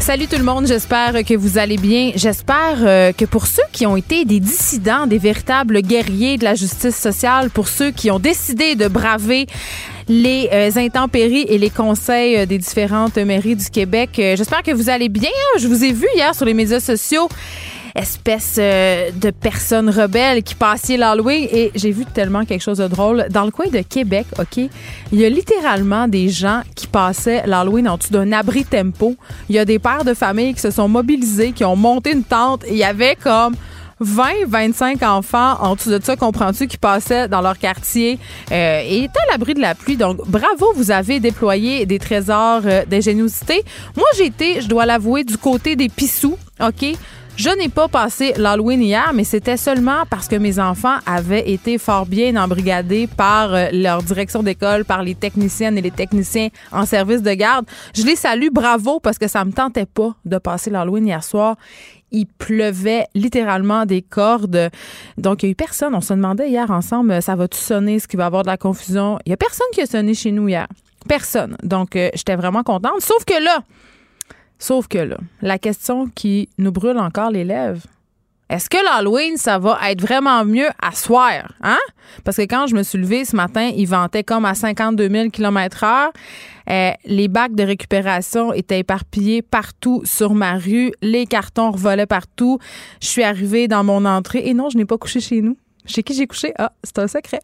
Salut tout le monde, j'espère que vous allez bien. J'espère euh, que pour ceux qui ont été des dissidents, des véritables guerriers de la justice sociale, pour ceux qui ont décidé de braver les euh, intempéries et les conseils euh, des différentes mairies du Québec, j'espère que vous allez bien. Je vous ai vu hier sur les médias sociaux espèce euh, de personnes rebelles qui passaient l'Halloween et j'ai vu tellement quelque chose de drôle. Dans le coin de Québec, OK, il y a littéralement des gens qui passaient l'Halloween en dessous d'un abri tempo. Il y a des pères de famille qui se sont mobilisés, qui ont monté une tente il y avait comme 20, 25 enfants en dessous de ça, comprends-tu, qui passaient dans leur quartier euh, et étaient à l'abri de la pluie. Donc, bravo, vous avez déployé des trésors euh, d'ingéniosité. Moi, été, je dois l'avouer, du côté des pissous, OK? Je n'ai pas passé l'Halloween hier, mais c'était seulement parce que mes enfants avaient été fort bien embrigadés par euh, leur direction d'école, par les techniciennes et les techniciens en service de garde. Je les salue, bravo, parce que ça me tentait pas de passer l'Halloween hier soir il pleuvait littéralement des cordes. Donc, il n'y a eu personne. On se demandait hier ensemble, ça va-tu sonner? Est-ce qu'il va y avoir de la confusion? Il n'y a personne qui a sonné chez nous hier. Personne. Donc, euh, j'étais vraiment contente. Sauf que là, Sauf que là, la question qui nous brûle encore les lèvres, est-ce que l'Halloween, ça va être vraiment mieux à soir? Hein? Parce que quand je me suis levée ce matin, il ventait comme à 52 000 km heure. Euh, les bacs de récupération étaient éparpillés partout sur ma rue. Les cartons revolaient partout. Je suis arrivée dans mon entrée et non, je n'ai pas couché chez nous. Chez qui j'ai couché? Ah, c'est un secret.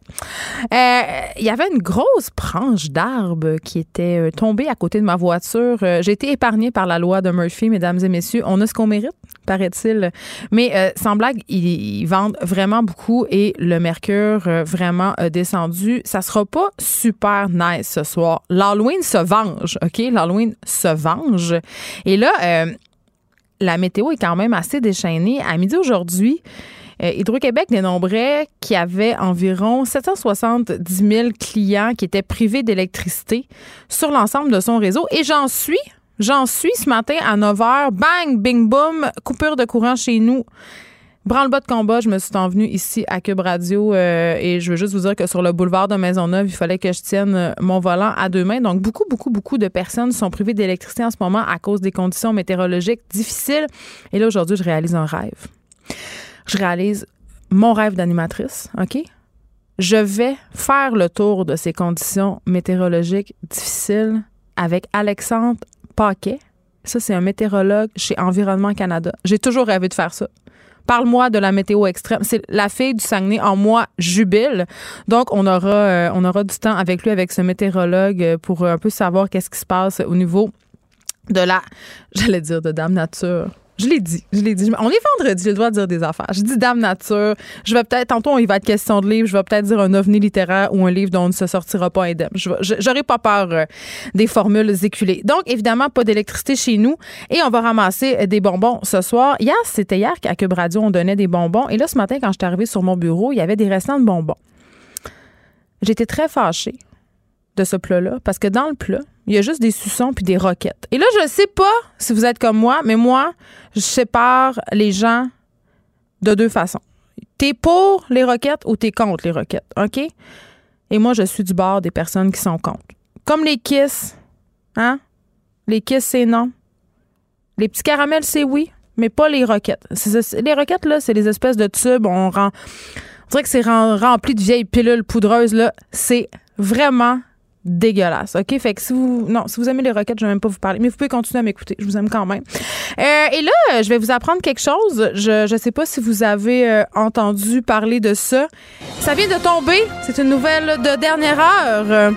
Euh, il y avait une grosse branche d'arbre qui était euh, tombée à côté de ma voiture. Euh, j'ai été épargnée par la loi de Murphy, mesdames et messieurs. On a ce qu'on mérite, paraît-il. Mais sans blague, ils, vendent vraiment beaucoup et le mercure vraiment descendu. Ça sera pas super nice ce soir. L'Halloween se venge, OK? L'Halloween se venge. Et là, la météo est quand même assez déchaînée. À midi aujourd'hui, euh, Hydro-Québec dénombrait qu'il y avait environ 770 000 clients qui étaient privés d'électricité sur l'ensemble de son réseau. Et j'en suis, j'en suis ce matin à 9 h. Bang, bing, boom, coupure de courant chez nous. Branle-bas de combat, je me suis envenue ici à Cube Radio euh, et je veux juste vous dire que sur le boulevard de Maisonneuve, il fallait que je tienne euh, mon volant à deux mains. Donc, beaucoup, beaucoup, beaucoup de personnes sont privées d'électricité en ce moment à cause des conditions météorologiques difficiles. Et là, aujourd'hui, je réalise un rêve je réalise mon rêve d'animatrice, OK? Je vais faire le tour de ces conditions météorologiques difficiles avec Alexandre Paquet. Ça, c'est un météorologue chez Environnement Canada. J'ai toujours rêvé de faire ça. Parle-moi de la météo extrême. C'est la fille du Saguenay en moi jubile. Donc, on aura, euh, on aura du temps avec lui, avec ce météorologue, euh, pour un peu savoir qu'est-ce qui se passe au niveau de la, j'allais dire de Dame Nature. Je l'ai dit, je l'ai dit. On est vendredi, j'ai le dire des affaires. Je dis Dame Nature. Je vais peut-être, tantôt, il va être question de livre. Je vais peut-être dire un ovni littéraire ou un livre dont on ne se sortira pas indemne. J'aurais pas peur euh, des formules éculées. Donc, évidemment, pas d'électricité chez nous. Et on va ramasser euh, des bonbons ce soir. Hier, c'était hier qu'à Cube Radio, on donnait des bonbons. Et là, ce matin, quand je suis arrivée sur mon bureau, il y avait des restants de bonbons. J'étais très fâchée de ce plat-là parce que dans le plat, il y a juste des suçons puis des roquettes. Et là, je ne sais pas si vous êtes comme moi, mais moi, je sépare les gens de deux façons. T'es pour les roquettes ou t'es contre les roquettes, OK? Et moi, je suis du bord des personnes qui sont contre. Comme les kiss, hein? Les kiss, c'est non. Les petits caramels, c'est oui, mais pas les roquettes. Les roquettes, là, c'est des espèces de tubes. On, rend, dirait que c'est rempli de vieilles pilules poudreuses, là. C'est vraiment dégueulasse. OK? Fait que si vous. Non, si vous aimez les roquettes, je vais même pas vous parler. Mais vous pouvez continuer à m'écouter. Je vous aime quand même. Euh, et là, je vais vous apprendre quelque chose. Je ne sais pas si vous avez euh, entendu parler de ça. Ça vient de tomber. C'est une nouvelle de dernière heure.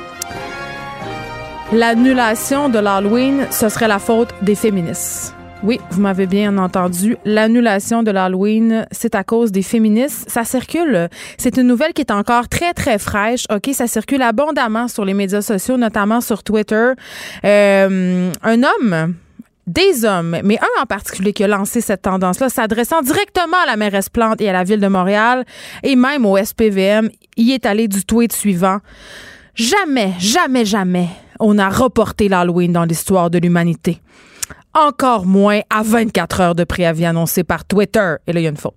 L'annulation de l'Halloween, ce serait la faute des féministes. Oui, vous m'avez bien entendu. L'annulation de l'Halloween, c'est à cause des féministes. Ça circule. C'est une nouvelle qui est encore très, très fraîche. OK, ça circule abondamment sur les médias sociaux, notamment sur Twitter. Euh, un homme des hommes, mais un en particulier qui a lancé cette tendance-là, s'adressant directement à la mairesse Plante et à la ville de Montréal et même au SPVM, y est allé du tweet suivant. Jamais, jamais, jamais on a reporté l'Halloween dans l'histoire de l'humanité encore moins à 24 heures de préavis annoncé par Twitter. Et là, il y a une faute.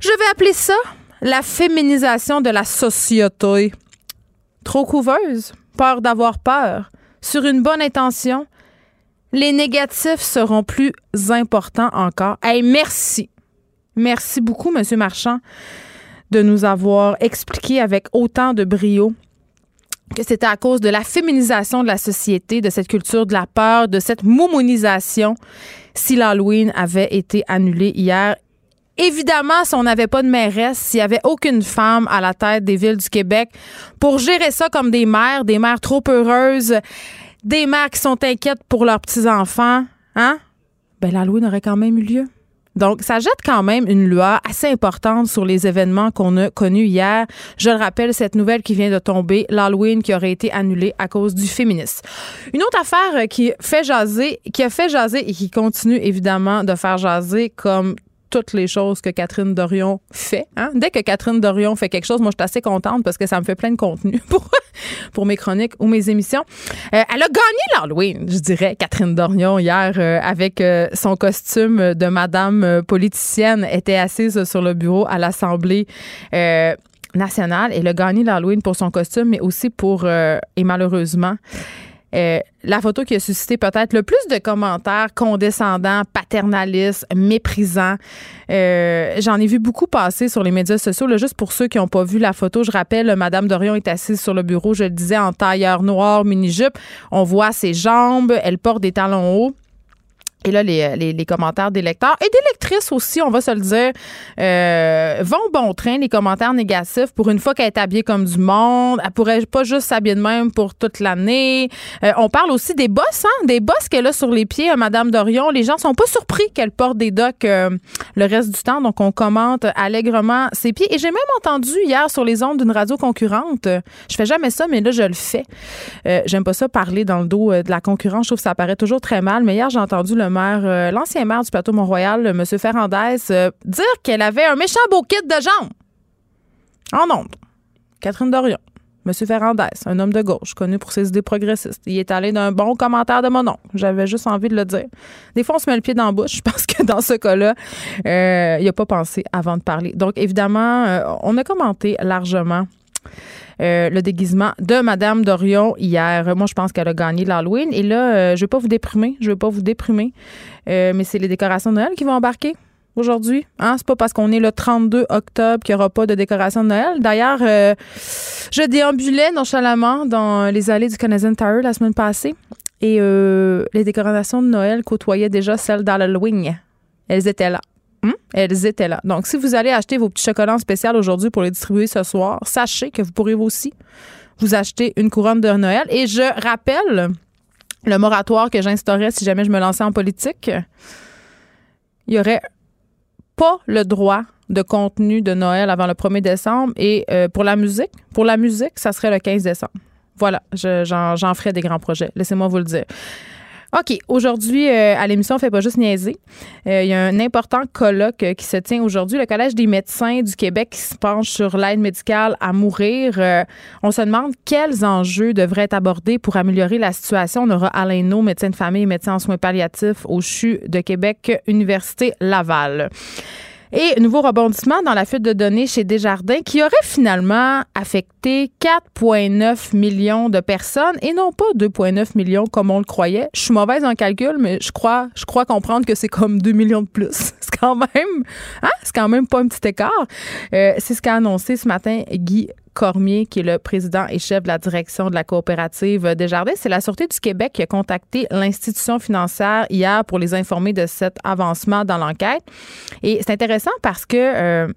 Je vais appeler ça la féminisation de la société. Trop couveuse, peur d'avoir peur, sur une bonne intention, les négatifs seront plus importants encore. Hey, merci. Merci beaucoup, Monsieur Marchand, de nous avoir expliqué avec autant de brio que c'était à cause de la féminisation de la société, de cette culture de la peur, de cette moumonisation, si l'Halloween avait été annulé hier. Évidemment, si on n'avait pas de mairesse, s'il n'y avait aucune femme à la tête des villes du Québec pour gérer ça comme des mères, des mères trop heureuses, des mères qui sont inquiètes pour leurs petits-enfants, hein? Ben, l'Halloween aurait quand même eu lieu. Donc, ça jette quand même une loi assez importante sur les événements qu'on a connus hier. Je le rappelle, cette nouvelle qui vient de tomber, l'Halloween qui aurait été annulé à cause du féminisme. Une autre affaire qui fait jaser, qui a fait jaser et qui continue évidemment de faire jaser comme toutes les choses que Catherine Dorion fait. Hein? Dès que Catherine Dorion fait quelque chose, moi, je suis assez contente parce que ça me fait plein de contenu pour, pour mes chroniques ou mes émissions. Euh, elle a gagné l'Halloween, je dirais, Catherine Dorion, hier, euh, avec euh, son costume de madame politicienne, était assise sur le bureau à l'Assemblée nationale. Elle a gagné l'Halloween pour son costume, mais aussi pour, et malheureusement, euh, la photo qui a suscité peut-être le plus de commentaires condescendants, paternalistes, méprisants. Euh, j'en ai vu beaucoup passer sur les médias sociaux. Juste pour ceux qui n'ont pas vu la photo, je rappelle, Madame Dorion est assise sur le bureau, je le disais, en tailleur noir, mini-jupe. On voit ses jambes, elle porte des talons hauts. Et là, les, les, commentaires des lecteurs et des lectrices aussi, on va se le dire, euh, vont bon train, les commentaires négatifs. Pour une fois qu'elle est habillée comme du monde, elle pourrait pas juste s'habiller de même pour toute l'année. Euh, on parle aussi des bosses, hein, des bosses qu'elle a sur les pieds, Madame Dorion. Les gens sont pas surpris qu'elle porte des docks euh, le reste du temps, donc on commente allègrement ses pieds. Et j'ai même entendu hier sur les ondes d'une radio concurrente, je fais jamais ça, mais là, je le fais. J'aime pas ça parler dans le dos de la concurrence. Je trouve que ça paraît toujours très mal. Mais hier, j'ai entendu le euh, l'ancien maire du plateau Mont-Royal, M. Ferrandez, euh, dire qu'elle avait un méchant beau kit de jambes. En ondes. Catherine Dorion. M. Ferrandez, un homme de gauche, connu pour ses idées progressistes. Il est allé d'un bon commentaire de mon nom. J'avais juste envie de le dire. Des fois, on se met le pied dans la bouche. Je que dans ce cas-là, euh, il n'a pas pensé avant de parler. Donc, évidemment, on a commenté largement euh, le déguisement de Madame Dorion hier. Moi, je pense qu'elle a gagné l'Halloween. Et là, euh, je vais pas vous déprimer. Je vais pas vous déprimer. Euh, mais c'est les décorations de Noël qui vont embarquer aujourd'hui. Hein? C'est pas parce qu'on est le 32 octobre qu'il n'y aura pas de décoration de Noël. D'ailleurs, je déambulais nonchalamment dans les allées du Canadian Tower la semaine passée et les décorations de Noël côtoyaient déjà celles d'Halloween. Elles étaient là. Hmm? Elles étaient là. Donc, si vous allez acheter vos petits chocolats spéciaux aujourd'hui pour les distribuer ce soir, sachez que vous pourrez aussi vous acheter une couronne de Noël. Et je rappelle le moratoire que j'instaurais si jamais je me lançais en politique. Il n'y aurait pas le droit de contenu de Noël avant le 1er décembre. Et euh, pour la musique, pour la musique, ça serait le 15 décembre. Voilà, j'en ferai des grands projets. Laissez-moi vous le dire. OK. Aujourd'hui, euh, à l'émission, on fait pas juste niaiser. Euh, il y a un important colloque euh, qui se tient aujourd'hui. Le Collège des médecins du Québec se penche sur l'aide médicale à mourir. on se demande quels enjeux devraient être abordés pour améliorer la situation. On aura Alain No, médecin de famille et médecin en soins palliatifs au CHU de Québec, Université Laval. Et nouveau rebondissement dans la fuite de données chez Desjardins qui aurait finalement affecté 4,9 millions de personnes et non pas 2,9 millions comme on le croyait. Je suis mauvaise en calcul, mais je crois, je crois comprendre que c'est comme 2 millions de plus. C'est quand même, hein? C'est quand même pas un petit écart. Euh, c'est ce qu'a annoncé ce matin Guy Cormier, qui est le président et chef de la direction de la coopérative Desjardins. C'est la Sûreté du Québec qui a contacté l'institution financière hier pour les informer de cet avancement dans l'enquête. Et c'est intéressant parce que... Euh,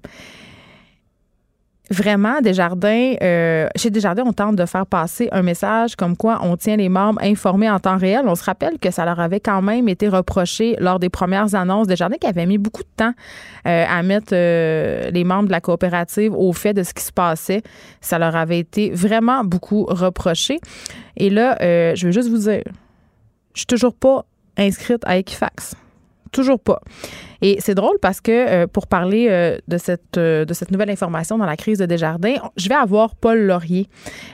vraiment, Desjardins, euh, chez Desjardins, on tente de faire passer un message comme quoi on tient les membres informés en temps réel. On se rappelle que ça leur avait quand même été reproché lors des premières annonces. Desjardins qui avait mis beaucoup de temps euh, à mettre euh, les membres de la coopérative au fait de ce qui se passait. Ça leur avait été vraiment beaucoup reproché. Et là, je veux juste vous dire, je suis toujours pas inscrite à Equifax. Toujours pas. Et c'est drôle parce que euh, pour parler euh, de, cette, euh, de cette nouvelle information dans la crise de Desjardins, je vais avoir Paul Laurier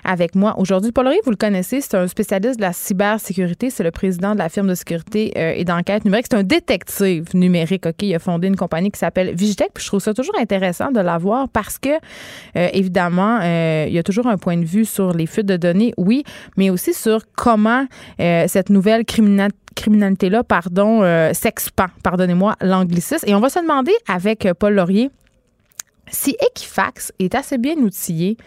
avec moi aujourd'hui. Paul Laurier, vous le connaissez, c'est un spécialiste de la cybersécurité. C'est le président de la firme de sécurité et d'enquête numérique. C'est un détective numérique. OK, il a fondé une compagnie qui s'appelle Vigitech. Puis je trouve ça toujours intéressant de l'avoir parce que, évidemment, il y a toujours un point de vue sur les fuites de données, oui, mais aussi sur comment cette nouvelle criminalité criminalité-là, pardon, euh, s'expand, pardonnez-moi l'anglicisme. Et on va se demander avec euh, Paul Laurier si Equifax est assez bien outillé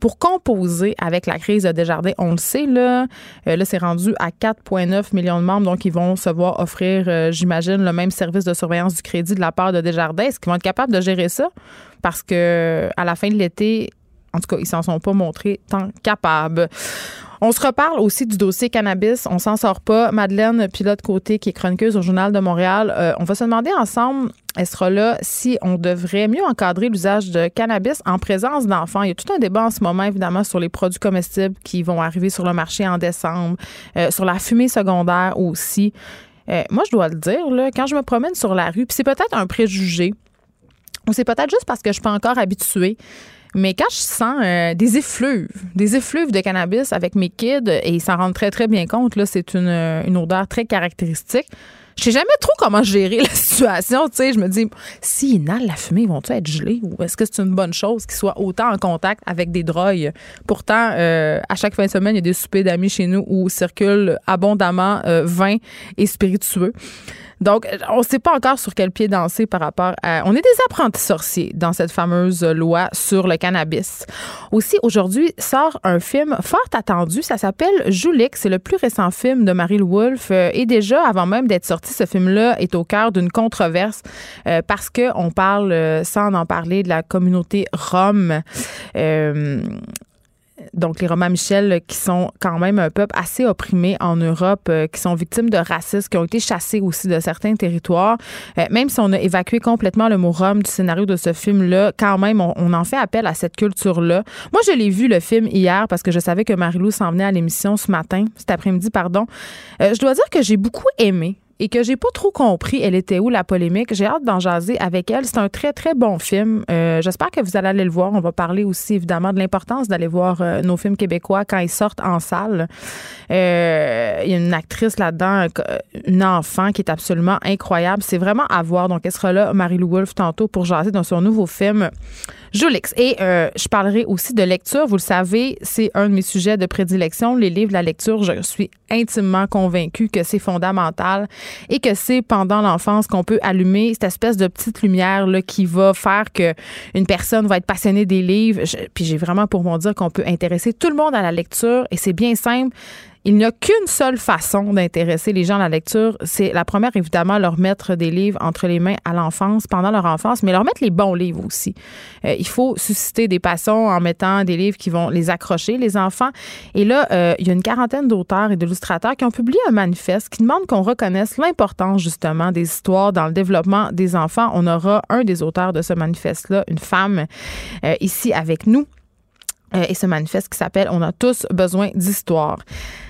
pour composer avec la crise de Desjardins. On le sait, là, euh, là c'est rendu à 4,9 millions de membres, donc ils vont se voir offrir, j'imagine, le même service de surveillance du crédit de la part de Desjardins. Est-ce qu'ils vont être capables de gérer ça? Parce que à la fin de l'été, en tout cas, ils s'en sont pas montrés tant capables. On se reparle aussi du dossier cannabis. On s'en sort pas. Madeleine Pilote Côté, qui est chroniqueuse au Journal de Montréal, euh, on va se demander ensemble, elle sera là, si on devrait mieux encadrer l'usage de cannabis en présence d'enfants. Il y a tout un débat en ce moment, évidemment, sur les produits comestibles qui vont arriver sur le marché en décembre, euh, sur la fumée secondaire aussi. Euh, moi, je dois le dire, quand je me promène sur la rue, puis c'est peut-être un préjugé, ou c'est peut-être juste parce que je suis pas encore habituée. Mais quand je sens euh, des effluves, des effluves de cannabis avec mes kids, et ils s'en rendent très, très bien compte, là, c'est une, euh, une odeur très caractéristique. Je sais jamais trop comment gérer la situation. Tu sais, je me dis, s'ils inhalent la fumée, vont-ils être gelés ou est-ce que c'est une bonne chose qu'ils soient autant en contact avec des drogues? Pourtant, euh, à chaque fin de semaine, il y a des soupers d'amis chez nous où circulent abondamment vin et spiritueux. Donc, on ne sait pas encore sur quel pied danser par rapport à. On est des apprentis sorciers dans cette fameuse loi sur le cannabis. Aussi, aujourd'hui, sort un film fort attendu. Ça s'appelle Julix. C'est le plus récent film de Marie-Lou Wolfe. Euh, et déjà, avant même d'être sorti, ce film-là est au cœur d'une controverse euh, parce qu'on parle, euh, sans en parler, de la communauté rome donc les Romains Michel, qui sont quand même un peuple assez opprimé en Europe, euh, qui sont victimes de racisme, qui ont été chassés aussi de certains territoires. Euh, même si on a évacué complètement le mot Rome du scénario de ce film-là, quand même, on, en fait appel à cette culture-là. Moi, je l'ai vu le film hier parce que je savais que Marie-Lou s'en venait à l'émission ce matin, cet après-midi, pardon. Euh, je dois dire que j'ai beaucoup aimé et que j'ai pas trop compris elle était où la polémique. J'ai hâte d'en jaser avec elle. C'est un très très bon film. Euh, j'espère que vous allez aller le voir. On va parler aussi évidemment de l'importance d'aller voir euh, nos films québécois quand ils sortent en salle. Euh, il y a une actrice là-dedans, une enfant qui est absolument incroyable. C'est vraiment à voir. Donc elle sera là, Marie-Lou Wolfe tantôt pour jaser dans son nouveau film. Jolix. Et euh, je parlerai aussi de lecture. Vous le savez, c'est un de mes sujets de prédilection. Les livres, la lecture, je suis intimement convaincue que c'est fondamental et que c'est pendant l'enfance qu'on peut allumer cette espèce de petite lumière là, qui va faire que une personne va être passionnée des livres. puis j'ai vraiment pour mon dire qu'on peut intéresser tout le monde à la lecture et c'est bien simple il n'y a qu'une seule façon d'intéresser les gens à la lecture. C'est la première, évidemment, leur mettre des livres entre les mains à l'enfance, pendant leur enfance, mais leur mettre les bons livres aussi. Euh, il faut susciter des passions en mettant des livres qui vont les accrocher, les enfants. Et là, euh, il y a une quarantaine d'auteurs et d'illustrateurs qui ont publié un manifeste qui demande qu'on reconnaisse l'importance, justement, des histoires dans le développement des enfants. On aura un des auteurs de ce manifeste-là, une femme, euh, ici avec nous. Et ce manifeste qui s'appelle On a tous besoin d'histoire.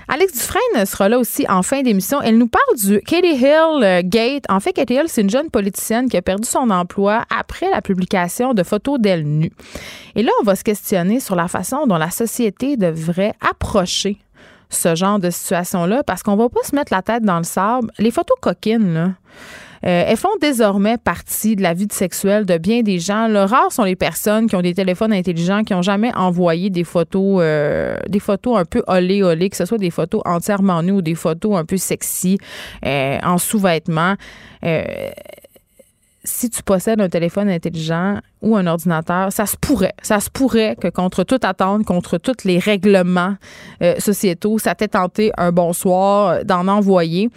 Alex Dufresne sera là aussi en fin d'émission. Elle nous parle du Katie Hill euh, Gate. En fait, Katie Hill, c'est une jeune politicienne qui a perdu son emploi après la publication de photos d'elle nue. Et là, on va se questionner sur la façon dont la société devrait approcher ce genre de situation-là parce qu'on va pas se mettre la tête dans le sable. Les photos coquines, là, euh, elles font désormais partie de la vie sexuelle de bien des gens. Le rare sont les personnes qui ont des téléphones intelligents, qui n'ont jamais envoyé des photos, euh, des photos un peu olé olé, que ce soit des photos entièrement nues ou des photos un peu sexy euh, en sous-vêtements si tu possèdes un téléphone intelligent ou un ordinateur, ça se pourrait, ça se pourrait que contre toute attente, contre tous les règlements euh, sociétaux, ça t'ait tenté un bonsoir d'en envoyer.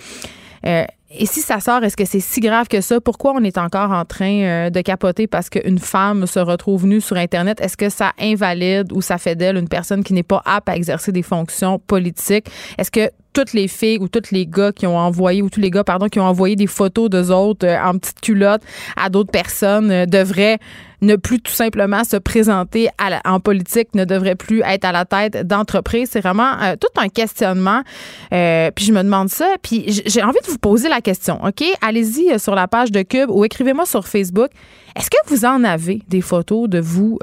Euh, et si ça sort, est-ce que c'est si grave que ça? Pourquoi on est encore en train euh, de capoter parce qu'une femme se retrouve nue sur Internet? Est-ce que ça invalide ou ça fait d'elle une personne qui n'est pas apte à exercer des fonctions politiques? Est-ce que toutes les filles ou tous les gars qui ont envoyé, ou tous les gars, pardon, qui ont envoyé des photos d'eux autres euh, en petite culotte à d'autres personnes euh, devraient ne plus tout simplement se présenter en politique, ne devraient plus être à la tête d'entreprise. C'est vraiment euh, tout un questionnement. puis je me demande ça. Puis j'ai envie de vous poser la question, OK? Allez-y sur la page de Cube ou écrivez-moi sur Facebook. Est-ce que vous en avez des photos de vous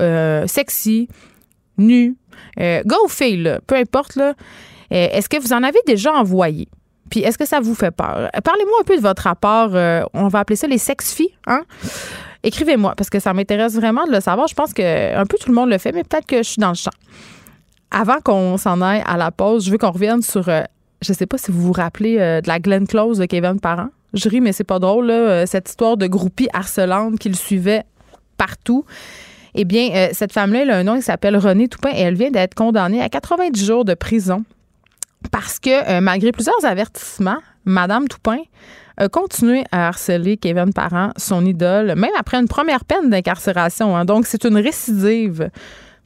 sexy, nus, gars ou filles, peu importe, là. Euh, est-ce que vous en avez déjà envoyé? Puis est-ce que ça vous fait peur? Parlez-moi un peu de votre rapport, euh, on va appeler ça les sex-filles, hein? Écrivez-moi, parce que ça m'intéresse vraiment de le savoir. Je pense que un peu tout le monde le fait, mais peut-être que je suis dans le champ. Avant qu'on s'en aille à la pause, je veux qu'on revienne sur, euh, je sais pas si vous vous rappelez de la Glenn Close de Kevin Parent. Je ris, mais c'est pas drôle, cette histoire de groupie harcelante qui le suivait partout. Eh bien, cette femme-là, elle a un nom, il s'appelle Renée Toupin et elle vient d'être condamnée à 90 jours de prison parce que euh, malgré plusieurs avertissements, Madame Toupin a continué à harceler Kevin Parent, son idole, même après une première peine d'incarcération. Hein. Donc, c'est une récidive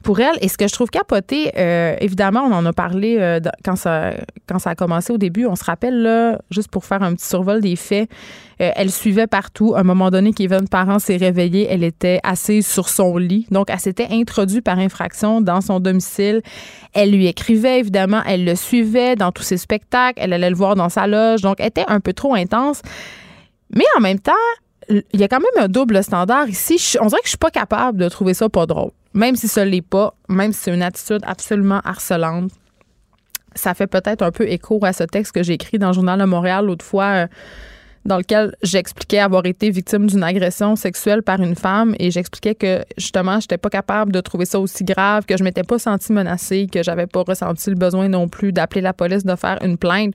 pour elle. Et ce que je trouve capoté, euh, évidemment, on en a parlé euh, quand, ça, quand ça a commencé au début. On se rappelle, là, juste pour faire un petit survol des faits, euh, elle suivait partout. À un moment donné, Kevin Parent s'est réveillé. Elle était assise sur son lit. Donc, elle s'était introduite par infraction dans son domicile. Elle lui écrivait, évidemment. Elle le suivait dans tous ses spectacles. Elle allait le voir dans sa loge. Donc, elle était un peu trop intense. Mais en même temps, il y a quand même un double standard ici. On dirait que je suis pas capable de trouver ça pas drôle. Même si ça l'est pas, même si c'est une attitude absolument harcelante. Ça fait peut-être un peu écho à ce texte que j'ai écrit dans le Journal de Montréal l'autre fois. Euh, dans lequel j'expliquais avoir été victime d'une agression sexuelle par une femme et j'expliquais que justement j'étais pas capable de trouver ça aussi grave, que je m'étais pas sentie menacée, que j'avais pas ressenti le besoin non plus d'appeler la police, de faire une plainte.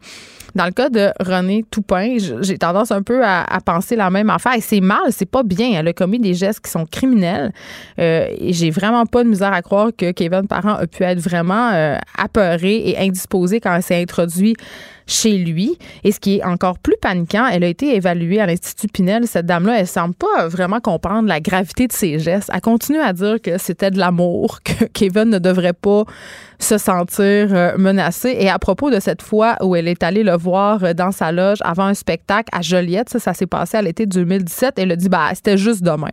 Dans le cas de René Toupin, j'ai tendance un peu à, penser la même affaire et c'est mal, c'est pas bien. Elle a commis des gestes qui sont criminels euh, et j'ai vraiment pas de misère à croire que Kevin Parent a pu être vraiment euh, apeuré et indisposé quand elle s'est introduite chez lui. Et ce qui est encore plus paniquant, elle a évaluée à l'Institut Pinel. Cette dame-là, elle semble pas vraiment comprendre la gravité de ses gestes. Elle continue à dire que c'était de l'amour, que Kevin ne devrait pas se sentir euh, menacé. Et à propos de cette fois où elle est allée le voir euh, dans sa loge avant un spectacle à Joliette, ça, ça s'est passé à l'été 2017, elle a dit, bah, c'était juste demain.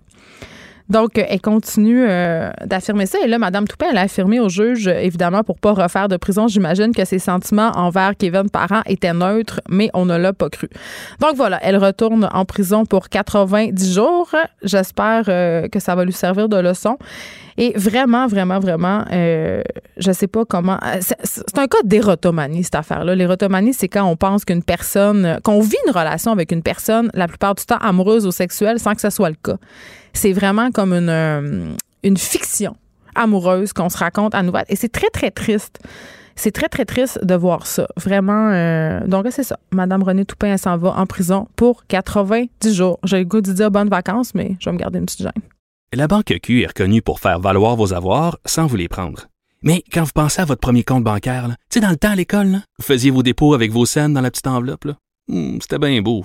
Donc, elle continue euh, d'affirmer ça. Et là, Mme Toupin, elle a affirmé au juge, évidemment, pour pas refaire de prison, j'imagine que ses sentiments envers Kevin Parent étaient neutres, mais on ne l'a pas cru. Donc voilà, elle retourne en prison pour 90 jours. J'espère euh, que ça va lui servir de leçon. Et vraiment, vraiment, vraiment, euh, je sais pas comment. C'est un cas d'érotomanie, cette affaire-là. L'érotomanie, c'est quand on pense qu'une personne, qu'on vit une relation avec une personne, la plupart du temps amoureuse ou sexuelle, sans que ce soit le cas. C'est vraiment comme une, euh, une fiction amoureuse qu'on se raconte à nouvelle. Et c'est très, très triste. C'est très, très triste de voir ça. Vraiment. Euh, donc, c'est ça. Madame Renée Toupin, s'en va en prison pour 90 jours. J'ai le goût de dire bonnes vacances, mais je vais me garder une petite gêne. La Banque Q est reconnue pour faire valoir vos avoirs sans vous les prendre. Mais quand vous pensez à votre premier compte bancaire, tu sais, dans le temps à l'école, vous faisiez vos dépôts avec vos scènes dans la petite enveloppe. Hmm, c'était bien beau.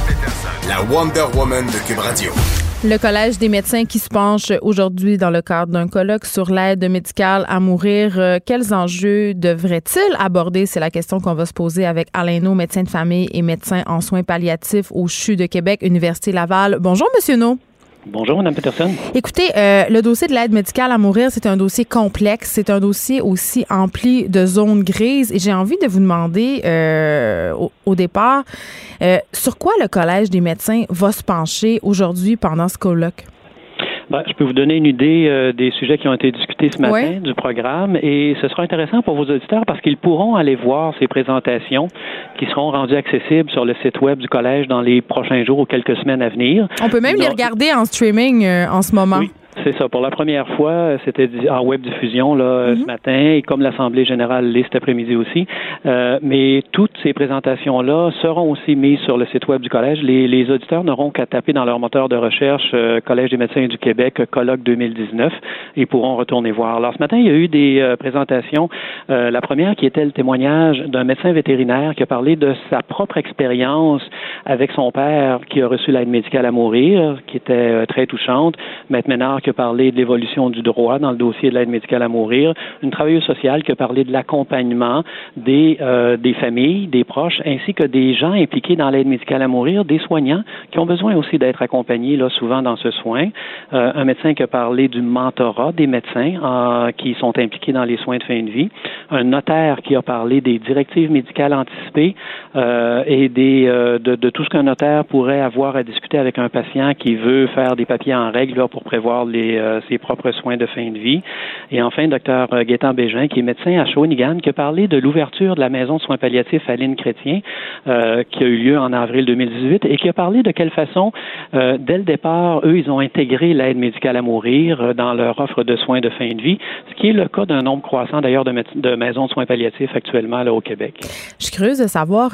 la Wonder Woman de Cube Radio. Le Collège des médecins qui se penche aujourd'hui dans le cadre d'un colloque sur l'aide médicale à mourir. Euh, quels enjeux devrait-il aborder? C'est la question qu'on va se poser avec Alain No, médecin de famille et médecin en soins palliatifs au CHU de Québec, Université Laval. Bonjour, Monsieur No. Bonjour, Mme Peterson. Écoutez, euh, le dossier de l'aide médicale à mourir, c'est un dossier complexe. C'est un dossier aussi empli de zones grises. Et j'ai envie de vous demander, euh, au, départ, euh, sur quoi le Collège des médecins va se pencher aujourd'hui pendant ce colloque? Ben, je peux vous donner une idée euh, des sujets qui ont été discutés ce matin du programme et ce sera intéressant pour vos auditeurs parce qu'ils pourront aller voir ces présentations qui seront rendues accessibles sur le site web du collège dans les prochains jours ou quelques semaines à venir. On peut même les regarder en streaming euh, en ce moment. C'est ça. Pour la première fois, c'était en web diffusion là, ce mhm. matin, et comme l'Assemblée générale l'est cet après-midi aussi. Euh, mais toutes ces présentations-là seront aussi mises sur le site web du collège. Les, les auditeurs n'auront qu'à taper dans leur moteur de recherche euh, Collège des médecins du Québec, colloque 2019, et pourront retourner voir. Alors ce matin, il y a eu des euh, présentations. Euh, la première qui était le témoignage d'un médecin vétérinaire qui a parlé de sa propre expérience avec son père qui a reçu l'aide médicale à mourir, qui était très touchante. Ménard qui a parlé de l'évolution du droit dans le dossier de l'aide médicale à mourir, une travailleuse sociale qui a parlé de l'accompagnement des, euh, des familles, des proches, ainsi que des gens impliqués dans l'aide médicale à mourir, des soignants qui ont besoin aussi d'être accompagnés là souvent dans ce soin. Euh, un médecin qui a parlé du mentorat des médecins euh, qui sont impliqués dans les soins de fin de vie. Un notaire qui a parlé des directives médicales anticipées et des, de, de, tout ce qu'un notaire pourrait avoir à discuter avec un patient qui veut faire des papiers en règle là, pour prévoir euh, ses propres soins de fin de vie. Et enfin, docteur euh, Gaétan Bégin, qui est médecin à Shawinigan, qui a parlé de l'ouverture de la maison de soins palliatifs à Lynn Chrétien, euh, qui a eu lieu en avril 2018, et qui a parlé de quelle façon, dès le départ, eux, ils ont intégré l'aide médicale à mourir dans leur offre de soins de fin de vie, ce qui est le cas d'un nombre croissant d'ailleurs de, maisons de soins palliatifs actuellement au Québec. Je suis curieuse de savoir,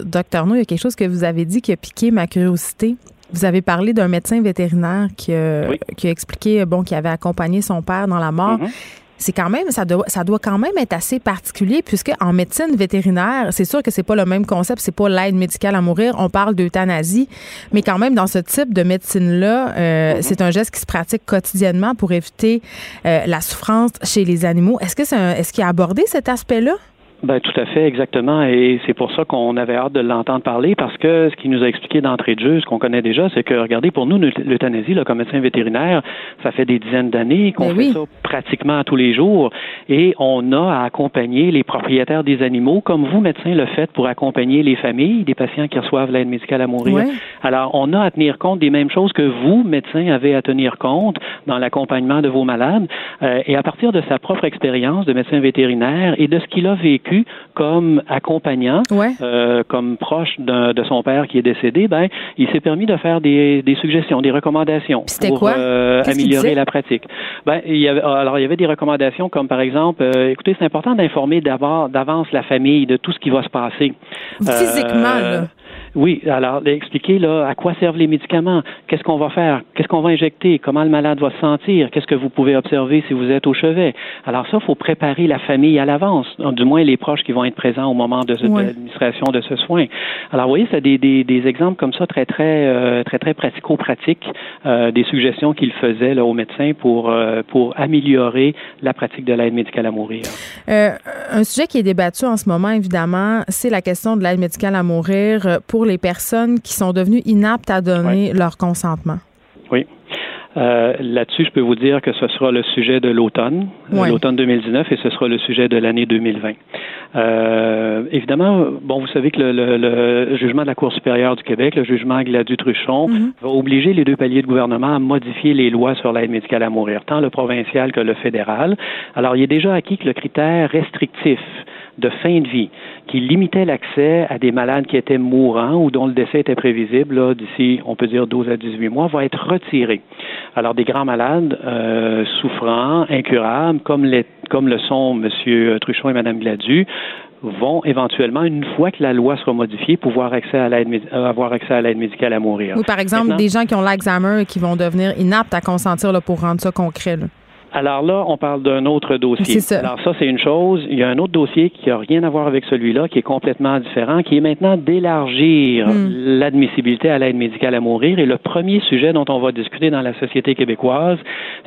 docteur No, il y a quelque chose que vous avez dit qui a piqué ma curiosité. Vous avez parlé d'un médecin vétérinaire qui, a, qui a expliqué bon, qu'il avait accompagné son père dans la mort. Mm-hmm. c'est quand même ça doit ça doit quand même être assez particulier puisque en médecine vétérinaire, c'est sûr que c'est pas le même concept, c'est pas l'aide médicale à mourir, on parle d'euthanasie, mais quand même dans ce type de médecine là, euh, mm-hmm. c'est un geste qui se pratique quotidiennement pour éviter euh, la souffrance chez les animaux. Est-ce que c'est est-ce qu'il a abordé cet aspect-là? Ben, tout à fait, exactement. Et c'est pour ça qu'on avait hâte de l'entendre parler parce que ce qu'il nous a expliqué d'entrée de jeu, ce qu'on connaît déjà, c'est que, regardez, pour nous, l'euthanasie, comme médecin vétérinaire, ça fait des dizaines d'années qu'on ben fait ça pratiquement tous les jours. Et on a à accompagner les propriétaires des animaux, comme vous, médecins, le faites pour accompagner les familles des patients qui reçoivent l'aide médicale à mourir. Alors, on a à tenir compte des mêmes choses que vous, médecins, avez à tenir compte dans l'accompagnement de vos malades. Euh, et à partir de sa propre expérience de médecin vétérinaire et de ce qu'il a vécu, comme accompagnant, euh, comme proche de son père qui est décédé, ben, il s'est permis de faire des, suggestions, des recommandations pour euh, améliorer la pratique. Ben, il y avait, alors, il y avait des recommandations comme, par exemple, euh, écoutez, c'est important d'informer d'avance la famille de tout ce qui va se passer. Physiquement, là. Oui, alors expliquer là à quoi servent les médicaments, qu'est-ce qu'on va faire, qu'est-ce qu'on va injecter, comment le malade va se sentir, qu'est-ce que vous pouvez observer si vous êtes au chevet? Alors ça, il faut préparer la famille à l'avance, du moins les proches qui vont être présents au moment de, l'administration de ce soin. Alors vous voyez, c'est des, des, des, exemples comme ça très très euh, très très pratico-pratiques, euh, des suggestions qu'il faisait là aux médecins pour euh, pour améliorer la pratique de l'aide médicale à mourir. un sujet qui est débattu en ce moment, évidemment, c'est la question de l'aide médicale à mourir pour les personnes qui sont devenues inaptes à donner leur consentement? Oui. Euh, là-dessus, je peux vous dire que ce sera le sujet de l'automne, euh, l'automne 2019, et ce sera le sujet de l'année 2020. Euh, évidemment, bon, vous savez que le, jugement de la Cour supérieure du Québec, le jugement Gladu-Truchon, mm-hmm. va obliger les deux paliers de gouvernement à modifier les lois sur l'aide médicale à mourir, tant le provincial que le fédéral. Alors, il est déjà acquis que le critère restrictif de fin de vie qui limitait l'accès à des malades qui étaient mourants ou dont le décès était prévisible d'ici, on peut dire, 12 à 18 mois, va être retiré. Alors, des grands malades euh, souffrants, incurables, comme, les, comme le sont M. Truchon et Mme Gladu, vont éventuellement, une fois que la loi sera modifiée, pouvoir accès à euh, avoir accès à l'aide médicale à mourir. Ou par exemple, des gens qui ont l'Alzheimer et qui vont devenir inaptes à consentir là, pour rendre ça concret. Alors là, on parle d'un autre dossier. Ça. Alors ça, c'est une chose. Il y a un autre dossier qui n'a rien à voir avec celui-là, qui est complètement différent, qui est maintenant d'élargir hmm. l'admissibilité à l'aide médicale à mourir. Et le premier sujet dont on va discuter dans la société québécoise,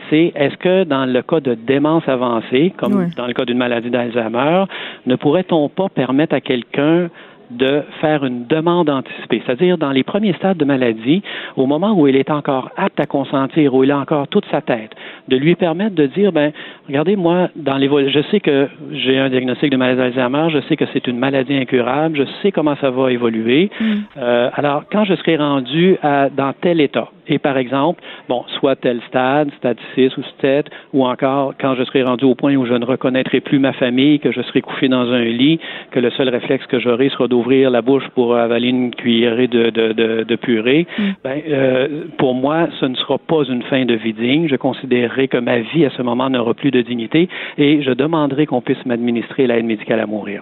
c'est est-ce que dans le cas de démence avancée, comme dans le cas d'une maladie d'Alzheimer, ne pourrait-on pas permettre à quelqu'un de faire une demande anticipée, c'est-à-dire dans les premiers stades de maladie, au moment où il est encore apte à consentir, où il a encore toute sa tête, de lui permettre de dire, ben, regardez, moi, dans les je sais que j'ai un diagnostic de maladie d'Alzheimer, je sais que c'est une maladie incurable, je sais comment ça va évoluer. Mm. Euh, alors, quand je serai rendu à, dans tel état, Et par exemple, bon, soit tel stade, stade 6 ou 7, ou encore quand je serai rendu au point où je ne reconnaîtrai plus ma famille, que je serai couché dans un lit, que le seul réflexe que j'aurai sera d'ouvrir la bouche pour avaler une cuillerée de, de, de, de purée, mm. ben, euh, pour moi, ce ne sera pas une fin de vie digne. Je considérerai que ma vie à ce moment n'aura plus de dignité et je demanderai qu'on puisse m'administrer l'aide médicale à mourir.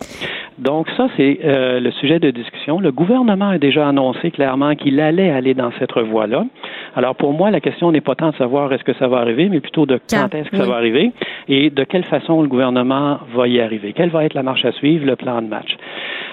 Donc ça, c'est euh, le sujet de discussion. Le gouvernement a déjà annoncé clairement qu'il allait aller dans cette voie-là. Alors pour moi, la question n'est pas tant de savoir est-ce que ça va arriver, mais plutôt de quand, est-ce que ça va arriver et de quelle façon le gouvernement va y arriver. Quelle va être la marche à suivre, le plan de match?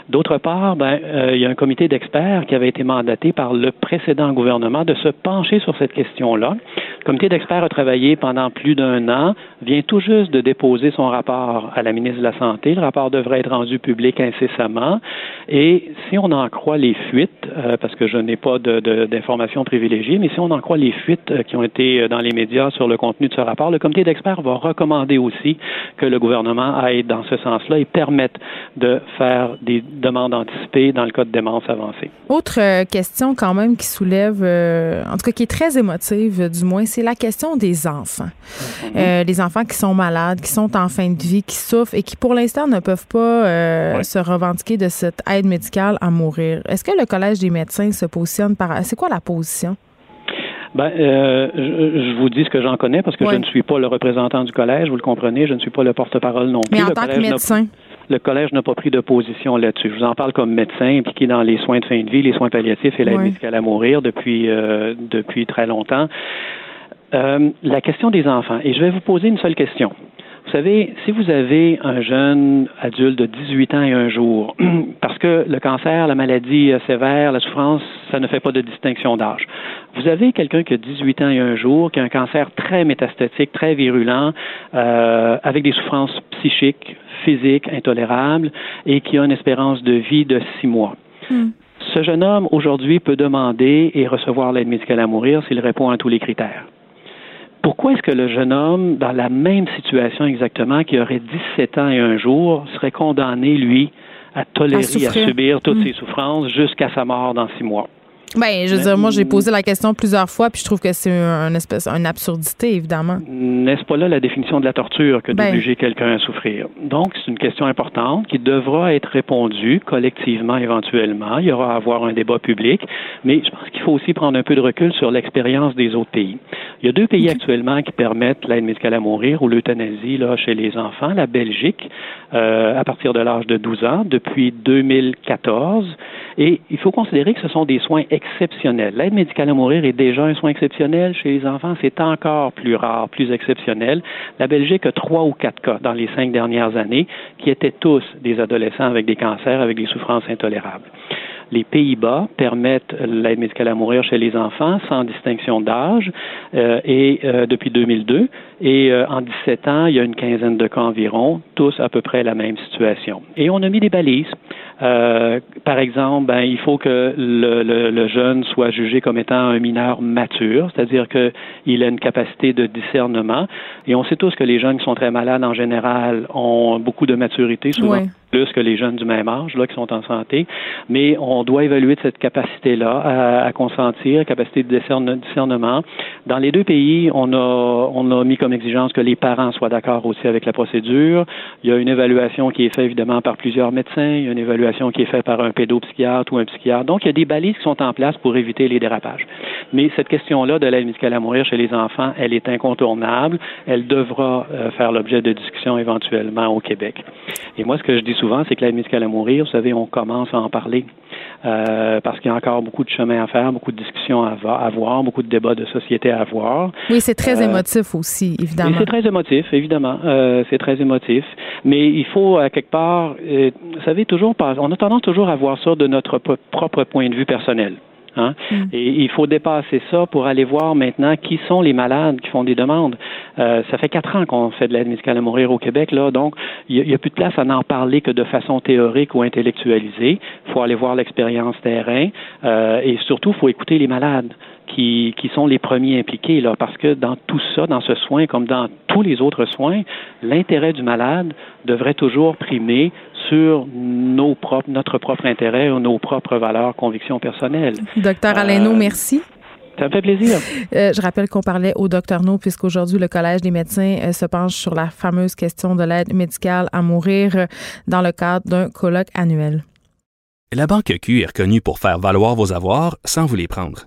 D'autre part, ben, euh, il y a un comité d'experts qui avait été mandaté par le précédent gouvernement de se pencher sur cette question-là. Le comité d'experts a travaillé pendant plus d'un an, vient tout juste de déposer son rapport à la ministre de la Santé. Le rapport devrait être rendu public incessamment. Et si on en croit les fuites, euh, parce que je n'ai pas d'informations privilégiées, mais si on en croit les fuites euh, qui ont été dans les médias sur le contenu de ce rapport, le comité d'experts va recommander aussi que le gouvernement aille dans ce sens-là et permette de faire des demande anticipée dans le cas de démence avancée. Autre euh, question quand même qui soulève, euh, en tout cas qui est très émotive du moins, c'est la question des enfants. Mhm. Euh, les enfants qui sont malades, qui sont en fin de vie, qui souffrent et qui pour l'instant ne peuvent pas se revendiquer de cette aide médicale à mourir. Est-ce que le Collège des médecins se positionne par... C'est quoi la position? Ben, je, vous dis ce que j'en connais parce que je ne suis pas le représentant du collège, vous le comprenez, je ne suis pas le porte-parole non plus. Mais en tant que médecin? le collège n'a pas pris de position là-dessus. Je vous en parle comme médecin impliqué dans les soins de fin de vie, les soins palliatifs et l'aide médicale à mourir depuis, euh, depuis très longtemps. Euh, la question des enfants, et je vais vous poser une seule question. Vous savez, si vous avez un jeune adulte de 18 ans et un jour, parce que le cancer, la maladie sévère, la souffrance, ça ne fait pas de distinction d'âge. Vous avez quelqu'un qui a 18 ans et un jour, qui a un cancer très métastatique, très virulent, euh, avec des souffrances psychiques, physiques intolérables, et qui a une espérance de vie de six mois. Hmm. Ce jeune homme, aujourd'hui, peut demander et recevoir l'aide médicale à mourir s'il répond à tous les critères pourquoi est-ce que le jeune homme, dans la même situation exactement, qui aurait 17 ans et un jour, serait condamné, lui, à tolérer, à, subir toutes mm. souffrances jusqu'à sa mort dans six mois? Ben, je veux dire, moi, j'ai posé la question plusieurs fois, puis je trouve que c'est une espèce, une absurdité, évidemment. N'est-ce pas là la définition de la torture que ben. d'obliger quelqu'un à souffrir? Donc, c'est une question importante qui devra être répondue collectivement, éventuellement. Il y aura à avoir un débat public, mais je pense qu'il faut aussi prendre un peu de recul sur l'expérience des autres pays. Il y a deux pays actuellement qui permettent l'aide médicale à mourir ou l'euthanasie là chez les enfants. La Belgique, euh, à partir de l'âge de 12 ans, depuis 2014, et il faut considérer que ce sont des soins L'aide médicale à mourir est déjà un soin exceptionnel chez les enfants. C'est encore plus rare, plus exceptionnel. La Belgique a trois ou quatre cas dans les cinq dernières années qui étaient tous des adolescents avec des cancers, avec des souffrances intolérables. Les Pays-Bas permettent l'aide médicale à mourir chez les enfants sans distinction d'âge euh, et euh, depuis 2002 et euh, en 17 ans, il y a une quinzaine de cas environ, tous à peu près la même situation. Et on a mis des balises. Euh, par exemple, ben, il faut que le, le, le, jeune soit jugé comme étant un mineur mature, c'est-à-dire qu'il a une capacité de discernement. Et on sait tous que les jeunes qui sont très malades en général ont beaucoup de maturité, souvent plus que les jeunes du même âge là qui sont en santé. Mais on doit évaluer cette capacité-là à, consentir, capacité de discernement. Dans les deux pays, on a on a mis comme exigence que les parents soient d'accord aussi avec la procédure. Il y a une évaluation qui est faite évidemment par plusieurs médecins. Il y a une évaluation qui est faite par un pédopsychiatre ou un psychiatre. Donc, il y a des balises qui sont en place pour éviter les dérapages. Mais cette question-là de l'aide médicale à mourir chez les enfants, elle est incontournable. Elle devra euh, faire l'objet de discussions éventuellement au Québec. Et moi, ce que je dis souvent, c'est que l'aide médicale à mourir, vous savez, on commence à en parler. Euh, parce qu'il y a encore beaucoup de chemin à faire, beaucoup de discussions à avoir, beaucoup de débats de société à avoir. Oui, c'est très euh, émotif aussi, évidemment. C'est très émotif, évidemment. c'est très émotif. Mais il faut, à quelque part, vous savez, toujours, on a tendance toujours à voir ça de notre propre point de vue personnel. Hein? Mm. Et il faut dépasser ça pour aller voir maintenant qui sont les malades qui font des demandes. Euh, ça fait quatre ans qu'on fait de l'aide médicale à mourir au Québec, là, donc il n'y a, plus de place à n'en parler que de façon théorique ou intellectualisée. Il faut aller voir l'expérience terrain euh, et surtout, il faut écouter les malades qui, qui sont les premiers impliqués, là, parce que dans tout ça, dans ce soin, comme dans tous les autres soins, l'intérêt du malade devrait toujours primer sur nos propres, notre propre intérêt ou nos propres valeurs, convictions personnelles. Docteur Alaino, euh, merci. Ça me fait plaisir. Euh, je rappelle qu'on parlait au docteur No, puisqu'aujourd'hui, le Collège des médecins euh, se penche sur la fameuse question de l'aide médicale à mourir euh, dans le cadre d'un colloque annuel. La Banque Q est reconnue pour faire valoir vos avoirs sans vous les prendre.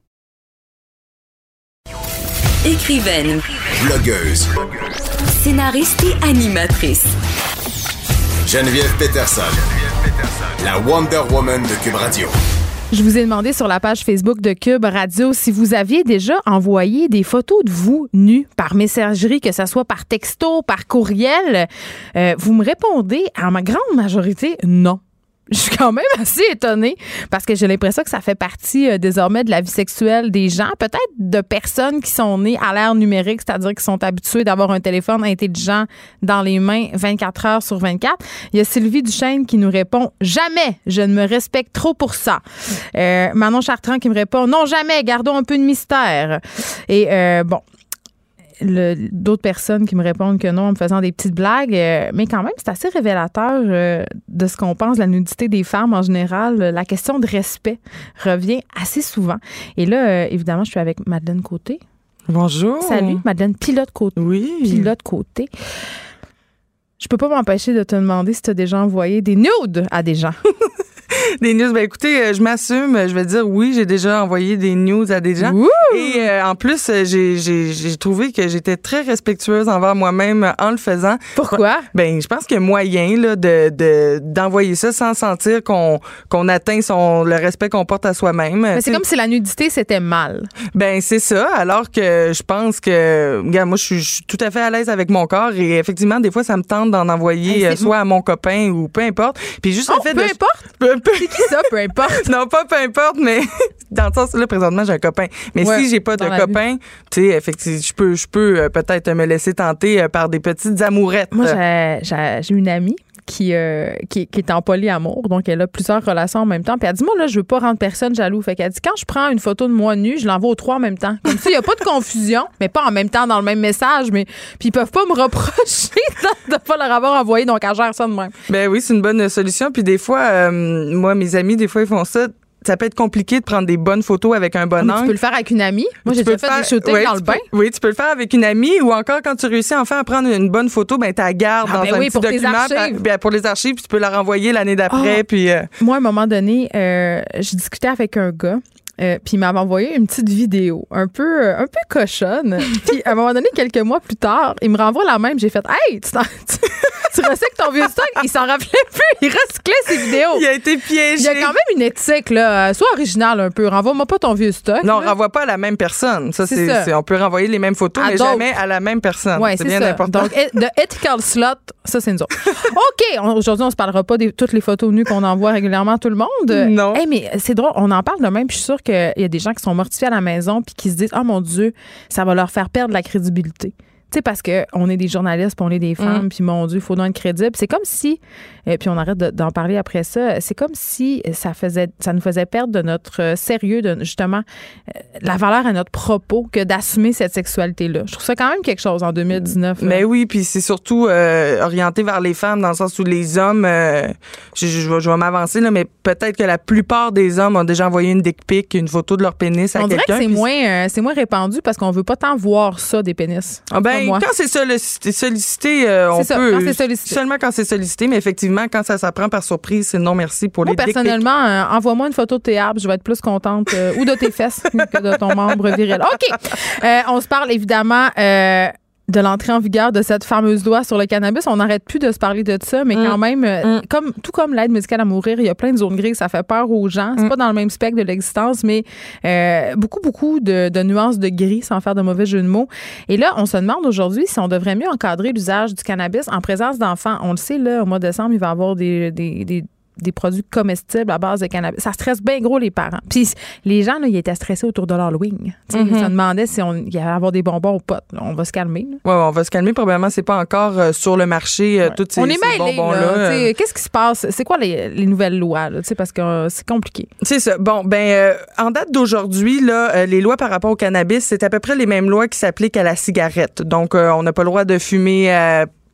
Écrivaine, Blogueuse. scénariste et animatrice. Geneviève Peterson. La Wonder Woman de Cube Radio. Je vous ai demandé sur la page Facebook de Cube Radio si vous aviez déjà envoyé des photos de vous nus par messagerie, que ce soit par texto, par courriel. Euh, vous me répondez à ma grande majorité non. Je suis quand même assez étonnée parce que j'ai l'impression que ça fait partie euh, désormais de la vie sexuelle des gens, peut-être de personnes qui sont nées à l'ère numérique, c'est-à-dire qui sont habituées d'avoir un téléphone intelligent dans les mains 24 heures sur 24. Il y a Sylvie Duchesne qui nous répond Jamais, je ne me respecte trop pour ça. Euh, Manon Chartrand qui me répond Non, jamais, gardons un peu de mystère. Et euh, bon, d'autres personnes qui me répondent que non en me faisant des petites blagues. euh, mais quand même, c'est assez révélateur euh, de ce qu'on pense de la nudité des femmes en général. La question de respect revient assez souvent. Et là, euh, évidemment, je suis avec Madeleine Côté. Bonjour. Salut, Madeleine Pilote Côté. Oui. Pilote Côté. Je peux pas m'empêcher de te demander si tu as déjà envoyé des nudes à des gens. Des news. Ben écoutez, euh, je m'assume. Je vais dire oui, j'ai déjà envoyé des news à des gens. Ouh! Et euh, en plus, euh, j'ai- j'ai j'ai trouvé que j'étais très respectueuse envers moi-même en le faisant. Pourquoi? Ben, je pense qu'il y a moyen là, de de- d'envoyer ça sans sentir qu'on qu'on atteint son le respect qu'on porte à soi-même. Mais c'est comme si la nudité, c'était mal. Ben c'est ça. Alors que je pense que, regarde, moi je suis, je suis tout à fait à l'aise avec mon corps et effectivement des fois ça me tente d'en envoyer Hey, euh, soit à mon copain ou peu importe. Puis juste Oh, le fait peu de importe? peu, peu- C'est qui ça, peu importe? non pas peu importe, mais dans le sens là présentement j'ai un copain. Mais Ouais, si j'ai pas de copain, tu sais effectivement je peux je peux euh, peut-être me laisser tenter euh, par des petites amourettes. Moi, j'ai une amie qui, euh, qui, qui est en polyamour, donc elle a plusieurs relations en même temps. Puis elle dit, moi, là, je veux pas rendre personne jaloux. Fait qu'elle dit, quand je prends une photo de moi nue, je l'envoie aux trois en même temps. Comme ça, il n'y a pas de confusion, mais pas en même temps dans le même message. Mais puis ils peuvent pas me reprocher de ne pas leur avoir envoyé, donc elle gère ça de même. Ben oui, c'est une bonne solution. Puis des fois, euh, moi, mes amis, des fois, ils font ça. Ça peut être compliqué de prendre des bonnes photos avec un bon tu angle. peux le faire avec une amie. Moi, Tu j'ai peux déjà fait le des faire- shootings ouais, dans tu le peux- bain. oui, tu peux le faire avec une amie ou encore quand tu réussis enfin à prendre une bonne photo, ben tu la gardes Ah, dans ben un oui, petit pour document. puis- ben, pour les archives, puis tu peux la renvoyer l'année d'après. Ah. Puis euh, Moi, à un moment donné, euh, je discutais avec un gars. Euh, puis il m'avait envoyé une petite vidéo un peu euh, un peu cochonne. puis à un moment donné, quelques mois plus tard, il me renvoie la même. J'ai fait Hey, tu, tu, tu recycles ton vieux stock? Il s'en rappelait plus. Il recyclait ses vidéos. il a été piégé. Il y a quand même une éthique, là. Sois original un peu. Renvoie-moi pas ton vieux stock. Non, on là. renvoie pas à la même personne. Ça, C'est ça. on peut renvoyer les mêmes photos, À mais jamais à la même personne. Ouais, c'est bien ça. important. Donc, de ethical slot, ça, c'est nous autres. OK. Aujourd'hui, on se parlera pas de toutes les photos nues qu'on envoie régulièrement à tout le monde. Non. Hey, mais c'est drôle. On en parle de même. Puis je suis sûre qu'il y a des gens qui sont mortifiés à la maison puis qui se disent, oh mon Dieu, ça va leur faire perdre la crédibilité. Tu sais, parce qu'on est des journalistes, puis on est des femmes, puis mon Dieu, il faut donc être crédible. C'est comme si, et puis on arrête de- d'en parler après ça, c'est comme si ça faisait, ça nous faisait perdre de notre euh, sérieux, de justement euh, la valeur à notre propos que d'assumer cette sexualité-là. Je trouve ça quand même quelque chose en 2019. là. Mais oui, puis c'est surtout euh, orienté vers les femmes dans le sens où les hommes, euh, je, je vais- je vais m'avancer là, mais peut-être que la plupart des hommes ont déjà envoyé une dick pic, une photo de leur pénis à On dirait que quelqu'un. c'est moins, euh, c'est moins répandu parce qu'on veut pas tant voir ça des pénis. Ah ben, Moi. quand c'est sollicité, sollicité euh, on ça, peut. quand c'est sollicité. Seulement quand c'est sollicité, mais effectivement, quand ça s'apprend par surprise, c'est non merci pour Moi, les personnellement, euh, envoie-moi une photo de tes arbres, je vais être plus contente. euh, ou de tes fesses que de ton membre viril. OK. Euh, on se parle évidemment. De l'entrée en vigueur de cette fameuse loi sur le cannabis. On n'arrête plus de se parler de ça, mais quand même, euh, comme, tout comme l'aide médicale à mourir, il y a plein de zones grises, ça fait peur aux gens. C'est pas dans le même spectre de l'existence, mais euh, beaucoup, beaucoup de, de nuances de gris, sans faire de mauvais jeu de mots. Et là, on se demande aujourd'hui si on devrait mieux encadrer l'usage du cannabis en présence d'enfants. On le sait, là, au mois de décembre, il va y avoir des, des, des des produits comestibles à base de cannabis. Ça stresse bien gros les parents. Puis les gens, là, ils étaient stressés autour de l'Halloween. Tu sais, Ils se demandaient si on y allait avoir des bonbons ou pas. On va se calmer. là. Ouais, on va se calmer. Probablement, c'est pas encore euh, sur le marché, euh, toutes ces, on est ces bonbons-là. euh. Qu'est-ce qui se passe? C'est quoi les, les nouvelles lois? Là? Parce que euh, c'est compliqué. C'est ça. Bon, ben, en date d'aujourd'hui, là, les lois par rapport au cannabis, c'est à peu près les mêmes lois qui s'appliquent à la cigarette. Donc, on n'a pas le droit de fumer.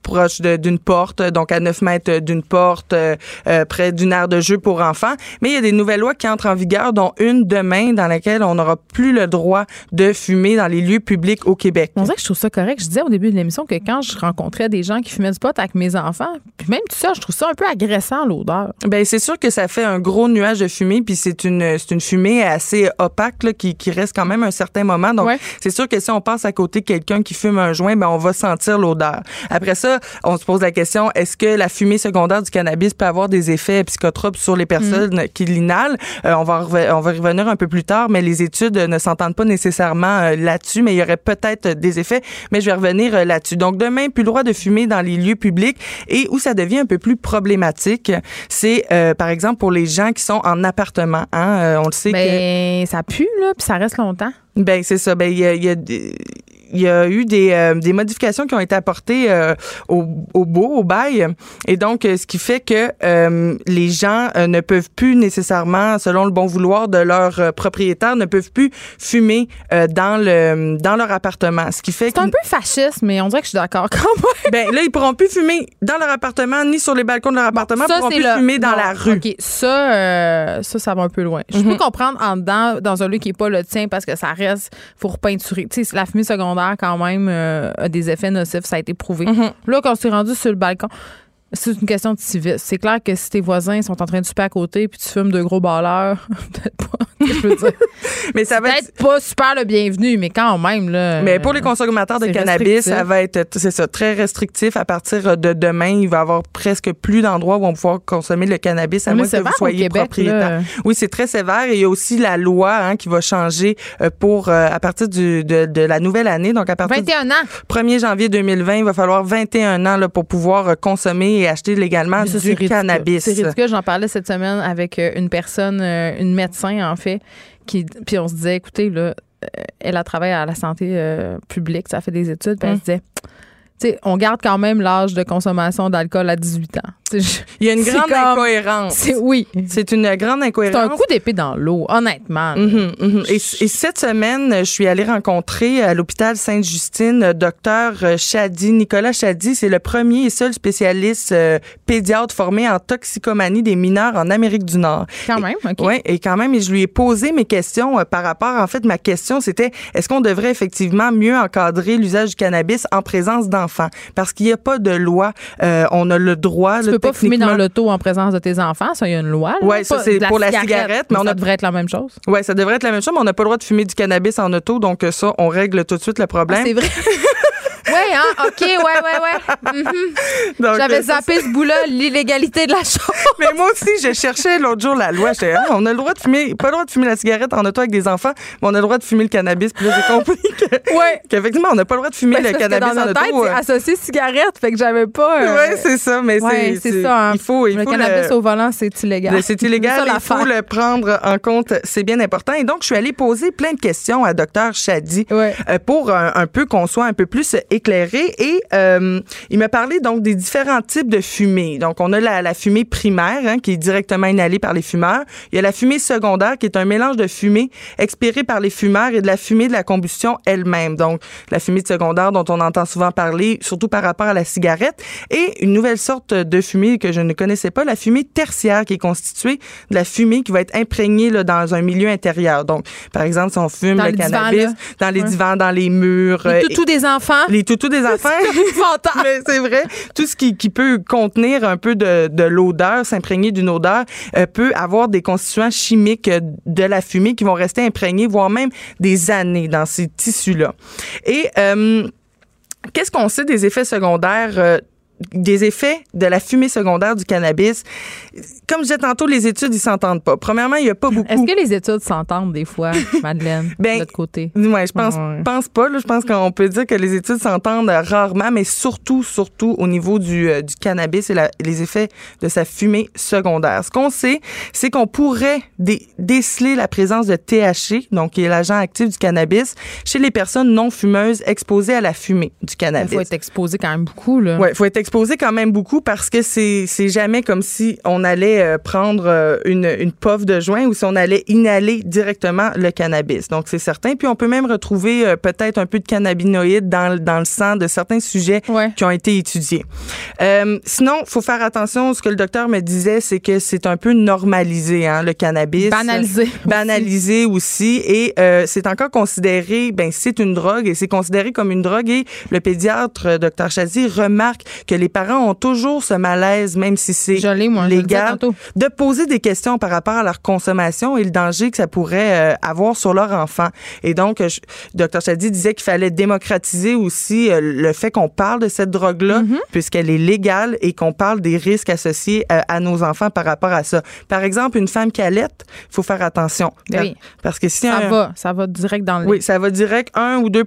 Proche d'une porte, donc à 9 mètres d'une porte, euh, euh, près d'une aire de jeu pour enfants. Mais il y a des nouvelles lois qui entrent en vigueur, dont une demain, dans laquelle on n'aura plus le droit de fumer dans les lieux publics au Québec. On dirait que je trouve ça correct. Je disais au début de l'émission que quand je rencontrais des gens qui fumaient du pot avec mes enfants, puis même tout ça, je trouve ça un peu agressant, l'odeur. Ben c'est sûr que ça fait un gros nuage de fumée, puis c'est une c'est une fumée assez opaque là, qui, qui reste quand même un certain moment. Donc Ouais. c'est sûr que si on passe à côté de quelqu'un qui fume un joint, ben on va sentir l'odeur. Après ça, on se pose la question est-ce que la fumée secondaire du cannabis peut avoir des effets psychotropes sur les personnes qui l'inhalent Euh, On va on va y revenir un peu plus tard, mais les études ne s'entendent pas nécessairement euh, là-dessus, mais il y aurait peut-être des effets. Mais je vais revenir euh, là-dessus. Donc demain, plus le droit de fumer dans les lieux publics et où ça devient un peu plus problématique, c'est euh, par exemple pour les gens qui sont en appartement. Hein? On le sait que Ben, ça pue, là, puis ça reste longtemps. ben c'est ça. Ben il y a, y a des- il y a eu des, euh, des modifications qui ont été apportées euh, au, au beau, au bail. Et donc, euh, ce qui fait que euh, les gens euh, ne peuvent plus nécessairement, selon le bon vouloir de leur euh, propriétaire, ne peuvent plus fumer euh, dans, le, dans leur appartement. Ce qui fait C'est un peu fasciste, mais on dirait que je suis d'accord quand même. ben, là, ils pourront plus fumer dans leur appartement, ni sur les balcons de leur appartement. ils pourront plus le- fumer dans non, la rue. OK, ça, euh, ça, ça va un peu loin. Je peux comprendre en dedans, dans un lieu qui n'est pas le tien, parce que ça reste, faut repeinturer. Tu sais, la fumée secondaire, quand même, euh, a des effets nocifs, ça a été prouvé. Là, quand c'est rendu sur le balcon, c'est une question de civisme. C'est clair que si tes voisins sont en train de souper à côté puis tu fumes de gros balleurs, peut-être pas. Je veux dire, Mais ça va être pas super le bienvenu, mais quand même, là. Mais pour les consommateurs de cannabis, restrictif. ça va être c'est ça très restrictif. À partir de demain, il va y avoir presque plus d'endroits où on va pouvoir consommer le cannabis à moins que vous soyez Québec, propriétaire. là. Oui, c'est très sévère. Et il y a aussi la loi hein, qui va changer euh, pour euh, à partir du, de, de la nouvelle année. Donc à partir du 21 ans. 1er janvier 2020, il va falloir 21 ans là, pour pouvoir euh, consommer et acheter légalement ça, du cannabis. C'est ridicule. J'en parlais cette semaine avec une personne, une médecin, en fait, qui, puis on se disait, écoutez, là, euh, elle a travaillé à la santé euh, publique, ça fait des études, puis elle Hum. se disait, tu sais, on garde quand même l'âge de consommation d'alcool à 18 ans. Il y a une c'est grande comme- incohérence. C'est oui. C'est une grande C'est incohérence. un coup d'épée dans l'eau, honnêtement. Mhm, mhm. Et, et cette semaine, je suis allée rencontrer à l'hôpital Sainte-Justine euh, docteur euh, Chadi. Nicolas Chadi, c'est le premier et seul spécialiste euh, pédiatre formé en toxicomanie des mineurs en Amérique du Nord. Quand même, OK. Oui, et quand même, et je lui ai posé mes questions euh, par rapport, en fait, ma question, c'était est-ce qu'on devrait effectivement mieux encadrer l'usage du cannabis en présence d'enfants? Parce qu'il n'y a pas de loi. Euh, on a le droit. Peux pas fumer dans l'auto en présence de tes enfants, ça, il y a une loi. Ouais, ça, c'est pour la cigarette, mais on ça devrait être la même chose. Oui, ça devrait être la même chose, mais on n'a pas le droit de fumer du cannabis en auto, donc ça, on règle tout de suite le problème. Ah, c'est vrai. Hein? OK, ouais, ouais, ouais. Mhm. J'avais euh, zappé ce bout-là, l'illégalité de la chose. Mais moi aussi, je cherchais l'autre jour la loi. J'étais, ah, on a le droit de fumer, pas le droit de fumer la cigarette en auto avec des enfants, mais on a le droit de fumer le cannabis. Puis là, j'ai compris que, Ouais. qu'effectivement, on n'a pas le droit de fumer le cannabis dans en notre auto. tête, c'est associé cigarette, fait que j'avais pas. euh, Oui, c'est ça, mais ouais, c'est, ça. hein. Il faut, il le faut cannabis le- au volant, c'est illégal. C'est illégal, il faut le prendre en compte, c'est bien important. Et donc, je suis allée poser plein de questions à Dr Ouais. euh, pour un, un peu qu'on soit un peu plus éclairé. Et euh, il m'a parlé donc des différents types de fumée. Donc, on a la, la fumée primaire, hein, qui est directement inhalée par les fumeurs. Il y a la fumée secondaire, qui est un mélange de fumée expirée par les fumeurs et de la fumée de la combustion elle-même. Donc, la fumée de secondaire dont on entend souvent parler, surtout par rapport à la cigarette. Et une nouvelle sorte de fumée que je ne connaissais pas, la fumée tertiaire, qui est constituée de la fumée qui va être imprégnée là, dans un milieu intérieur. Donc, par exemple, si on fume Dans le le cannabis dans les Ouais. divans, dans les murs, Les euh, toutous des enfants. les toutous des épouvantable. Mais c'est vrai. Tout ce qui, qui peut contenir un peu de, de l'odeur, s'imprégner d'une odeur, euh, peut avoir des constituants chimiques euh, de la fumée qui vont rester imprégnés, voire même des années dans ces tissus-là. Et euh, qu'est-ce qu'on sait des effets secondaires? Des effets de la fumée secondaire du cannabis. Comme je disais tantôt, les études, ils s'entendent pas. Premièrement, il y a pas beaucoup. Est-ce que les études s'entendent des fois, Madeleine, Ben, de l'autre côté? Ouais, je pense, Ouais. pense pas. Là. Je pense qu'on peut dire que les études s'entendent euh, rarement, mais surtout, surtout au niveau du, euh, du cannabis et la- les effets de sa fumée secondaire. Ce qu'on sait, c'est qu'on pourrait dé- déceler la présence de THC, donc qui est l'agent actif du cannabis, chez les personnes non fumeuses exposées à la fumée du Il cannabis. faut être exposé quand même beaucoup, là. Ouais, faut être exposé quand même beaucoup parce que c'est c'est jamais comme si on allait euh, prendre euh, une une puff de joint ou si on allait inhaler directement le cannabis. Donc c'est certain. Puis on peut même retrouver euh, peut-être un peu de cannabinoïdes dans le- dans le sang de certains sujets Ouais. qui ont été étudiés. Euh, sinon, faut faire attention. Ce que le docteur me disait, c'est que c'est un peu normalisé, hein, le cannabis. Banalisé. Banalisé aussi. Et euh, c'est encore considéré, ben c'est une drogue et c'est considéré comme une drogue. Et le pédiatre, docteur Chazy, remarque que les parents ont toujours ce malaise, même si c'est légal, de poser des questions par rapport à leur consommation et le danger que ça pourrait euh, avoir sur leur enfant. Et donc, je- docteur Chadi disait qu'il fallait démocratiser aussi euh, le fait qu'on parle de cette drogue-là, Mm-hmm. puisqu'elle est légale et qu'on parle des risques associés euh, à nos enfants par rapport à ça. Par exemple, une femme qui allaite, il faut faire attention. Ben oui. Parce que si Ça un- va, ça va direct dans le oui, ça va direct 1 ou 2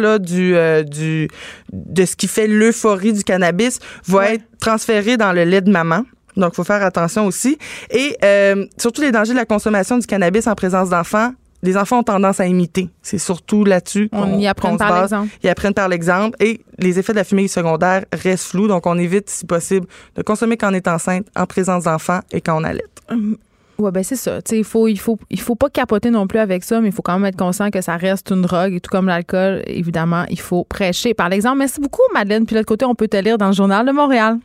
là, du, du, de ce qui fait l'euphorie du cannabis va Ouais. être transféré dans le lait de maman. Donc, il faut faire attention aussi. Et euh, surtout les dangers de la consommation du cannabis en présence d'enfants. Les enfants ont tendance à imiter. C'est surtout là-dessus On qu'on y apprend par l'exemple. Ils apprennent par l'exemple. Et les effets de la fumée secondaire restent flous. Donc, on évite, si possible, de consommer quand on est enceinte, en présence d'enfants et quand on allait. Ouais, ben c'est ça. Tu sais, il faut, il faut, il faut pas capoter non plus avec ça, mais il faut quand même être conscient que ça reste une drogue et tout comme l'alcool, évidemment, il faut prêcher. Par exemple, merci beaucoup, Madeleine. Puis de l'autre côté, on peut te lire dans le journal de Montréal.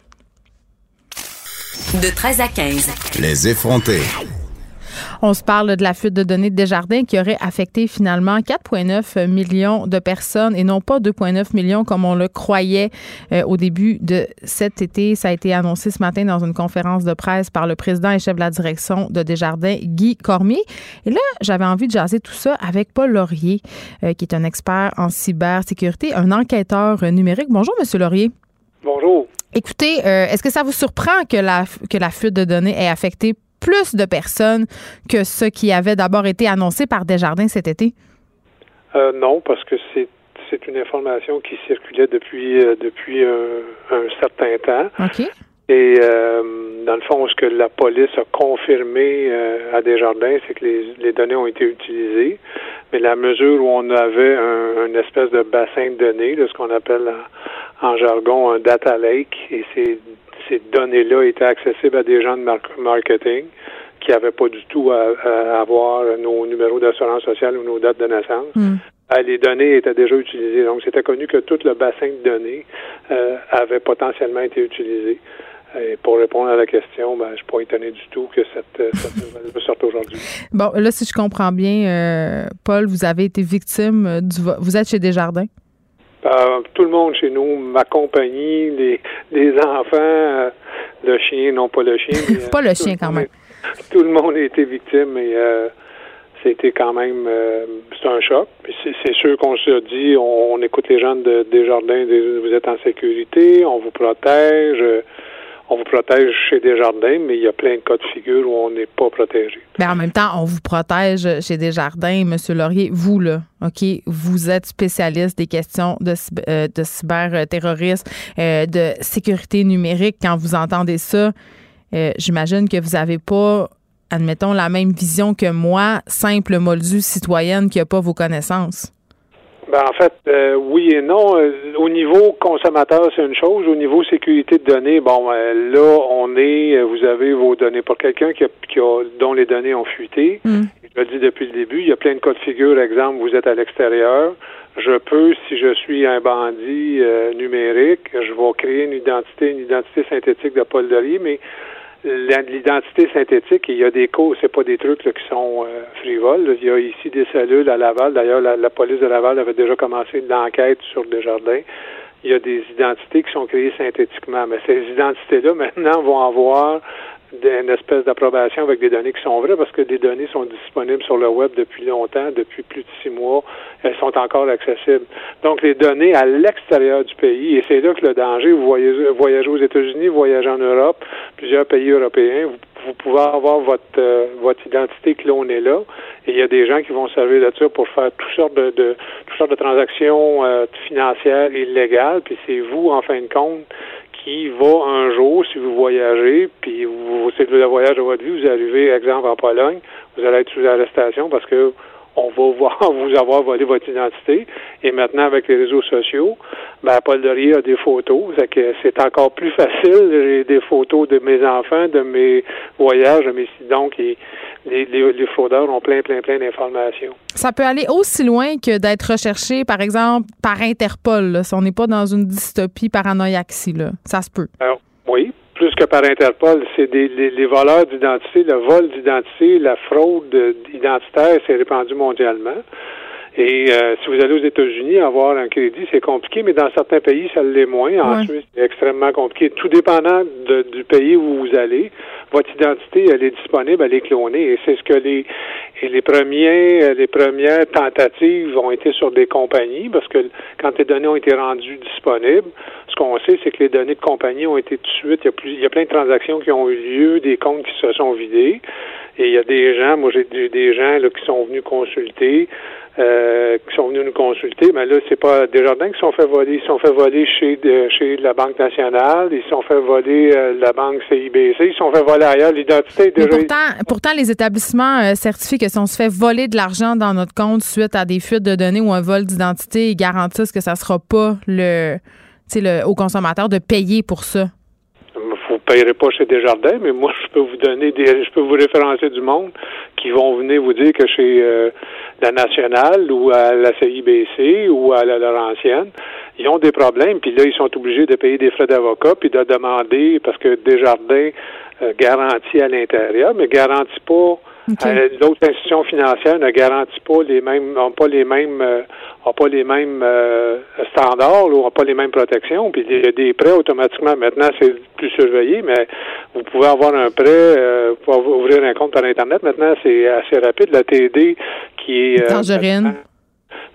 De 13 à 15. Les effrontés. On se parle de la fuite de données de Desjardins qui aurait affecté finalement 4,9 millions de personnes et non pas 2,9 millions comme on le croyait euh, au début de cet été. Ça a été annoncé ce matin dans une conférence de presse par le président et chef de la direction de Desjardins, Guy Cormier. Et là, j'avais envie de jaser tout ça avec Paul Laurier, euh, qui est un expert en cybersécurité, un enquêteur numérique. Bonjour, Monsieur Laurier. Bonjour. Écoutez, euh, est-ce que ça vous surprend que la, que la fuite de données ait affecté plus de personnes que ce qui avait d'abord été annoncé par Desjardins cet été? Euh, non, parce que c'est c'est une information qui circulait depuis euh, depuis un, un certain temps. OK. Et euh, dans le fond, ce que la police a confirmé euh, à Desjardins, c'est que les, les données ont été utilisées. Mais la mesure où on avait un, une espèce de bassin de données, de ce qu'on appelle en, en jargon un data lake, et ces, ces données-là étaient accessibles à des gens de mar- marketing qui n'avaient pas du tout à, à avoir nos numéros d'assurance sociale ou nos dates de naissance. Hmm. Euh, les données étaient déjà utilisées. Donc, c'était connu que tout le bassin de données euh, avait potentiellement été utilisé. Et pour répondre à la question, ben, je ne suis pas étonné du tout que cette, euh, cette nouvelle sorte aujourd'hui. Bon, là, si je comprends bien, euh, Paul, vous avez été victime du... vo- Vous êtes chez Desjardins? Euh, tout le monde chez nous, ma compagnie, les, les enfants, euh, le chien, non pas le chien. mais, euh, Pas le chien, quand même. est- Tout le monde a été victime et euh, c'était quand même c'est un choc. C'est, sûr qu'on se dit, on, on écoute les gens de Desjardins, des- vous êtes en sécurité, on vous protège, on vous protège chez Desjardins, mais il y a plein de cas de figure où on n'est pas protégé. Ben, en même temps, on vous protège chez Desjardins, Monsieur Laurier. Vous, là, OK, vous êtes spécialiste des questions de, euh, de cyberterrorisme, euh, de sécurité numérique. Quand vous entendez ça, euh, j'imagine que vous n'avez pas, admettons, la même vision que moi, simple moldue citoyenne qui n'a pas vos connaissances. Ben, en fait, euh, oui et non. Euh, Au niveau consommateur, c'est une chose. Au niveau sécurité de données, bon, euh, là, on est, euh, vous avez vos données. Pour quelqu'un qui a, qui a- dont les données ont fuité, Mm. je le dis depuis le début, il y a plein de cas de figure. Exemple, vous êtes à l'extérieur. Je peux, si je suis un bandit euh, numérique, je vais créer une identité, une identité synthétique de Paul Dorier, mais l'identité synthétique, il y a des causes, c'est pas des trucs qui sont euh, frivoles. Il y a ici des cellules à Laval. D'ailleurs, la, police de Laval avait déjà commencé l'enquête sur Desjardins. Il y a des identités qui sont créées synthétiquement. Mais ces identités-là, maintenant, vont avoir d'une espèce d'approbation avec des données qui sont vraies parce que des données sont disponibles sur le web depuis longtemps, depuis plus de six mois. Elles sont encore accessibles. Donc, les données à l'extérieur du pays, et c'est là que le danger, vous voyagez, voyagez aux États-Unis, voyagez en Europe, plusieurs pays européens, vous, pouvez avoir votre, euh, votre identité clonée là, et il y a des gens qui vont servir de ça pour faire toutes sortes de, de toutes sortes de transactions euh, financières illégales, puis c'est vous, en fin de compte, qui va un jour, si vous voyagez, puis vous, c'est le voyage de votre vie, vous arrivez, exemple, en Pologne, vous allez être sous arrestation parce que on va voir vous avoir volé votre identité. Et maintenant, avec les réseaux sociaux, ben, Paul Dorier a des photos. que c'est encore plus facile. J'ai des photos de mes enfants, de mes voyages, de mes donc les, les, les fraudeurs ont plein, plein, plein d'informations. Ça peut aller aussi loin que d'être recherché, par exemple, par Interpol. Si on n'est pas dans une dystopie paranoïaque, là. Ça se peut. Alors, oui, plus que par Interpol, c'est des les, voleurs d'identité, le vol d'identité, la fraude identitaire s'est répandue mondialement. Et euh, si vous allez aux États-Unis, avoir un crédit, c'est compliqué, mais dans certains pays, ça l'est moins. En Suisse, c'est extrêmement compliqué. Tout dépendant du pays où vous allez, votre identité, elle est disponible, elle est clonée. Et c'est ce que les les premiers les premières tentatives ont été sur des compagnies, parce que quand les données ont été rendues disponibles, ce qu'on sait, c'est que les données de compagnie ont été tout de suite. Il y a, plus, il y a plein de transactions qui ont eu lieu, des comptes qui se sont vidés. Et il y a des gens, moi j'ai des gens là, qui sont venus consulter, euh, qui sont venus nous consulter, mais là, c'est pas Desjardins qui sont fait voler. Ils sont fait voler chez, chez la Banque nationale, ils sont fait voler euh, la Banque CIBC, ils sont fait voler ailleurs. L'identité est déjà... Pourtant, pourtant, les établissements euh, certifient que si on se fait voler de l'argent dans notre compte suite à des fuites de données ou un vol d'identité, ils garantissent que ça sera pas le, le au consommateur de payer pour ça payerez pas chez Desjardins, mais moi, je peux vous donner des, je peux vous référencer du monde qui vont venir vous dire que chez euh, la Nationale ou à la CIBC ou à la Laurentienne, ils ont des problèmes, puis là, ils sont obligés de payer des frais d'avocat, puis de demander, parce que Desjardins euh, garantit à l'intérieur, mais garantit pas euh, L'autre institution financière ne garantit pas les mêmes, n'ont pas les mêmes, euh, ont pas les mêmes euh, standards, ou n'ont pas les mêmes protections. Puis il y a des prêts automatiquement. Maintenant, c'est plus surveillé, mais vous pouvez avoir un prêt, pour ouvrir un compte par internet. Maintenant, c'est assez rapide. La TD qui est tangerine.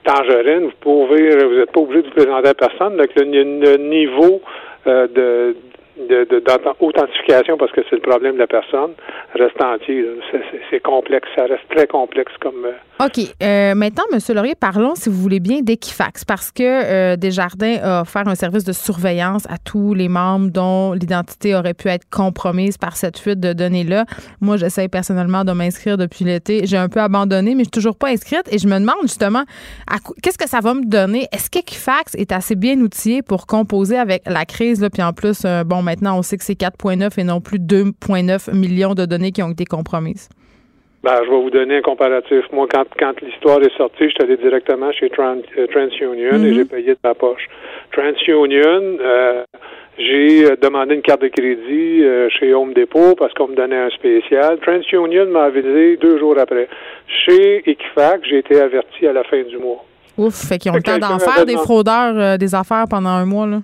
Tangerine, vous pouvez, vous n'êtes pas obligé de vous présenter à personne. Donc le niveau de d'authentification parce que c'est le problème de la personne reste entier. C'est complexe, ça reste très complexe comme. Euh, OK. Euh, maintenant, M. Laurier, parlons, si vous voulez bien, d'Equifax, parce que euh, Desjardins a offert un service de surveillance à tous les membres dont l'identité aurait pu être compromise par cette fuite de données-là. Moi, j'essaie personnellement de m'inscrire depuis l'été. J'ai un peu abandonné, mais je suis toujours pas inscrite et je me demande justement qu'est-ce que ça va me donner? Est-ce qu'Equifax est assez bien outillé pour composer avec la crise, là, puis en plus, bon, maintenant, on sait que c'est 4,9 et non plus 2,9 millions de données qui ont été compromises. Ben, je vais vous donner un comparatif. Moi, quand, quand l'histoire est sortie, je suis allé directement chez euh, TransUnion et mhm. j'ai payé de ma poche. TransUnion, euh, j'ai euh, demandé une carte de crédit chez Home Depot parce qu'on me donnait un spécial. TransUnion m'a avisé deux jours après. Chez Equifax, j'ai été averti à la fin du mois. Ouf, fait qu'ils ont le temps d'en faire des fraudeurs des affaires pendant un mois, là.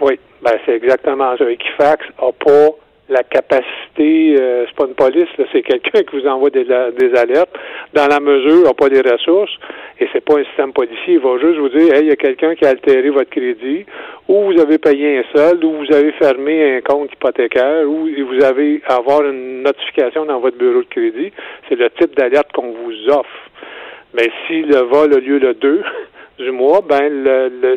Oui, ben c'est exactement ça. Equifax n'a pas la capacité, euh, c'est pas une police, c'est quelqu'un qui vous envoie des, des alertes, dans la mesure, n'a pas des ressources, et c'est pas un système policier, il va juste vous dire, hey, il y a quelqu'un qui a altéré votre crédit, ou vous avez payé un solde, ou vous avez fermé un compte hypothécaire, ou vous avez avoir une notification dans votre bureau de crédit. C'est le type d'alerte qu'on vous offre. Mais si le vol a lieu le 2, du mois, ben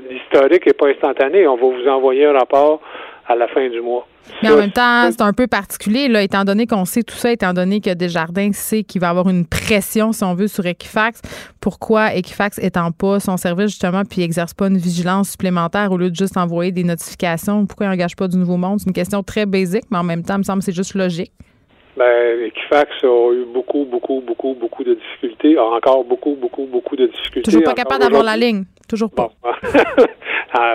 l'historique n'est pas instantané. On va vous envoyer un rapport à la fin du mois. Mais en même temps, c'est un peu particulier, là, étant donné qu'on sait tout ça, étant donné que Desjardins sait qu'il va y avoir une pression, si on veut, sur Equifax. Pourquoi Equifax étend pas son service, justement, puis exerce pas une vigilance supplémentaire au lieu de juste envoyer des notifications? Pourquoi il n'engage pas du nouveau monde? C'est une question très basique, mais en même temps, il me semble que c'est juste logique. Ben, Equifax a eu beaucoup, beaucoup, beaucoup, beaucoup de difficultés, a encore beaucoup, beaucoup, beaucoup de difficultés. Toujours pas capable d'avoir la ligne. Toujours pas.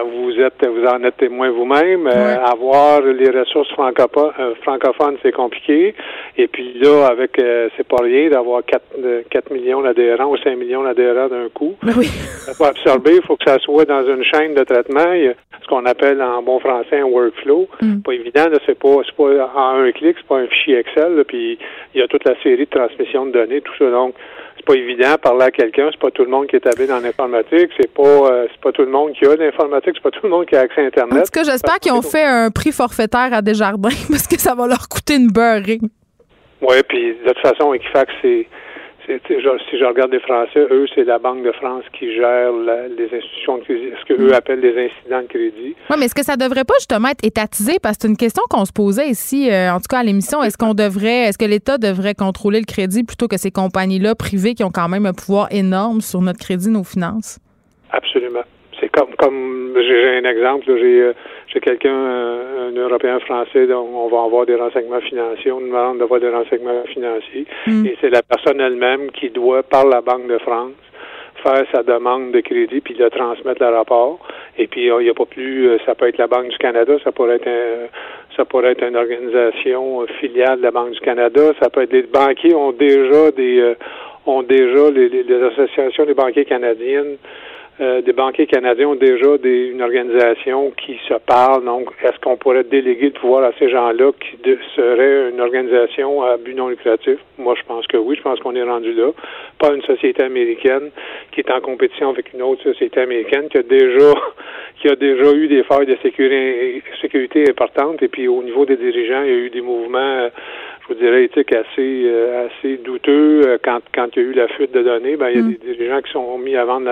vous êtes, vous en êtes témoin vous-même. avoir les ressources francophones, c'est compliqué. Et puis là, avec, c'est pas rien d'avoir 4, 4 millions d'adhérents ou 5 millions d'adhérents d'un coup. Ben oui. Ça absorber, il faut que ça soit dans une chaîne de traitement. Il y a ce qu'on appelle en bon français un workflow. Mm. Pas évident, c'est pas, pas en un clic, c'est pas un fichier Excel. Puis il y a toute la série de transmission de données, tout ça. Donc, c'est pas évident parler à quelqu'un, c'est pas tout le monde qui est habile dans l'informatique, c'est pas euh, c'est pas tout le monde qui a l'informatique, c'est pas tout le monde qui a accès à Internet. En tout cas, j'espère qu'ils ont fait un prix forfaitaire à Desjardins parce que ça va leur coûter une beurrée. Oui, puis de toute façon, Equifax, c'est si je regarde les Français, eux, c'est la Banque de France qui gère les institutions de crédit, ce qu'eux mm. appellent les incidents de crédit. Oui, mais est-ce que ça devrait pas justement être étatisé? Parce que c'est une question qu'on se posait ici, euh, en tout cas à l'émission. Est-ce qu'on devrait, est-ce que l'État devrait contrôler le crédit plutôt que ces compagnies-là privées qui ont quand même un pouvoir énorme sur notre crédit, nos finances? Absolument. C'est comme, comme j'ai un exemple, j'ai euh, j'ai quelqu'un, euh, un Européen français, dont on va avoir des renseignements financiers, on nous demande d'avoir des renseignements financiers, hmm. et c'est la personne elle-même qui doit, par la Banque de France, faire sa demande de crédit puis le transmettre le rapport. Et puis il n'y a pas plus, euh, ça peut être la Banque du Canada, ça pourrait être un, ça pourrait être une organisation filiale de la Banque du Canada, ça peut être les banquiers ont déjà des ont déjà les, les associations des banquiers canadiennes euh, des banquiers canadiens ont déjà des, une organisation qui se parle. Donc, est-ce qu'on pourrait déléguer le pouvoir à ces gens-là qui serait une organisation à but non lucratif? Moi, je pense que oui. Je pense qu'on est rendu là. Pas une société américaine qui est en compétition avec une autre société américaine qui a déjà qui a déjà eu des failles de sécurité, sécurité importantes. Et puis, au niveau des dirigeants, il y a eu des mouvements je vous dirais, éthiques assez, euh, assez douteux. Quand, quand il y a eu la fuite de données, ben, il y a mm. des dirigeants qui sont mis à vendre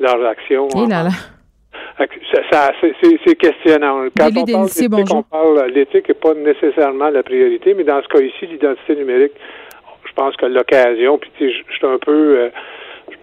leurs actions. Et là là. c'est questionnant. Quand on parle on parle l'éthique n'est pas nécessairement la priorité, mais dans ce cas ici, l'identité numérique, je pense que l'occasion, puis je suis un peu euh,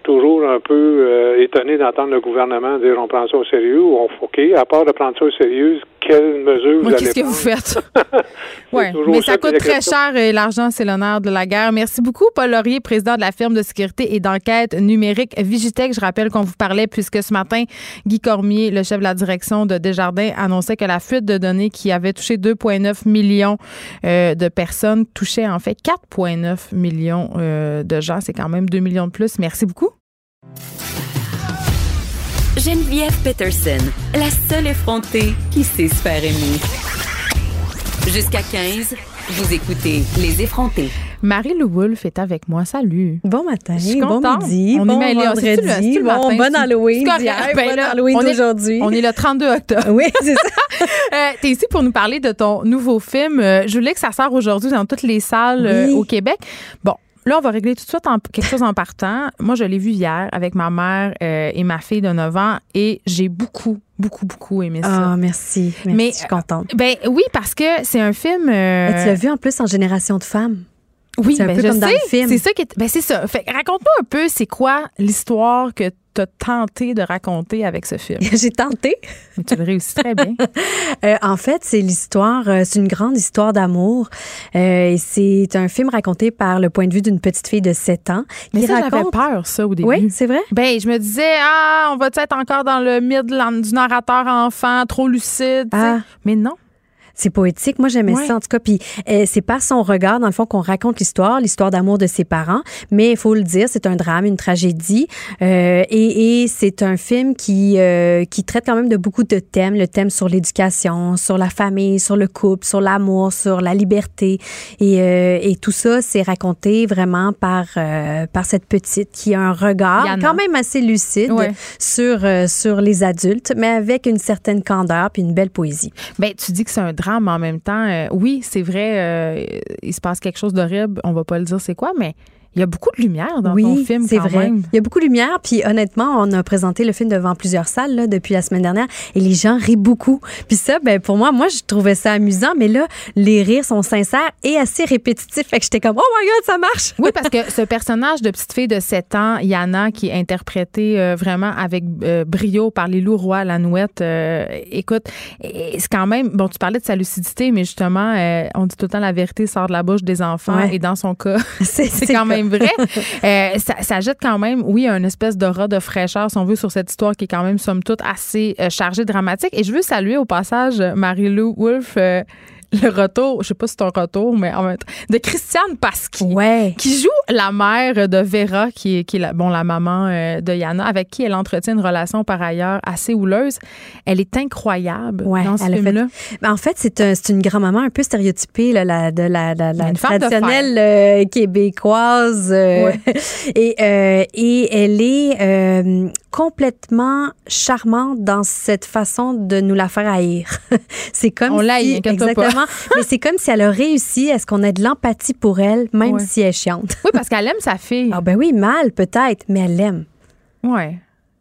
toujours un peu euh, étonné d'entendre le gouvernement dire on prend ça au sérieux ou on OK, à part de prendre ça au sérieux, quelles mesures vous Qu'est-ce que vous faites? oui, mais ça coûte très cher et l'argent, c'est l'honneur de la guerre. Merci beaucoup, Paul Laurier, président de la firme de sécurité et d'enquête numérique Vigitech. Je rappelle qu'on vous parlait puisque ce matin, Guy Cormier, le chef de la direction de Desjardins, annonçait que la fuite de données qui avait touché 2,9 millions euh, de personnes touchait en fait 4,9 millions euh, de gens. C'est quand même 2 millions de plus. Merci beaucoup. Geneviève Peterson, la seule effrontée qui sait se faire aimer. Jusqu'à 15, vous écoutez Les effrontés. Marie-Lou Wolfe est avec moi. Salut. Bon matin. bon midi. On bon est vendredi. Le, bon, bon Halloween d'hier. Ben bon Halloween d'aujourd'hui. On est le 32 octobre. Oui, c'est ça. euh, T'es ici pour nous parler de ton nouveau film. Euh, je voulais que ça sort aujourd'hui dans toutes les salles euh, au Québec. Bon, Là, on va régler tout de suite quelque chose en partant. Moi, je l'ai vu hier avec ma mère euh, et ma fille de 9 ans et j'ai beaucoup, beaucoup, beaucoup aimé ça. Ah, merci. merci. Mais, je suis contente. Ben oui, parce que c'est un film. Euh, tu l'as vu en plus en Génération de femmes? Oui, c'est un ben, peu comme dans le film. C'est ça qui est. Ben c'est ça. Fait raconte-nous un peu, c'est quoi l'histoire que t'as tenté de raconter avec ce film? J'ai tenté. tu le réussis très bien. euh, en fait, c'est l'histoire, euh, c'est une grande histoire d'amour. Euh, c'est un film raconté par le point de vue d'une petite fille de 7 ans. Mais ça, j'avais peur, ça, au début. Oui, c'est vrai? Ben, je me disais, ah, on va être encore dans le mythe du narrateur enfant, trop lucide. Ah. Mais non. C'est poétique. Moi, j'aimais ça, en tout cas. Puis euh, c'est par son regard, dans le fond, qu'on raconte l'histoire, l'histoire d'amour de ses parents. Mais il faut le dire, c'est un drame, une tragédie. Euh, et, et c'est un film qui, euh, qui traite quand même de beaucoup de thèmes. Le thème sur l'éducation, sur la famille, sur le couple, sur l'amour, sur la liberté. Et, et tout ça, c'est raconté vraiment par, par cette petite qui a un regard quand même assez lucide sur, sur les adultes, mais avec une certaine candeur puis une belle poésie. Bien, tu dis que c'est un drame mais en même temps, euh, oui, c'est vrai, euh, il se passe quelque chose d'horrible. On va pas le dire c'est quoi, mais il y a beaucoup de lumière dans ton film. c'est vrai. Il y a beaucoup de lumière. Puis honnêtement, on a présenté le film devant plusieurs salles là, depuis la semaine dernière et les gens rient beaucoup. Puis ça, ben pour moi, moi je trouvais ça amusant, mais là, les rires sont sincères et assez répétitifs. Fait que j'étais comme oh my god, ça marche. Oui, parce que ce personnage de petite fille de 7 ans, Yana, qui est interprétée euh, vraiment avec euh, brio par les loups rois, la nouette. Euh, écoute, c'est quand même bon. Tu parlais de sa lucidité, mais justement, on dit tout le temps la vérité sort de la bouche des enfants et dans son cas, c'est quand même même vrai. Euh, ça, ça, jette quand même, oui, un espèce d'aura de fraîcheur, si on veut, sur cette histoire qui est quand même, somme toute, assez euh, chargée, dramatique. Et je veux saluer au passage Marie-Lou Wolfe le retour, je sais pas si c'est un retour, mais en même temps, de Christiane Pasqui, ouais. qui joue la mère de Vera, qui est, qui est la, bon, la maman euh, de Yana, avec qui elle entretient une relation par ailleurs assez houleuse. Elle est incroyable ouais, dans ce film-là. Ben, en fait, c'est un, une grand-maman un peu stéréotypée là, la, de la, la, la traditionnelle euh, québécoise. Euh, ouais. et, et elle est complètement charmante dans cette façon de nous la faire haïr. c'est comme On si, exactement mais c'est comme si elle a réussi à ce qu'on ait de l'empathie pour elle, même ouais. si elle chiante. Oui, parce qu'elle aime sa fille. Ah ben oui, mal peut-être, mais elle l'aime. Oui,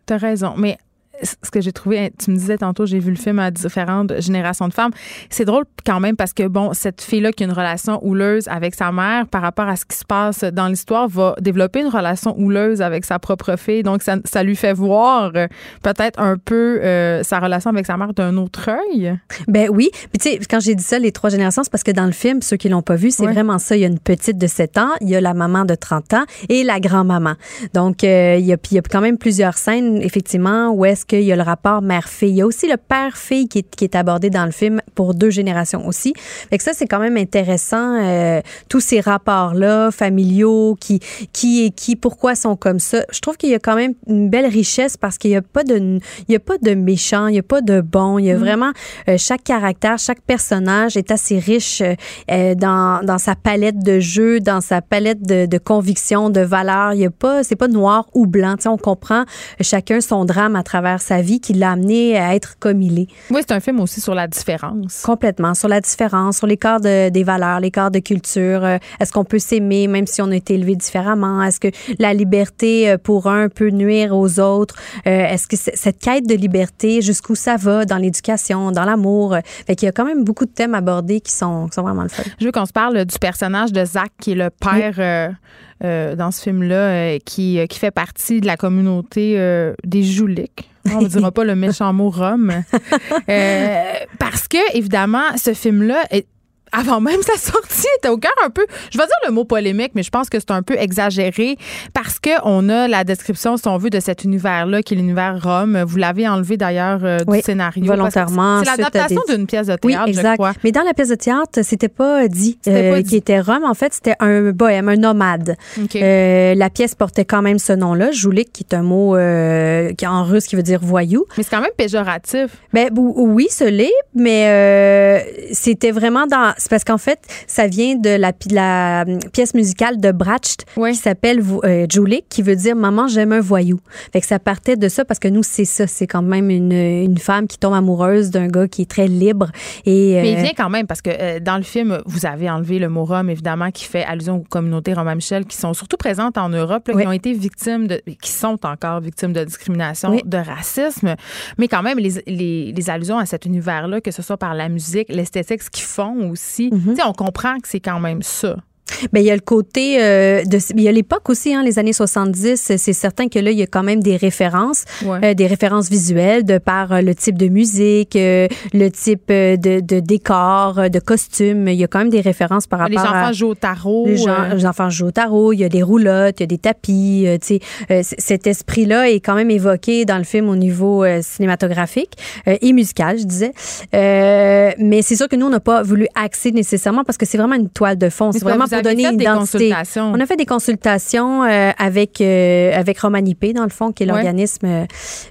t'as raison. Mais ce que j'ai trouvé, tu me disais tantôt, j'ai vu le film à différentes générations de femmes. C'est drôle quand même parce que, bon, cette fille-là qui a une relation houleuse avec sa mère par rapport à ce qui se passe dans l'histoire va développer une relation houleuse avec sa propre fille. Donc, ça, ça lui fait voir euh, peut-être un peu euh, sa relation avec sa mère d'un autre œil. Ben oui. Puis, tu sais, quand j'ai dit ça, les trois générations, c'est parce que dans le film, ceux qui l'ont pas vu, c'est ouais. vraiment ça. Il y a une petite de 7 ans, il y a la maman de 30 ans et la grand-maman. Donc, euh, il, y a, il y a quand même plusieurs scènes, effectivement, où est-ce qu'il y a le rapport mère-fille. Il y a aussi le père-fille qui est, qui est abordé dans le film pour deux générations aussi. Fait que ça, c'est quand même intéressant, euh, tous ces rapports-là, familiaux, qui, qui et qui, pourquoi sont comme ça. Je trouve qu'il y a quand même une belle richesse parce qu'il n'y a pas de, il y a pas de méchant, il n'y a pas de bon. Il y a mmh. vraiment, euh, chaque caractère, chaque personnage est assez riche euh, dans, dans sa palette de jeux, dans sa palette de, de convictions, de valeurs. Il y a pas, c'est pas noir ou blanc. Tu sais, on comprend chacun son drame à travers sa vie qui l'a amené à être comme il est. Oui, c'est un film aussi sur la différence. Complètement, sur la différence, sur l'écart de, des valeurs, l'écart de culture. Euh, Est-ce qu'on peut s'aimer même si on a été élevé différemment? Est-ce que la liberté pour un peut nuire aux autres? Euh, Est-ce que cette quête de liberté, jusqu'où ça va dans l'éducation, dans l'amour? Fait qu'il y a quand même beaucoup de thèmes abordés qui sont, qui sont vraiment le fun. Je veux qu'on se parle du personnage de Zach, qui est le père... Oui. Euh, euh, dans ce film-là, euh, qui, qui fait partie de la communauté euh, des Jouliques. On ne dira pas le méchant mot rome. parce que, évidemment, ce film-là est avant même sa sortie, était au cœur un peu, je vais dire le mot polémique, mais je pense que c'est un peu exagéré parce que on a la description, si on veut, de cet univers-là, qui est l'univers Rome. Vous l'avez enlevé d'ailleurs euh, du oui, scénario. Volontairement. C'est l'adaptation d'une pièce de théâtre, oui, exact. je crois. Mais dans la pièce de théâtre, c'était pas dit, euh, dit. qui était Rome. En fait, c'était un bohème, un nomade. Okay. Euh, la pièce portait quand même ce nom-là, Joulik, qui est un mot euh, qui en russe qui veut dire voyou. Mais c'est quand même péjoratif. Ben oui, ce l'est, mais c'était vraiment dans c'est parce qu'en fait, ça vient de la, la pièce musicale de Bracht oui. qui s'appelle euh, Julik, qui veut dire Maman, j'aime un voyou. Fait que ça partait de ça parce que nous, c'est ça. C'est quand même une, une, femme qui tombe amoureuse d'un gars qui est très libre. Et, euh, Mais il vient quand même parce que euh, dans le film, vous avez enlevé le mot rome, évidemment, qui fait allusion aux communautés Roma-Michel qui sont surtout présentes en Europe, là, oui. qui ont été victimes, de, qui sont encore victimes de discrimination, oui. de racisme. Mais quand même, les, les, les allusions à cet univers-là, que ce soit par la musique, l'esthétique, ce qu'ils font aussi, Mhm. mm -hmm. on comprend que c'est quand même ça. Bien, il y a le côté euh, de il y a l'époque aussi hein, les années 70, c'est certain que là il y a quand même des références, ouais. euh, des références visuelles de par euh, le type de musique, euh, le type de, de décor, de costume, il y a quand même des références par rapport les enfants à jouent au tarot, les, gens, les, enfants jouent au tarot, il y a des roulottes, il y a des tapis, euh, tu sais cet esprit-là est quand même évoqué dans le film au niveau euh, cinématographique euh, et musical, je disais. Euh, mais c'est sûr que nous on n'a pas voulu axer nécessairement parce que c'est vraiment une toile de fond, c'est vraiment pour donner une identité. On a fait des consultations euh, avec euh, avec Romanipé dans le fond, qui est l'organisme. Ouais.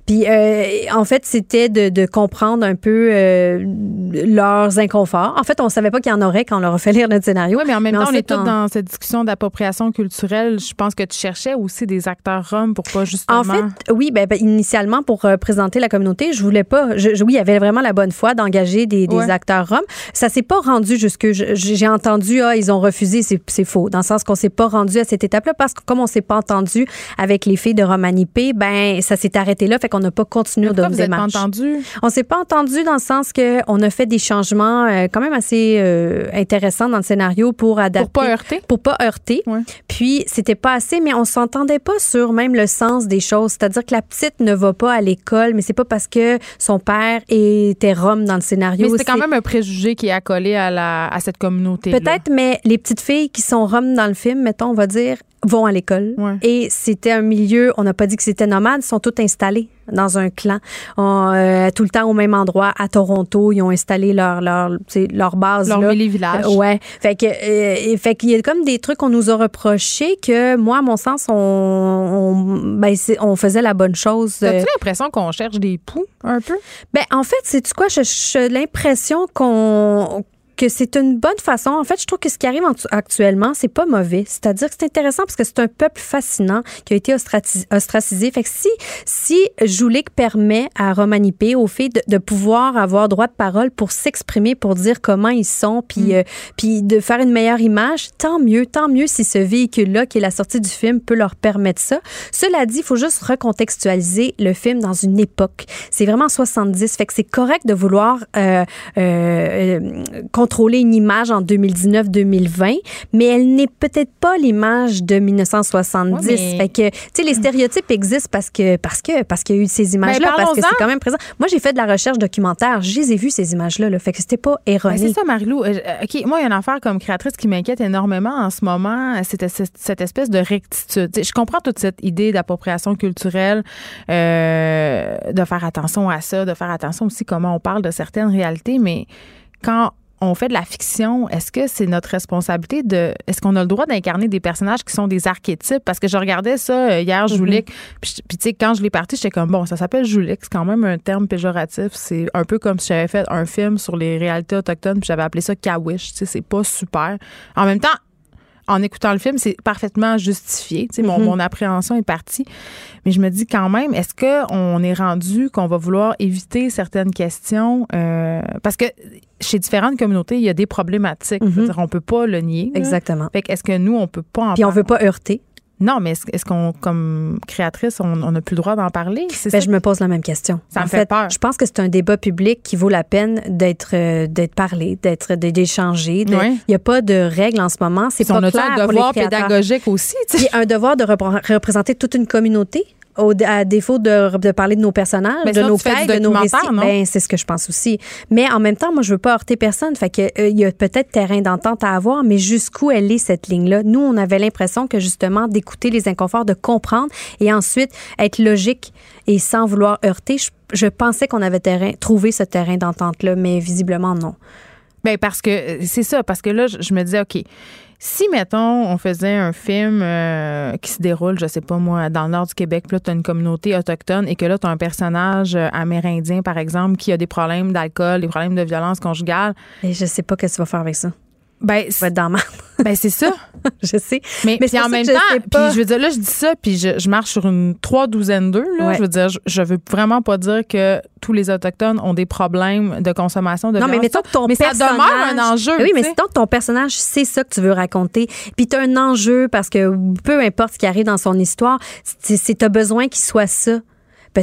Puis euh, en fait, c'était de, de, comprendre un peu euh, leurs inconforts. En fait, on savait pas qu'il y en aurait quand on leur a fait lire notre scénario. Oui, mais en même mais temps, on est tous dans cette discussion d'appropriation culturelle. Je pense que tu cherchais aussi des acteurs roms pour pas justement. En fait, oui, ben, ben initialement pour euh, présenter la communauté, je voulais pas. Je, je, oui, il y avait vraiment la bonne foi d'engager des, des ouais. acteurs roms. Ça s'est pas rendu jusque. J'ai entendu, ah, ils ont refusé. C'est faux, dans le sens qu'on s'est pas rendu à cette étape-là parce que comme on s'est pas entendu avec les filles de Romanipé, ben ça s'est arrêté là, fait qu'on n'a pas continué de démarche. Pas entendu? On s'est pas entendu dans le sens que on a fait des changements euh, quand même assez euh, intéressants dans le scénario pour adapter, pour pas heurter, pour pas heurter. Ouais. Puis c'était pas assez, mais on s'entendait pas sur même le sens des choses. C'est-à-dire que la petite ne va pas à l'école, mais c'est pas parce que son père était rome dans le scénario. Mais c'était quand même un préjugé qui est accolé à la à cette communauté. Peut-être, mais les petites filles qui sont roms dans le film, mettons, on va dire, vont à l'école. Et c'était un milieu, on n'a pas dit que c'était nomade, ils sont tous installés dans un clan, euh, tout le temps au même endroit à Toronto. Ils ont installé leur leur leur base leur village. Euh, ouais. Fait que euh, fait qu'il y a comme des trucs qu'on nous a reproché que moi, à mon sens, on on, ben, on faisait la bonne chose. As-tu l'impression qu'on cherche des poux un peu? Ben en fait, c'est tu quoi? J'ai l'impression qu'on que c'est une bonne façon. En fait, je trouve que ce qui arrive actuellement, c'est pas mauvais. C'est-à-dire que c'est intéressant parce que c'est un peuple fascinant qui a été ostracisé. Fait que si, si Joulik permet à Romanipé, au fait de, pouvoir avoir droit de parole pour s'exprimer, pour dire comment ils sont, puis, mm. euh, puis de faire une meilleure image, tant mieux, tant mieux si ce véhicule-là, qui est la sortie du film, peut leur permettre ça. Cela dit, il faut juste recontextualiser le film dans une époque. C'est vraiment 70. Fait que c'est correct de vouloir euh, euh, euh contrôler une image en 2019-2020, mais elle n'est peut-être pas l'image de 1970. Fait que, tu sais, les stéréotypes existent parce que, parce que, parce qu'il y a eu ces images-là, parce que c'est quand même présent. Moi, j'ai fait de la recherche documentaire, je les ai vues, ces images-là, là, fait que c'était pas erroné. c'est ça, Marilou. Euh, OK, moi, il y a une affaire comme créatrice qui m'inquiète énormément en ce moment, c'est cette espèce de rectitude. je comprends toute cette idée d'appropriation culturelle, euh, de faire attention à ça, de faire attention aussi comment on parle de certaines réalités, mais quand on fait de la fiction, est-ce que c'est notre responsabilité de. Est-ce qu'on a le droit d'incarner des personnages qui sont des archétypes? Parce que je regardais ça euh, hier, mm Puis, tu sais, quand je l'ai parti, j'étais comme, bon, ça s'appelle Joulik, c'est quand même un terme péjoratif. C'est un peu comme si j'avais fait un film sur les réalités autochtones, puis j'avais appelé ça Kawish. Tu sais, c'est pas super. En même temps, en écoutant le film, c'est parfaitement justifié. Tu sais, mon, mhm. mon, appréhension est partie. Mais je me dis quand même, est-ce qu'on est rendu qu'on va vouloir éviter certaines questions? Euh, parce que chez différentes communautés, il y a des problématiques. Mm -hmm. on peut pas le nier. Exactement. Fait est-ce que nous, on peut pas en Puis on veut pas heurter. Non, mais est-ce, qu'on, comme créatrice, on n'a plus le droit d'en parler? Ben, je me pose la même question. Ça me fait, peur. Je pense que c'est un débat public qui vaut la peine d'être, euh, d'être parlé, d'être, d'échanger. Il n'y a pas de règles en ce moment. C'est pas clair un devoir pédagogique aussi. Il y a un devoir de représenter toute une communauté à défaut de, parler de nos personnages, de nos faits, de nos récits. Ben, c'est ce que je pense aussi. Mais en même temps, moi, je veux pas heurter personne. Fait que euh, il y a peut-être terrain d'entente à avoir, mais jusqu'où elle est cette ligne-là? Nous, on avait l'impression que justement d'écouter les inconforts, de comprendre et ensuite être logique et sans vouloir heurter. Je, pensais qu'on avait terrain, trouvé ce terrain d'entente-là, mais visiblement non. Ben parce que euh, c'est ça, parce que là, je me disais, ok si, mettons, on faisait un film euh, qui se déroule, je sais pas moi, dans le nord du Québec, puis là, tu as une communauté autochtone et que là, tu as un personnage euh, amérindien, par exemple, qui a des problèmes d'alcool, des problèmes de violence conjugale. Et je sais pas ce que tu vas faire avec ça. Ben, être dans Ben, c'est ça. je sais. Mais, mais en même temps, puis je veux dire, là, je dis ça, puis je, marche sur une trois douzaine d'eux, là. Je veux dire, je, veux vraiment pas dire que tous les Autochtones ont des problèmes de consommation de Non, mais mettons que ton mais ça demeure un enjeu. Oui, mais mettons que ton personnage, c'est ça que tu veux raconter. Puis tu as un enjeu parce que peu importe ce qui arrive dans son histoire, c'est tu as besoin qu'il soit ça.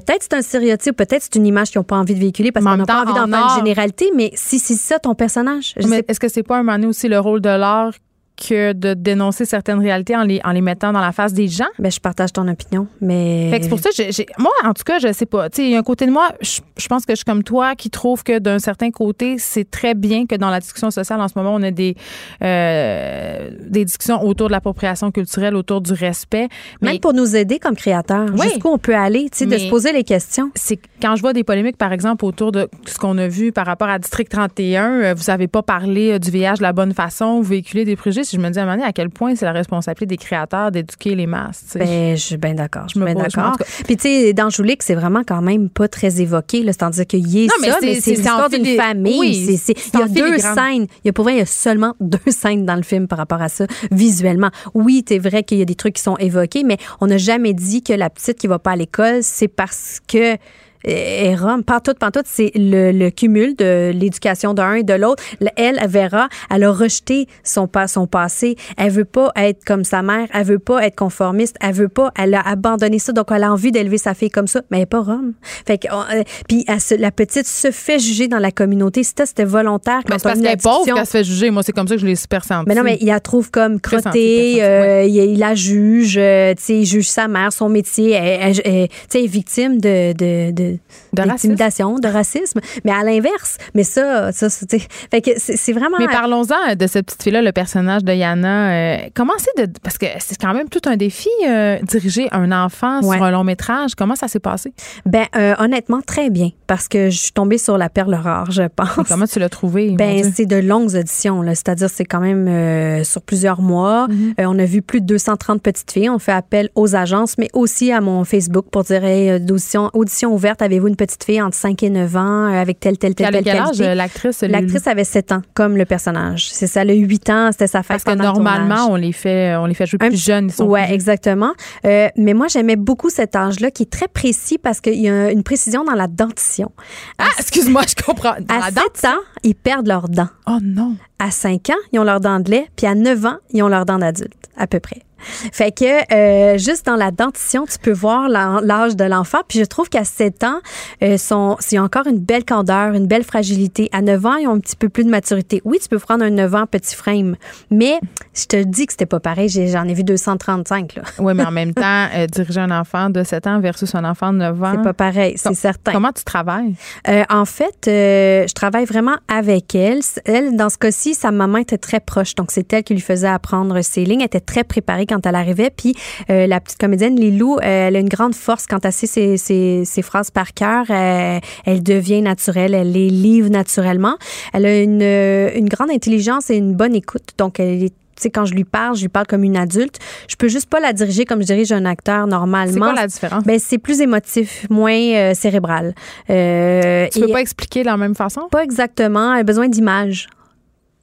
Peut-être c'est un stéréotype, peut-être c'est une image qu'ils n'ont pas envie de véhiculer parce qu'on n'a pas envie d'en faire une généralité, mais si c'est ça ton personnage. Est-ce que c'est pas un moment donné aussi le rôle de l'art que de dénoncer certaines réalités en les, en les mettant dans la face des gens? Ben, je partage ton opinion, mais. c'est pour ça, j'ai, moi, en tout cas, je sais pas. Tu sais, il y a un côté de moi, je, pense que je suis comme toi qui trouve que d'un certain côté, c'est très bien que dans la discussion sociale en ce moment, on a des, euh, des discussions autour de l'appropriation culturelle, autour du respect. Mais Même pour nous aider comme créateurs, jusqu'où on peut aller, tu sais, de se poser les questions. C'est quand je vois des polémiques, par exemple, autour de ce qu'on a vu par rapport à District 31, euh, vous n'avez pas parlé euh, du VIH de la bonne façon, vous véhiculez des préjugés je me dis à un moment donné à quel point c'est la responsabilité des créateurs d'éduquer les masses. Ben, je suis bien d'accord. Je suis bien d'accord. Puis, tu sais, dans Joulik, c'est vraiment quand même pas très évoqué. C'est-à-dire qu'il y a ça, mais c'est l'histoire d'une famille. Oui, il y a deux scènes. Il y a pour vrai, il y a seulement deux scènes dans le film par rapport à ça, visuellement. Oui, c'est vrai qu'il y a des trucs qui sont évoqués, mais on n'a jamais dit que la petite qui va pas à l'école, c'est parce que et Rome, tout, tout, c'est le, le, cumul de l'éducation d'un et de l'autre. Elle, Vera, elle a rejeté son, son passé. Elle veut pas être comme sa mère. Elle veut pas être conformiste. Elle veut pas. Elle a abandonné ça. Donc, elle a envie d'élever sa fille comme ça. Mais elle n'est pas Rome. Fait que, euh, puis, la petite se fait juger dans la communauté. C'était, c'était volontaire. Quand parce qu'elle est pauvre qu'elle se fait juger. Moi, c'est comme ça que je l'ai super senti. Mais non, mais il la trouve comme crottée. Euh, il, la juge. Euh, tu sais, il juge sa mère, son métier. Elle, tu sais, est victime de, de, de d'intimidation, de, racisme. Mais à l'inverse, mais ça, ça, c'est vraiment. Mais parlons-en de cette petite fille-là, le personnage de Yana. Euh, comment c'est de. Parce que c'est quand même tout un défi, euh, diriger un enfant sur un long métrage. Comment ça s'est passé? Ben, euh, honnêtement, très bien. Parce que je suis tombée sur la perle rare, je pense. comment tu l'as trouvé? Ben, c'est de longues auditions, C'est-à-dire, c'est quand même sur plusieurs mois. Mm-hmm. on a vu plus de 230 petites filles. On fait appel aux agences, mais aussi à mon Facebook pour dire, hey, d'audition audition ouverte, avez-vous une petite fille entre 5 et 9 ans avec telle, telle, telle, telle, quel âge l'actrice? L'actrice avait 7 ans, comme le personnage. C'est ça, le 8 ans, c'était sa fête. Parce que normalement, on les fait, on les fait jouer plus jeunes. Oui, exactement. Euh, mais moi, j'aimais beaucoup cet âge-là qui est très précis parce qu'il y a une précision dans la dentition. Ah, excuse-moi, je comprends. à 7 ans, ils perdent leurs dents. Oh non. À 5 ans, ils ont leurs dents de lait, puis à 9 ans, ils ont leurs dents d'adulte, à peu près. Fait que euh, juste dans la dentition, tu peux voir l'âge de l'enfant. Puis je trouve qu'à 7 ans, euh, sont, c'est encore une belle candeur, une belle fragilité. À 9 ans, ils ont un petit peu plus de maturité. Oui, tu peux prendre un 9 ans petit frame, mais je te dis que c'était pas pareil. J'en ai, vu 235. Là. Oui, mais en même temps, euh, diriger un enfant de 7 ans versus un enfant de 9 ans. C'est pas pareil, c'est certain. Comment tu travailles? Euh, en fait, je travaille vraiment avec elle. Elle, dans ce cas-ci, sa maman était très proche. Donc, c'est elle qui lui faisait apprendre ses lignes. Elle était très préparée quand elle arrivait. Puis euh, la petite comédienne Lilou, euh, elle a une grande force quand elle sait ses, ses, phrases par cœur. Euh, elle devient naturelle, elle les livre naturellement. Elle a une, une grande intelligence et une bonne écoute. Donc, elle est sais, quand je lui parle, je lui parle comme une adulte. Je peux juste pas la diriger comme je dirige un acteur normalement. C'est quoi la différence? Ben, c'est plus émotif, moins cérébral. Euh, tu peux pas expliquer de la même façon? Pas exactement. Elle a besoin d'images.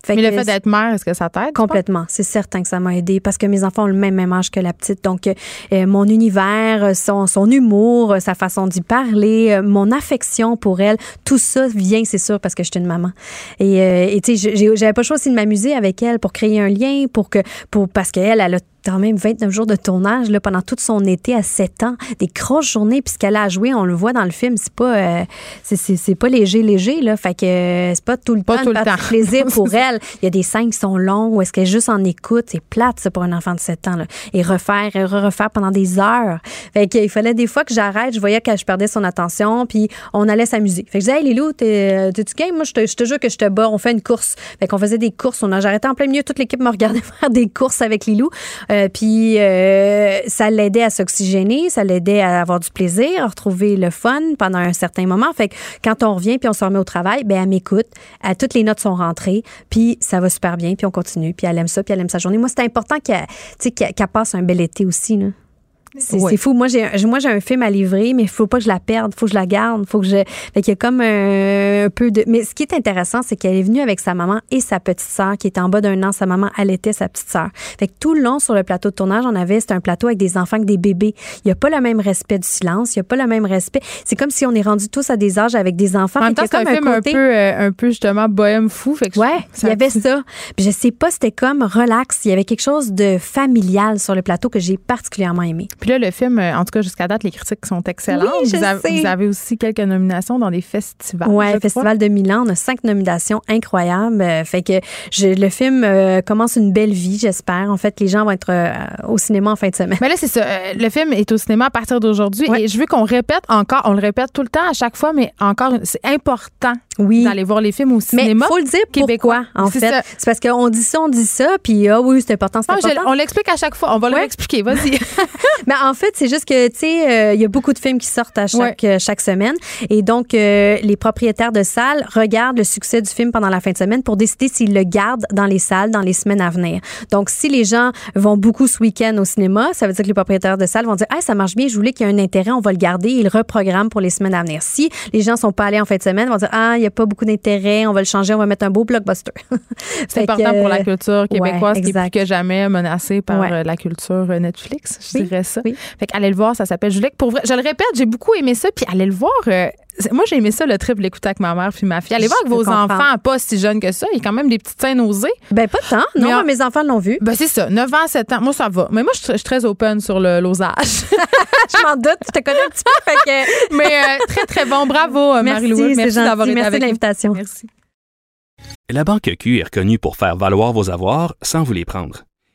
Mais le fait d'être mère, est-ce que ça t'aide? Complètement. C'est certain que ça m'a aidé parce que mes enfants ont le même, même âge que la petite. Donc, euh, mon univers, son, son humour, sa façon d'y parler, euh, mon affection pour elle, tout ça vient, c'est sûr, parce que je suis une maman. Et euh, tu sais, j'avais pas le choix aussi de m'amuser avec elle pour créer un lien, pour que, pour, parce qu'elle, elle a quand même 29 jours de tournage là, pendant toute son été à 7 ans. Des grosses journées, puisqu'elle a joué, on le voit dans le film, c'est pas, euh, c'est, pas léger, léger. Là, fait que euh, c'est pas tout le pas temps tout le temps. plaisir pour elle. Il y a des scènes qui sont longues, ou est-ce qu'elle est juste en écoute. C'est plate, ça, pour un enfant de 7 ans. Là. Et refaire, et refaire pendant des heures. Fait qu'il fallait des fois que j'arrête. Je voyais que je perdais son attention, puis on allait s'amuser. Fait que je disais, hey, Lilou, t'es, tu game? Moi, je te, je te jure que je te bats. On fait une course. Fait qu'on faisait des courses. On a, j'arrêtais en plein milieu. Toute l'équipe me regardait faire des courses avec Lilou. Euh, puis euh, ça l'aidait à s'oxygéner, ça l'aidait à avoir du plaisir, à retrouver le fun pendant un certain moment. Fait que quand on revient puis on se remet au travail, ben elle m'écoute, toutes les notes sont rentrées, puis ça va super bien, puis on continue, puis elle aime ça, puis elle aime sa journée. Moi, c'est important qu'elle qu'elle passe un bel été aussi. Là. C'est fou. Moi, j'ai moi j'ai un film à livrer, mais il faut pas que je la perde, faut que je la garde, faut que je. Fait qu'il y a comme un, peu de. Mais ce qui est intéressant, c'est qu'elle est venue avec sa maman et sa petite sœur qui était en bas d'un an. Sa maman allaitait sa petite sœur. Fait que tout le long sur le plateau de tournage, on avait c'était un plateau avec des enfants, avec des bébés. Il y a pas le même respect du silence, il y a pas le même respect. C'est comme si on est rendu tous à des âges avec des enfants. En même temps, c'est un film un, peu, euh, un peu justement bohème fou. Fait que ouais, il y avait ça. Puis je sais pas, c'était comme relax. Il y avait quelque chose de familial sur le plateau que j'ai particulièrement aimé. Puis là, le film, euh, en tout cas jusqu'à date, les critiques sont excellentes. vous, avez, aussi quelques nominations dans des festivals. Oui, Festival de Milan, on a cinq nominations incroyables. Euh, fait que le film euh, commence une belle vie, j'espère. En fait, les gens vont être au cinéma en fin de semaine. Mais là, c'est ça. le film est au cinéma à partir d'aujourd'hui. Et je veux qu'on répète encore, on le répète tout le temps à chaque fois, mais encore, c'est important oui. d'aller voir les films au cinéma. Mais faut le dire québécois, en fait. C'est parce qu'on dit ça, on dit ça, puis ah oui, c'est important, c'est important. on l'explique à chaque fois. On va l'expliquer. Vas-y. mais en fait, c'est juste que, tu sais, euh, il y a beaucoup de films qui sortent à chaque, euh, chaque semaine. Et donc, euh, les propriétaires de salles regardent le succès du film pendant la fin de semaine pour décider s'ils le gardent dans les salles dans les semaines à venir. Donc, si les gens vont beaucoup ce week-end au cinéma, ça veut dire que les propriétaires de salles vont dire, ah, ça marche bien, je voulais qu'il y ait un intérêt, on va le garder. Ils le reprogramment pour les semaines à venir. Si les gens sont pas allés en fin de semaine, ils vont dire, ah, il n'y a pas beaucoup d'intérêt, on va le changer, on va mettre un beau blockbuster. C'est important pour la culture québécoise qui est plus que jamais menacée par la culture Netflix, je dirais ça. Fait qu'allez le voir, ça s'appelle pour vrai, je le répète, j'ai beaucoup aimé ça. Puis allez le voir. Euh, moi, j'ai aimé ça, le trip, l'écouter avec ma mère puis ma fille. Allez voir avec vos enfants, pas si jeunes que ça. Il y a quand même des petites scènes osées. Ben, pas tant. Non, mes enfants l'ont vu. Ben, c'est ça. 9 ans, 7 ans. Moi, ça va. Mais moi, je suis très open sur l'osage. je m'en doute. Je te connais un petit peu. Fait que... Mais euh, très, très bon. Bravo, euh, Marie-Louise. Merci, d'avoir été avec l'invitation. Merci. La Banque Q est reconnue pour faire valoir vos avoirs sans vous les prendre.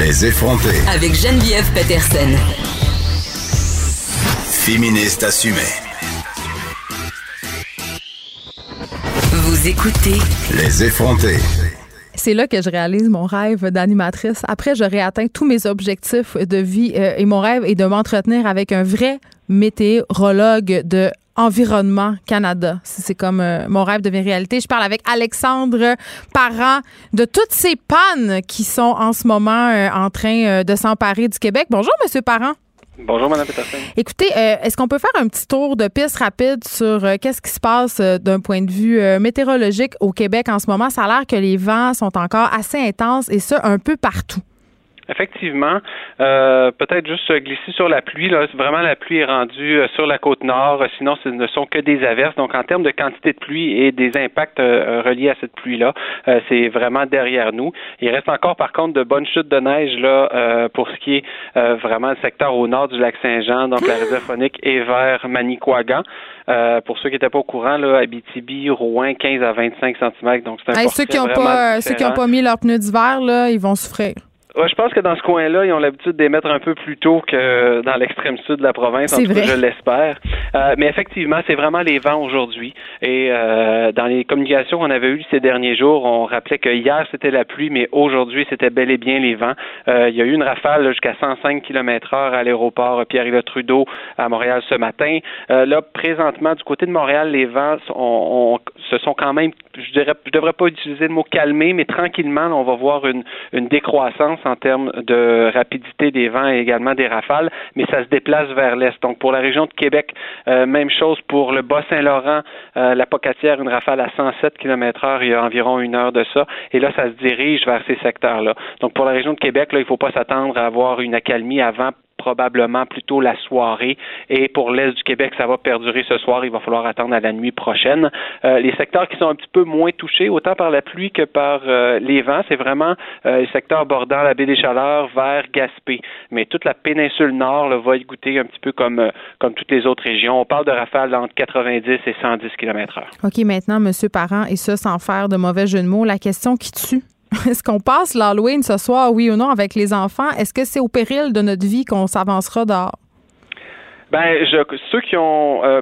Les effronter. Avec Geneviève Peterson. Féministe assumée. Vous écoutez Les effronter. C'est là que je réalise mon rêve d'animatrice. Après, j'aurai atteint tous mes objectifs de vie euh, et mon rêve est de m'entretenir avec un vrai météorologue de Environnement Canada. C'est comme euh, mon rêve devient réalité. Je parle avec Alexandre Parent de toutes ces pannes qui sont en ce moment euh, en train de s'emparer du Québec. Bonjour, Monsieur Parent. Bonjour, Mme Peterson. Écoutez, euh, est-ce qu'on peut faire un petit tour de piste rapide sur euh, qu'est-ce qui se passe euh, d'un point de vue météorologique au Québec en ce moment? Ça a l'air que les vents sont encore assez intenses et ça un peu partout. Effectivement, euh, peut-être juste glisser sur la pluie. Là, vraiment, la pluie est rendue euh, sur la côte nord. Sinon, ce ne sont que des averses. Donc, en termes de quantité de pluie et des impacts euh, reliés à cette pluie-là, c'est vraiment derrière nous. Il reste encore, par contre, de bonnes chutes de neige là pour ce qui est vraiment le secteur au nord du lac Saint-Jean, donc la réserve phonique et vers Manicouagan. pour ceux qui n'étaient pas au courant, là, Abitibi, Rouen, 15 à 25 cm. Donc, c'est hey, ceux qui n'ont pas, ceux qui ont pas mis leurs pneus d'hiver, là, ils vont souffrir. Ouais, je pense que dans ce coin-là, ils ont l'habitude d'émettre un peu plus tôt que dans l'extrême sud de la province. En tout cas, je l'espère. Euh, mais effectivement, c'est vraiment les vents aujourd'hui. Et euh, dans les communications qu'on avait eues ces derniers jours, on rappelait que hier c'était la pluie, mais aujourd'hui c'était bel et bien les vents. Euh, il y a eu une rafale jusqu'à 105 km/h à l'aéroport Pierre-Éliott Trudeau à Montréal ce matin. Euh, là, présentement, du côté de Montréal, les vents on, se sont quand même, je dirais, je devrais pas utiliser le mot calmer, mais tranquillement, on va voir une, une décroissance en termes de rapidité des vents et également des rafales, mais ça se déplace vers l'est. Donc pour la région de Québec, euh, même chose pour le Bas-Saint-Laurent, euh, la Pocatière, une rafale à 107 km/h il y a environ une heure de ça, et là ça se dirige vers ces secteurs-là. Donc pour la région de Québec, là, il ne faut pas s'attendre à avoir une accalmie avant probablement plutôt la soirée. Et pour l'Est du Québec, ça va perdurer ce soir. Il va falloir attendre à la nuit prochaine. Euh, les secteurs qui sont un petit peu moins touchés, autant par la pluie que par euh, les vents, c'est vraiment euh, les secteurs bordant la baie des Chaleurs vers Gaspé. Mais toute la péninsule nord va y goûter un petit peu comme, comme toutes les autres régions. On parle de rafales entre 90 et 110 km h OK, maintenant, M. Parent, et ça sans faire de mauvais jeu de mots, la question qui tue, Est-ce qu'on passe l'Halloween ce soir, oui ou non, avec les enfants? Est-ce que c'est au péril de notre vie qu'on s'avancera dehors? Ben, je, ceux qui ont euh,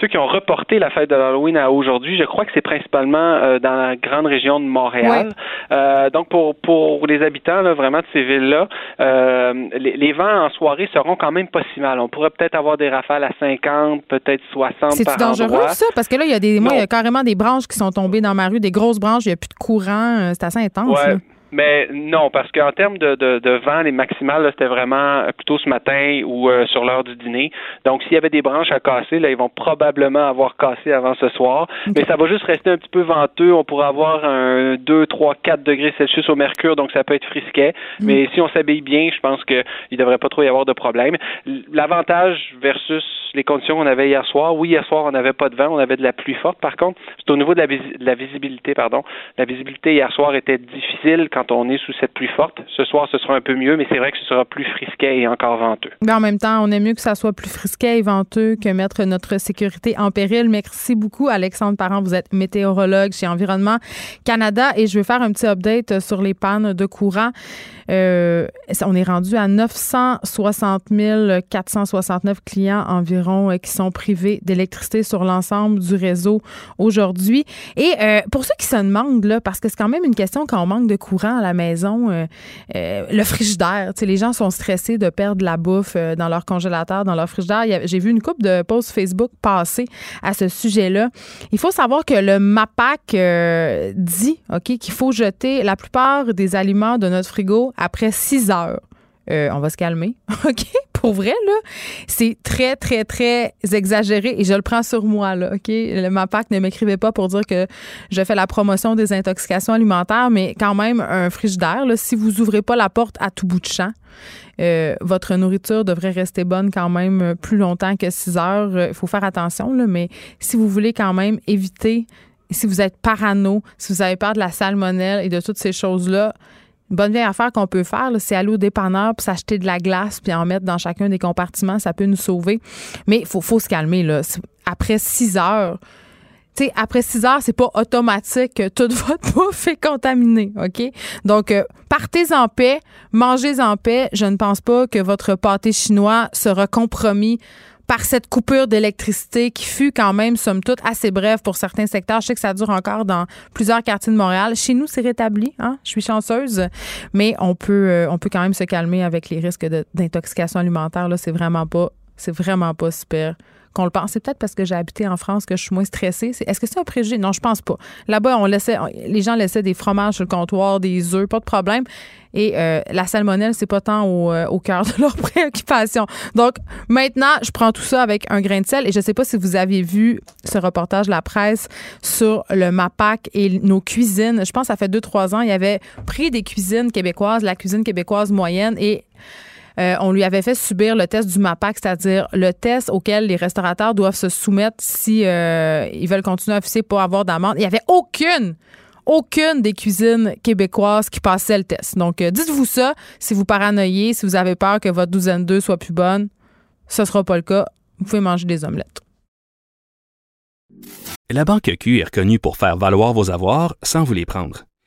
ceux qui ont reporté la fête de l'Halloween à aujourd'hui, je crois que c'est principalement euh, dans la grande région de Montréal. Euh, donc pour pour les habitants là, vraiment de ces villes-là, les, les, vents en soirée seront quand même pas si mal. On pourrait peut-être avoir des rafales à 50, peut-être 60 C'est dangereux ça? Parce que là il y a des moi il y a carrément des branches qui sont tombées dans ma rue, des grosses branches, il n'y a plus de courant, c'est assez intense. Ouais. Mais non, parce qu'en termes de, de, de, vent, les maximales, c'était vraiment plutôt ce matin ou euh, sur l'heure du dîner. Donc, s'il y avait des branches à casser, là, ils vont probablement avoir cassé avant ce soir. Mais ça va juste rester un petit peu venteux. On pourra avoir un 2, 3, 4 degrés Celsius au mercure, donc ça peut être frisquet. Mm. Mais si on s'habille bien, je pense qu'il ne devrait pas trop y avoir de problème. L'avantage versus les conditions qu'on avait hier soir, oui, hier soir, on n'avait pas de vent, on avait de la pluie forte. Par contre, c'est au niveau de la, de la visibilité, pardon. La visibilité hier soir était difficile quand on est sous cette pluie forte. Ce soir, ce sera un peu mieux, mais c'est vrai que ce sera plus frisquet et encore venteux. Mais en même temps, on aime mieux que ça soit plus frisquet et venteux que mettre notre sécurité en péril. Merci beaucoup, Alexandre Parent. Vous êtes météorologue chez Environnement Canada et je vais faire un petit update sur les pannes de courant. Euh, on est rendu à 960 469 clients environ euh, qui sont privés d'électricité sur l'ensemble du réseau aujourd'hui. Et euh, pour ceux qui se demandent, là, parce que c'est quand même une question quand on manque de courant à la maison, le frigidaire, les gens sont stressés de perdre la bouffe dans leur congélateur, dans leur frigidaire. J'ai vu une coupe de posts Facebook passer à ce sujet-là. Il faut savoir que le MAPAC dit ok qu'il faut jeter la plupart des aliments de notre frigo après six heures. Euh, on va se calmer, OK? C'est très, très, très exagéré et je le prends sur moi, là, OK? Le ne m'écrivait pas pour dire que je fais la promotion des intoxications alimentaires, mais quand même, un frigidaire, là, si vous ouvrez pas la porte à tout bout de champ, euh, votre nourriture devrait rester bonne quand même plus longtemps que 6 heures. Il faut faire attention, mais si vous voulez quand même éviter, si vous êtes parano, si vous avez peur de la salmonelle et de toutes ces choses-là, bonne vieille affaire qu'on peut faire, c'est aller au dépanneur puis s'acheter de la glace puis en mettre dans chacun des compartiments. Ça peut nous sauver. Mais il faut, se calmer. Là. Après 6 heures, sais, après 6 heures, c'est pas automatique que toute votre bouffe est contaminée, OK? Donc, euh, partez en paix, mangez en paix. Je ne pense pas que votre pâté chinois sera compromis par cette coupure d'électricité qui fut quand même, somme toute, assez brève pour certains secteurs. Je sais que ça dure encore dans plusieurs quartiers de Montréal. Chez nous, c'est rétabli. Hein? Je suis chanceuse, mais on peut, euh, on peut quand même se calmer avec les risques d'intoxication alimentaire. Là, c'est vraiment pas, c'est vraiment pas super qu'on le pense. C'est peut-être parce que j'ai habité en France que je suis moins stressée. Est-ce que c'est un préjugé? Non, je pense pas. Là-bas, on laissait, les gens laissaient des fromages sur le comptoir, des œufs, pas de problème. Et euh, la salmonelle, c'est pas tant au, euh, cœur de leur préoccupation. Donc, maintenant, je prends tout ça avec un grain de sel. Et je sais pas si vous avez vu ce reportage de la presse sur le MAPAC et nos cuisines. Je pense que ça fait deux, trois ans, il y avait pris des cuisines québécoises, la cuisine québécoise moyenne, et euh, on lui avait fait subir le test du MAPAC, c'est-à-dire le test auquel les restaurateurs doivent se soumettre si euh, veulent continuer à officier pour avoir d'amende. Il n'y avait aucune aucune des cuisines québécoises qui passait le test. Donc, euh, dites-vous ça si vous paranoïez, si vous avez peur que votre douzaine d'œufs soit plus bonne. Ce ne sera pas le cas. Vous pouvez manger des omelettes. La Banque Q est reconnue pour faire valoir vos avoirs sans vous les prendre.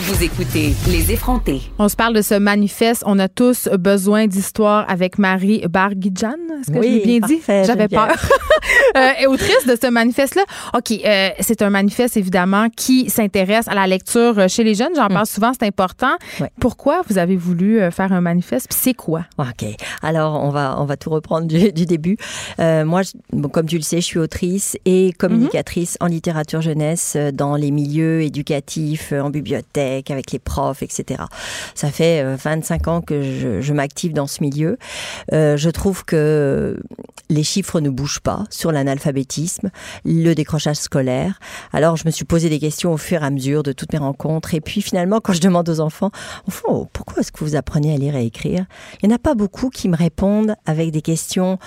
vous écoutez Les effrontés. On se parle de ce manifeste. On a tous besoin d'histoire avec Marie Barguidjan. Est-ce que oui, bien dit? J'avais peur. euh, autrice de ce manifeste-là. OK, euh, c'est un manifeste, évidemment, qui s'intéresse à la lecture chez les jeunes. J'en mm. parle souvent, c'est important. Pourquoi vous avez voulu euh, faire un manifeste? Puis c'est quoi? OK. Alors, on va, on va tout reprendre du, début. Euh, moi, comme tu le sais, je suis autrice et communicatrice en littérature jeunesse euh, dans les milieux éducatifs, en bibliothèque avec les profs, etc. Ça fait 25 euh, ans que je, m'active dans ce milieu. Euh, je trouve que les chiffres ne bougent pas sur l'analphabétisme, le décrochage scolaire. Alors je me suis posé des questions au fur et à mesure de toutes mes rencontres. Et puis finalement, quand je demande aux enfants, pourquoi est-ce que vous apprenez à lire et écrire? Il n'y en a pas beaucoup qui me répondent avec des questions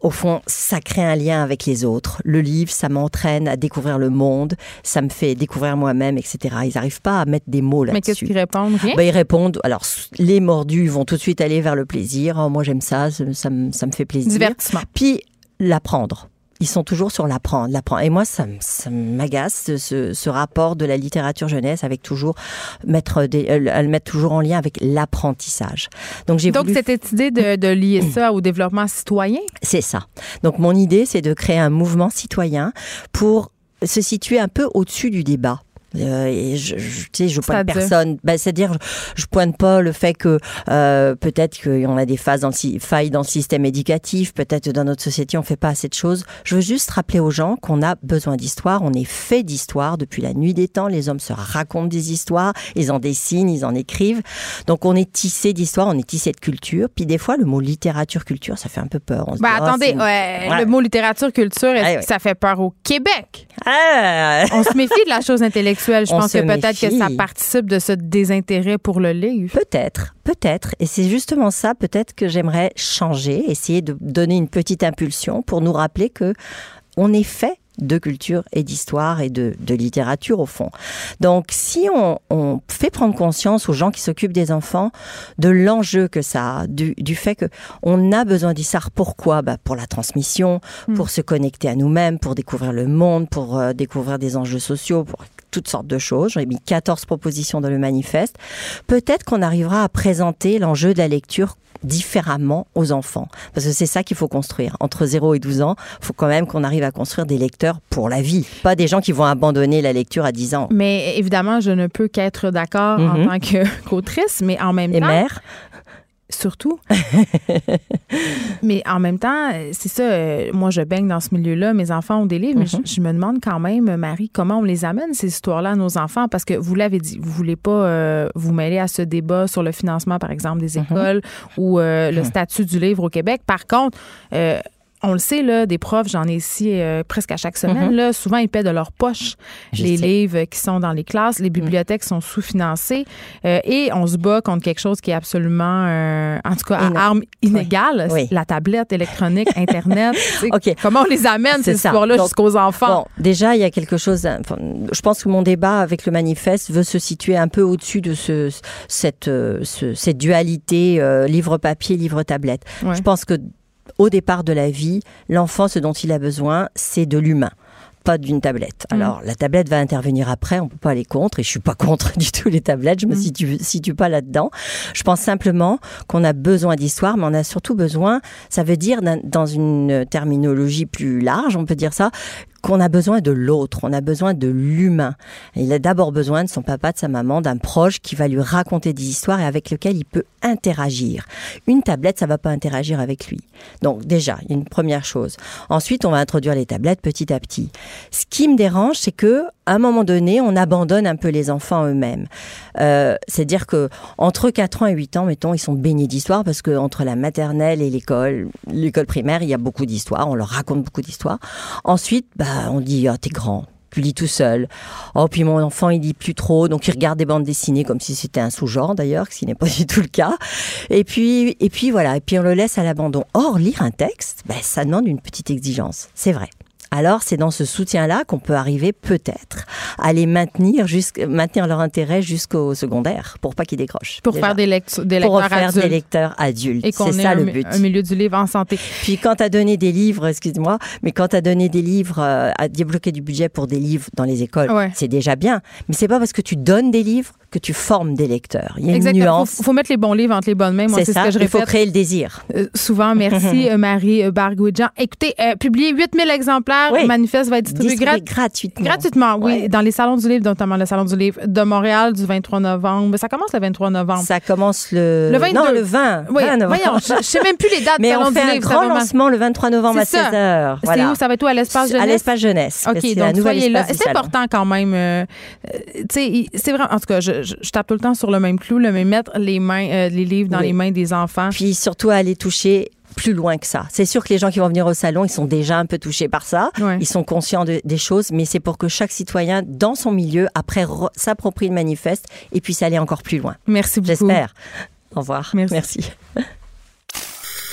au fond, ça crée un lien avec les autres. Le livre, ça m'entraîne à découvrir le monde, ça me fait découvrir moi-même, etc. Ils n'arrivent pas à mettre des mots là-dessus. Mais qu'est-ce qu'ils répondent? Rien? Ben, ils répondent. Alors, les mordus vont tout de suite aller vers le plaisir. Oh, moi, j'aime ça, ça, ça, me, ça me fait plaisir. Divertissement. Puis l'apprendre ils sont toujours sur l'apprendre, l'apprendre. Et moi, ça, ça m'agace ce, ce, rapport de la littérature jeunesse avec toujours mettre des, euh, le mettre toujours en lien avec l'apprentissage. Donc j'ai donc c'était idée de, de lier ça au développement citoyen? C'est ça. Donc mon idée, c'est de créer un mouvement citoyen pour se situer un peu au-dessus du débat. Euh, et je, je, tu sais, je pointe personne. Ben, C'est-à-dire, je, je, pointe pas le fait que euh, peut-être qu'on a des phases dans le, failles dans le système éducatif, peut-être dans notre société on fait pas assez de choses. Je veux juste rappeler aux gens qu'on a besoin d'histoire. On est fait d'histoire depuis la nuit des temps. Les hommes se racontent des histoires, ils en dessinent, ils en écrivent. Donc on est tissé d'histoire, on est tissé de culture. Puis des fois, le mot littérature culture, ça fait un peu peur. On ben, dit, oh, attendez, ouais, le mot littérature culture, est-ce que ça fait peur au Québec? Ah. On se méfie de la chose intellectuelle je pense que peut-être que ça participe de ce désintérêt pour le livre. Peut-être, peut-être. Et c'est justement ça, peut-être que j'aimerais changer, essayer de donner une petite impulsion pour nous rappeler que on est fait de culture et d'histoire et de, littérature au fond. Donc si on, fait prendre conscience aux gens qui s'occupent des enfants de l'enjeu que ça a, du, fait que on a besoin d'histoire, pourquoi? Bah Pour la transmission, hmm. pour se connecter à nous-mêmes, pour découvrir le monde, pour euh, découvrir des enjeux sociaux, pour toutes sortes de choses. J'ai mis 14 propositions dans le manifeste. Peut-être qu'on arrivera à présenter l'enjeu de la lecture différemment aux enfants. Parce que c'est ça qu'il faut construire. Entre 0 et 12 ans, il faut quand même qu'on arrive à construire des lecteurs pour la vie. Pas des gens qui vont abandonner la lecture à 10 ans. Mais évidemment, je ne peux qu'être d'accord en Mhm. tant que- qu'autrice, mais en même Et temps... mère Surtout. mais en même temps, c'est ça, euh, moi je baigne dans ce milieu-là, mes enfants ont des livres, mais je, Mhm. je me demande quand même, Marie, comment on les amène, ces histoires-là, à nos enfants, parce que vous l'avez dit, vous voulez pas euh, vous mêler à ce débat sur le financement, par exemple, des écoles ou euh, le statut du livre au Québec. Par contre, on le sait, là, des profs, j'en ai ici euh, presque à chaque semaine, Mhm. là, souvent ils paient de leur poche Je les sais. livres qui sont dans les classes, les bibliothèques sont sous-financées euh, et on se bat contre quelque chose qui est absolument, euh, en tout cas, à armes inégales, Oui. la tablette électronique, Internet. tu sais, OK. Comment on les amène, ces histoires-là, jusqu'aux enfants? Bon, déjà, il y a quelque chose. enfin, je pense que mon débat avec le manifeste veut se situer un peu au-dessus de ce, cette, euh, ce- cette dualité euh, livre-papier, livre-tablette. Ouais. Je pense que au départ de la vie, l'enfant, ce dont il a besoin, c'est de l'humain pas d'une tablette. Mm. Alors, la tablette va intervenir après, on peut pas aller contre, et je suis pas contre du tout les tablettes, je me Mm. situe, situe pas là-dedans. Je pense simplement qu'on a besoin d'histoire, mais on a surtout besoin, ça veut dire, dans une terminologie plus large, on peut dire ça, qu'on a besoin de l'autre, on a besoin de l'humain. Il a d'abord besoin de son papa, de sa maman, d'un proche qui va lui raconter des histoires et avec lequel il peut interagir. Une tablette, ça va pas interagir avec lui. Donc déjà, une première chose. Ensuite, on va introduire les tablettes petit à petit. Ce qui me dérange, c'est que à un moment donné, on abandonne un peu les enfants eux-mêmes. Euh, C'est-à-dire que entre 4 ans et 8 ans, mettons, ils sont baignés d'histoire parce que entre la maternelle et l'école, l'école primaire, il y a beaucoup d'histoires. On leur raconte beaucoup d'histoires. Ensuite, bah, on dit, ah, t'es grand. Tu lis tout seul. Oh, puis mon enfant, il lit plus trop, donc il regarde des bandes dessinées comme si c'était un sous-genre d'ailleurs, ce qui n'est pas du tout le cas. Et puis, et puis voilà, et puis on le laisse à l'abandon. Or, lire un texte, ben, ça demande une petite exigence, c'est vrai. Alors, c'est dans ce soutien-là qu'on peut arriver peut-être à les maintenir, maintenir leur intérêt jusqu'au secondaire, pour pas qu'ils décrochent. Pour déjà. faire des, lectu- des pour lecteurs faire adultes. des lecteurs adultes. et qu'on C'est ait ça un, le but. un milieu du livre en santé. Puis quand tu as donné des livres, excuse-moi, mais quand tu as donné des livres, euh, à débloquer du budget pour des livres dans les écoles, Ouais. c'est déjà bien. Mais c'est pas parce que tu donnes des livres que tu formes des lecteurs. Il y a une Exactement. nuance. Faut, faut mettre les bons livres entre les bonnes mains. Moi, C'est c'est ce ça. que je Il faut créer le désir. Euh, souvent, merci euh, Marie Bargouidjan. Écoutez, euh, publier 8000 exemplaires, Oui. le manifeste va être distribué Distribué grat- gratuitement. gratuitement, oui, Ouais. dans les salons du livre, notamment le salon du livre de Montréal du 23 novembre. Ça commence le 23 novembre. Ça commence le... Le 22. Non, le 20. oui, 20 novembre. voyons, je, je sais même plus les dates Mais on fait un livre. grand lancement le 23 novembre C'est à ça. 16h. C'est Voilà. où? Ça va être où? À l'espace jeunesse? À l'espace jeunesse. OK, c'est donc la nouvelle soyez là. C'est important quand même. euh, euh, tu sais, c'est vrai. En tout cas, je, je- je tape tout le temps sur le même clou, là, mais mettre les mains, euh, les livres dans Oui. les mains des enfants. Puis surtout aller toucher plus loin que ça. C'est sûr que les gens qui vont venir au salon, ils sont déjà un peu touchés par ça. Ouais. Ils sont conscients de- des choses, mais c'est pour que chaque citoyen, dans son milieu, après, s'approprie le manifeste et puisse aller encore plus loin. Merci beaucoup. J'espère. Au revoir. Merci.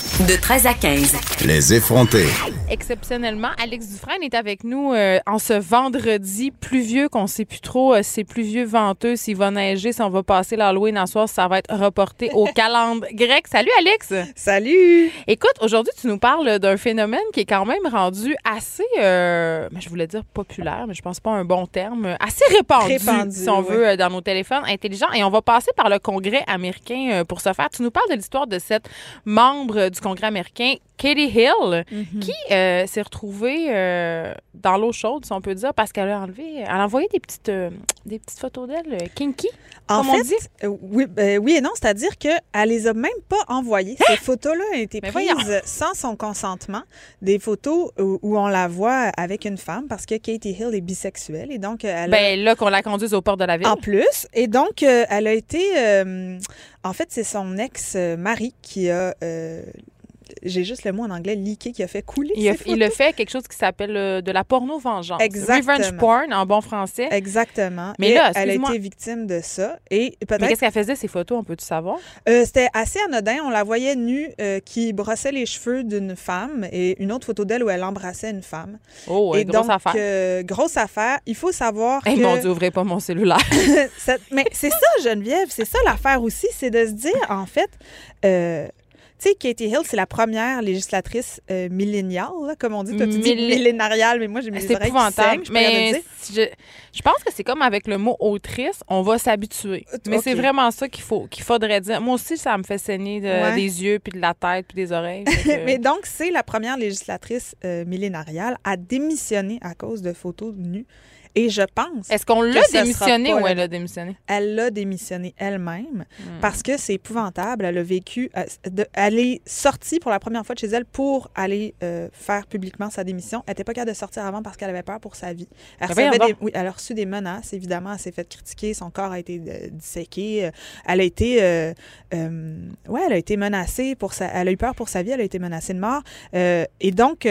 De 13 à 15. Les effrontés. Exceptionnellement, Alex Dufresne est avec nous euh, en ce vendredi pluvieux qu'on sait plus trop. euh, c'est pluvieux, venteux, s'il va neiger, si on va passer l'Halloween en soir, ça va être reporté au calendrier grec. Salut Alex! Salut! Écoute, aujourd'hui, tu nous parles d'un phénomène qui est quand même rendu assez, euh, ben, je voulais dire populaire, mais je pense pas un bon terme, assez répandu, Répandu, si on oui. veut, euh, dans nos téléphones intelligents. Et on va passer par le Congrès américain pour ce faire. Tu nous parles de l'histoire de cette membre euh, du Congrès américain, Katie Hill, Mhm. qui euh, s'est retrouvée euh, dans l'eau chaude, si on peut dire, parce qu'elle a enlevé, elle a envoyé des petites, euh, des petites photos d'elle, kinky, En comme on fait, dit. oui, ben, oui et non, c'est-à-dire qu'elle les a même pas envoyées. Ces photos-là ont été Mais prises voyons. sans son consentement. Des photos où, où on la voit avec une femme parce que Katie Hill est bisexuelle et donc elle a- Ben là, qu'on la conduise au port de la ville. En plus, et donc, elle a été. Euh, en fait, c'est son ex-mari qui a. euh, j'ai juste le mot en anglais, leaké, qui a fait couler. Il, a, ces il a photos. fait quelque chose qui s'appelle euh, de la porno-vengeance. Exactement. Revenge porn, en bon français. Exactement. Mais Et là, elle a été victime de ça. Et Mais qu'est-ce qu'elle faisait, ces photos, on peut-tu savoir? Euh, C'était assez anodin. On la voyait nue euh, qui brossait les cheveux d'une femme et une autre photo d'elle où elle embrassait une femme. Oh, et grosse donc, affaire. grosse affaire. Il faut savoir Eh que... mon Dieu, ouvrez pas mon cellulaire. Mais c'est ça, Geneviève, c'est ça l'affaire aussi, c'est de se dire, en fait, euh, Tu sais, Katie Hill, c'est la première législatrice euh, milléniale, comme on dit. Toi, tu dis millénariale, mais moi, j'ai mes C'est épouvantable. mais je, pense que c'est comme avec le mot autrice, on va s'habituer. Mais c'est vraiment ça qu'il faut qu'il faudrait dire. Moi aussi, ça me fait saigner des yeux, puis de la tête, puis des oreilles. mais donc, c'est la première législatrice euh, millénariale à démissionner à cause de photos nues. Et je pense. Est-ce qu'on l'a démissionné ou elle a démissionné? Elle l'a démissionné elle-même hmm. parce que c'est épouvantable. Elle a vécu. Euh, elle est sortie pour la première fois de chez elle pour aller euh, faire publiquement sa démission. Elle n'était pas capable de sortir avant parce qu'elle avait peur pour sa vie. Elle, oui, elle a reçu des menaces, évidemment. Elle s'est fait critiquer. Son corps a été euh, disséqué. Elle a été. ouais, elle a été menacée pour sa. Elle a eu peur pour sa vie. Elle a été menacée de mort. et donc,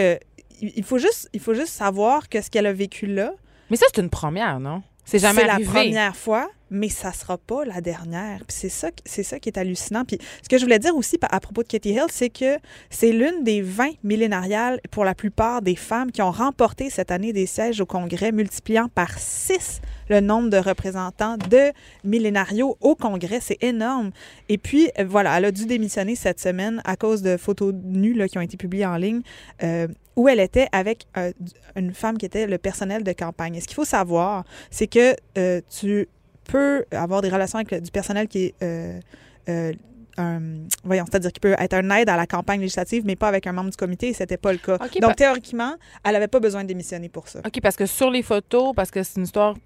il faut juste, il faut juste savoir que ce qu'elle a vécu là, mais ça, c'est une première, non? C'est jamais la première fois, mais ça sera pas la dernière. Puis c'est ça, c'est ça qui est hallucinant. Puis ce que je voulais dire aussi à propos de Katie Hill, c'est que c'est l'une des 20 millénariales pour la plupart des femmes qui ont remporté cette année des sièges au Congrès, multipliant par 6 le nombre de représentants de millénarios au Congrès. C'est énorme. Et puis, euh, voilà, elle a dû démissionner cette semaine à cause de photos nues qui ont été publiées en ligne. Euh, où elle était avec euh, une femme qui était le personnel de campagne. ce qu'il faut savoir, c'est que tu peux avoir des relations avec du personnel qui est un, voyons, c'est-à-dire qu'il peut être un aide à la campagne législative, mais pas avec un membre du comité, et c'était pas le cas. Donc, théoriquement, elle n'avait pas besoin de démissionner pour ça. OK, parce que sur les photos, parce que c'est une histoire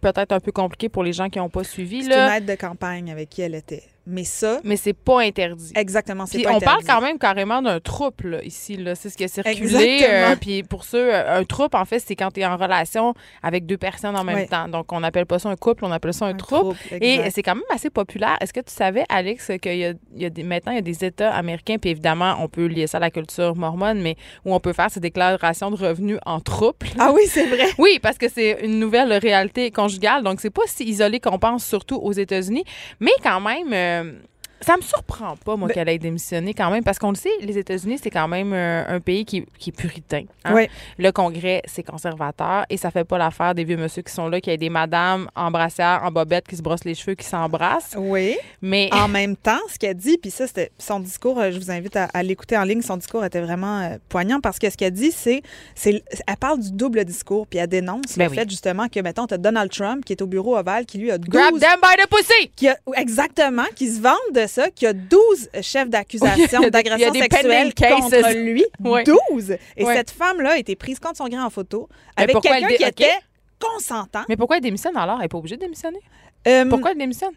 peut-être un peu compliquée pour les gens qui n'ont pas suivi. C'est une aide de campagne avec qui elle était. Mais ça. Mais c'est pas interdit. Exactement, c'est pas on parle quand même carrément d'un trouble ici. Là. C'est ce qui a circulé. Euh, puis pour ceux, euh, un trouble, en fait, c'est quand tu es en relation avec deux personnes en même temps. Donc, on n'appelle pas ça un couple, on appelle ça un, trouble. Et c'est quand même assez populaire. Est-ce que tu savais, Alex, qu'il y a, il y a des, maintenant, il y a des États américains, puis évidemment, on peut lier ça à la culture mormone, mais où on peut faire ces déclarations de revenus en trouble? Ah oui, c'est vrai. Oui, parce que c'est une nouvelle réalité conjugale. Donc, c'est pas si isolé qu'on pense, surtout aux États-Unis. Mais quand même. Euh, euh, ça me surprend pas, moi, qu'elle ait démissionné quand même, parce qu'on le sait, les États-Unis, c'est quand même euh, un, pays qui, qui est puritain. Hein. Le Congrès, c'est conservateur et ça fait pas l'affaire des vieux monsieur qui sont là, qui a des madames en brassière, en bobette, qui se brossent les cheveux, qui s'embrassent. Oui. Mais. En même temps, ce qu'elle dit, puis ça, c'était son discours, euh, je vous invite à, l'écouter en ligne, son discours était vraiment euh, poignant parce que ce qu'elle dit, c'est. Elle parle du double discours, puis elle dénonce ben le fait, justement, que, mettons, as Donald Trump qui est au bureau ovale, qui lui a 12. Grab them by the pussy! Qui exactement, qui se vante de ça, qui a 12 chefs d'accusation d'agression sexuelle contre lui. 12! Et cette femme-là a été prise contre son grand en photo avec quelqu'un qui était consentant. Mais pourquoi elle démissionne alors? Elle n'est pas obligée de démissionner? Euh, pourquoi elle démissionne?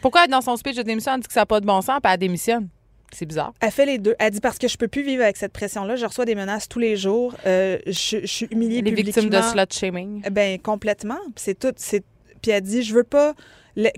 Pourquoi dans son speech de démission, elle dit que ça n'a pas de bon sens, puis elle démissionne? C'est bizarre. Elle fait les deux. Elle dit parce que je peux plus vivre avec cette pression-là. Je reçois des menaces tous les jours. Euh, je, suis humiliée les victimes de slut shaming. Ben complètement. C'est tout. C'est puis elle dit je veux pas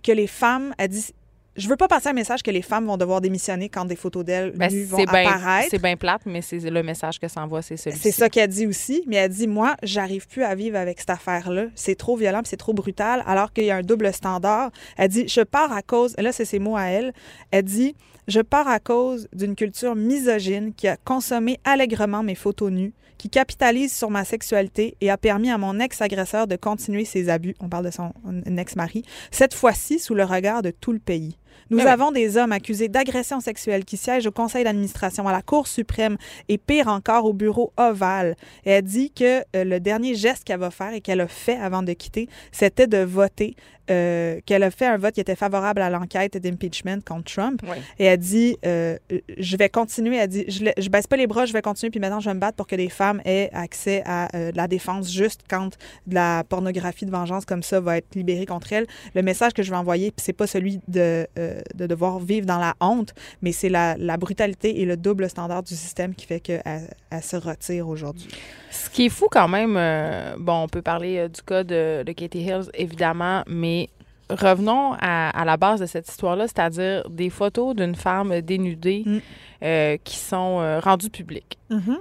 que les femmes. Elle dit je veux pas passer un message que les femmes vont devoir démissionner quand des photos d'elles ben, vont apparaître. C'est bien plate, mais c'est le message que ça envoie, c'est celui-ci. C'est ça qu'elle dit aussi, mais elle dit moi, j'arrive plus à vivre avec cette affaire-là. C'est trop violent, c'est trop brutal, alors qu'il y a un double standard. Elle dit je pars à cause, là c'est ses mots à elle. Elle dit je pars à cause d'une culture misogyne qui a consommé allègrement mes photos nues qui capitalise sur ma sexualité et a permis à mon ex-agresseur de continuer ses abus, on parle de son ex-mari, cette fois-ci sous le regard de tout le pays. Nous ah avons des hommes accusés d'agression sexuelle qui siègent au conseil d'administration, à la Cour suprême et pire encore au bureau ovale. Et elle dit que euh, le dernier geste qu'elle va faire et qu'elle a fait avant de quitter, c'était de voter euh, qu'elle a fait un vote qui était favorable à l'enquête d'impeachment contre Trump. Et elle dit euh, Je vais continuer. Elle dit je, je baisse pas les bras, je vais continuer, puis maintenant je vais me battre pour que les femmes aient accès à la défense juste quand de la pornographie de vengeance comme ça va être libérée contre elle. Le message que je vais envoyer, c'est pas celui de de devoir vivre dans la honte, mais c'est la, brutalité et le double standard du système qui fait qu'elle elle se retire aujourd'hui. Ce qui est fou quand même, euh, bon, on peut parler euh, du cas de, Katie Hills, évidemment, mais revenons à, la base de cette histoire-là, c'est-à-dire des photos d'une femme dénudée mm. euh, qui sont rendues publiques. Mm-hmm.